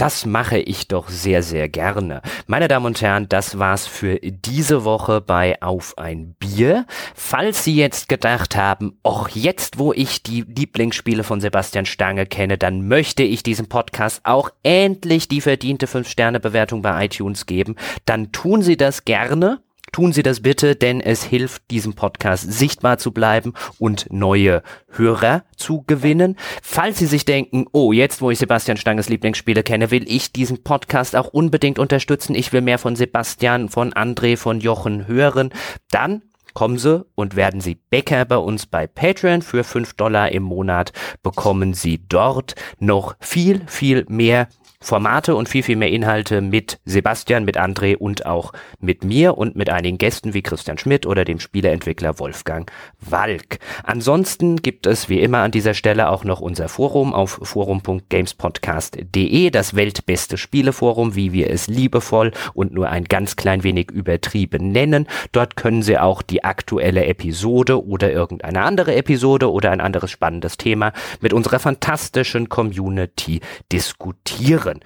Das mache ich doch sehr, sehr gerne. Meine Damen und Herren, das war's für diese Woche bei Auf ein Bier. Falls Sie jetzt gedacht haben, och, jetzt wo ich die Lieblingsspiele von Sebastian Stange kenne, dann möchte ich diesem Podcast auch endlich die verdiente 5-Sterne-Bewertung bei iTunes geben, dann tun Sie das gerne. Tun Sie das bitte, denn es hilft diesem Podcast sichtbar zu bleiben und neue Hörer zu gewinnen. Falls Sie sich denken, oh, jetzt wo ich Sebastian Stanges Lieblingsspiele kenne, will ich diesen Podcast auch unbedingt unterstützen. Ich will mehr von Sebastian, von André, von Jochen hören. Dann kommen Sie und werden Sie Bäcker bei uns bei Patreon für 5 Dollar im Monat bekommen Sie dort noch viel, viel mehr Formate und viel, viel mehr Inhalte mit Sebastian, mit André und auch mit mir und mit einigen Gästen wie Christian Schmidt oder dem Spieleentwickler Wolfgang Walk. Ansonsten gibt es wie immer an dieser Stelle auch noch unser Forum auf forum.gamespodcast.de, das weltbeste Spieleforum, wie wir es liebevoll und nur ein ganz klein wenig übertrieben nennen. Dort können Sie auch die aktuelle Episode oder irgendeine andere Episode oder ein anderes spannendes Thema mit unserer fantastischen Community diskutieren hören.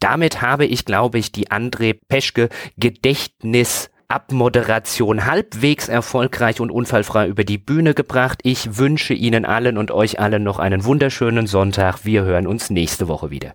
Damit habe ich, glaube ich, die André Peschke Gedächtnis Abmoderation halbwegs erfolgreich und unfallfrei über die Bühne gebracht. Ich wünsche Ihnen allen und euch allen noch einen wunderschönen Sonntag. Wir hören uns nächste Woche wieder.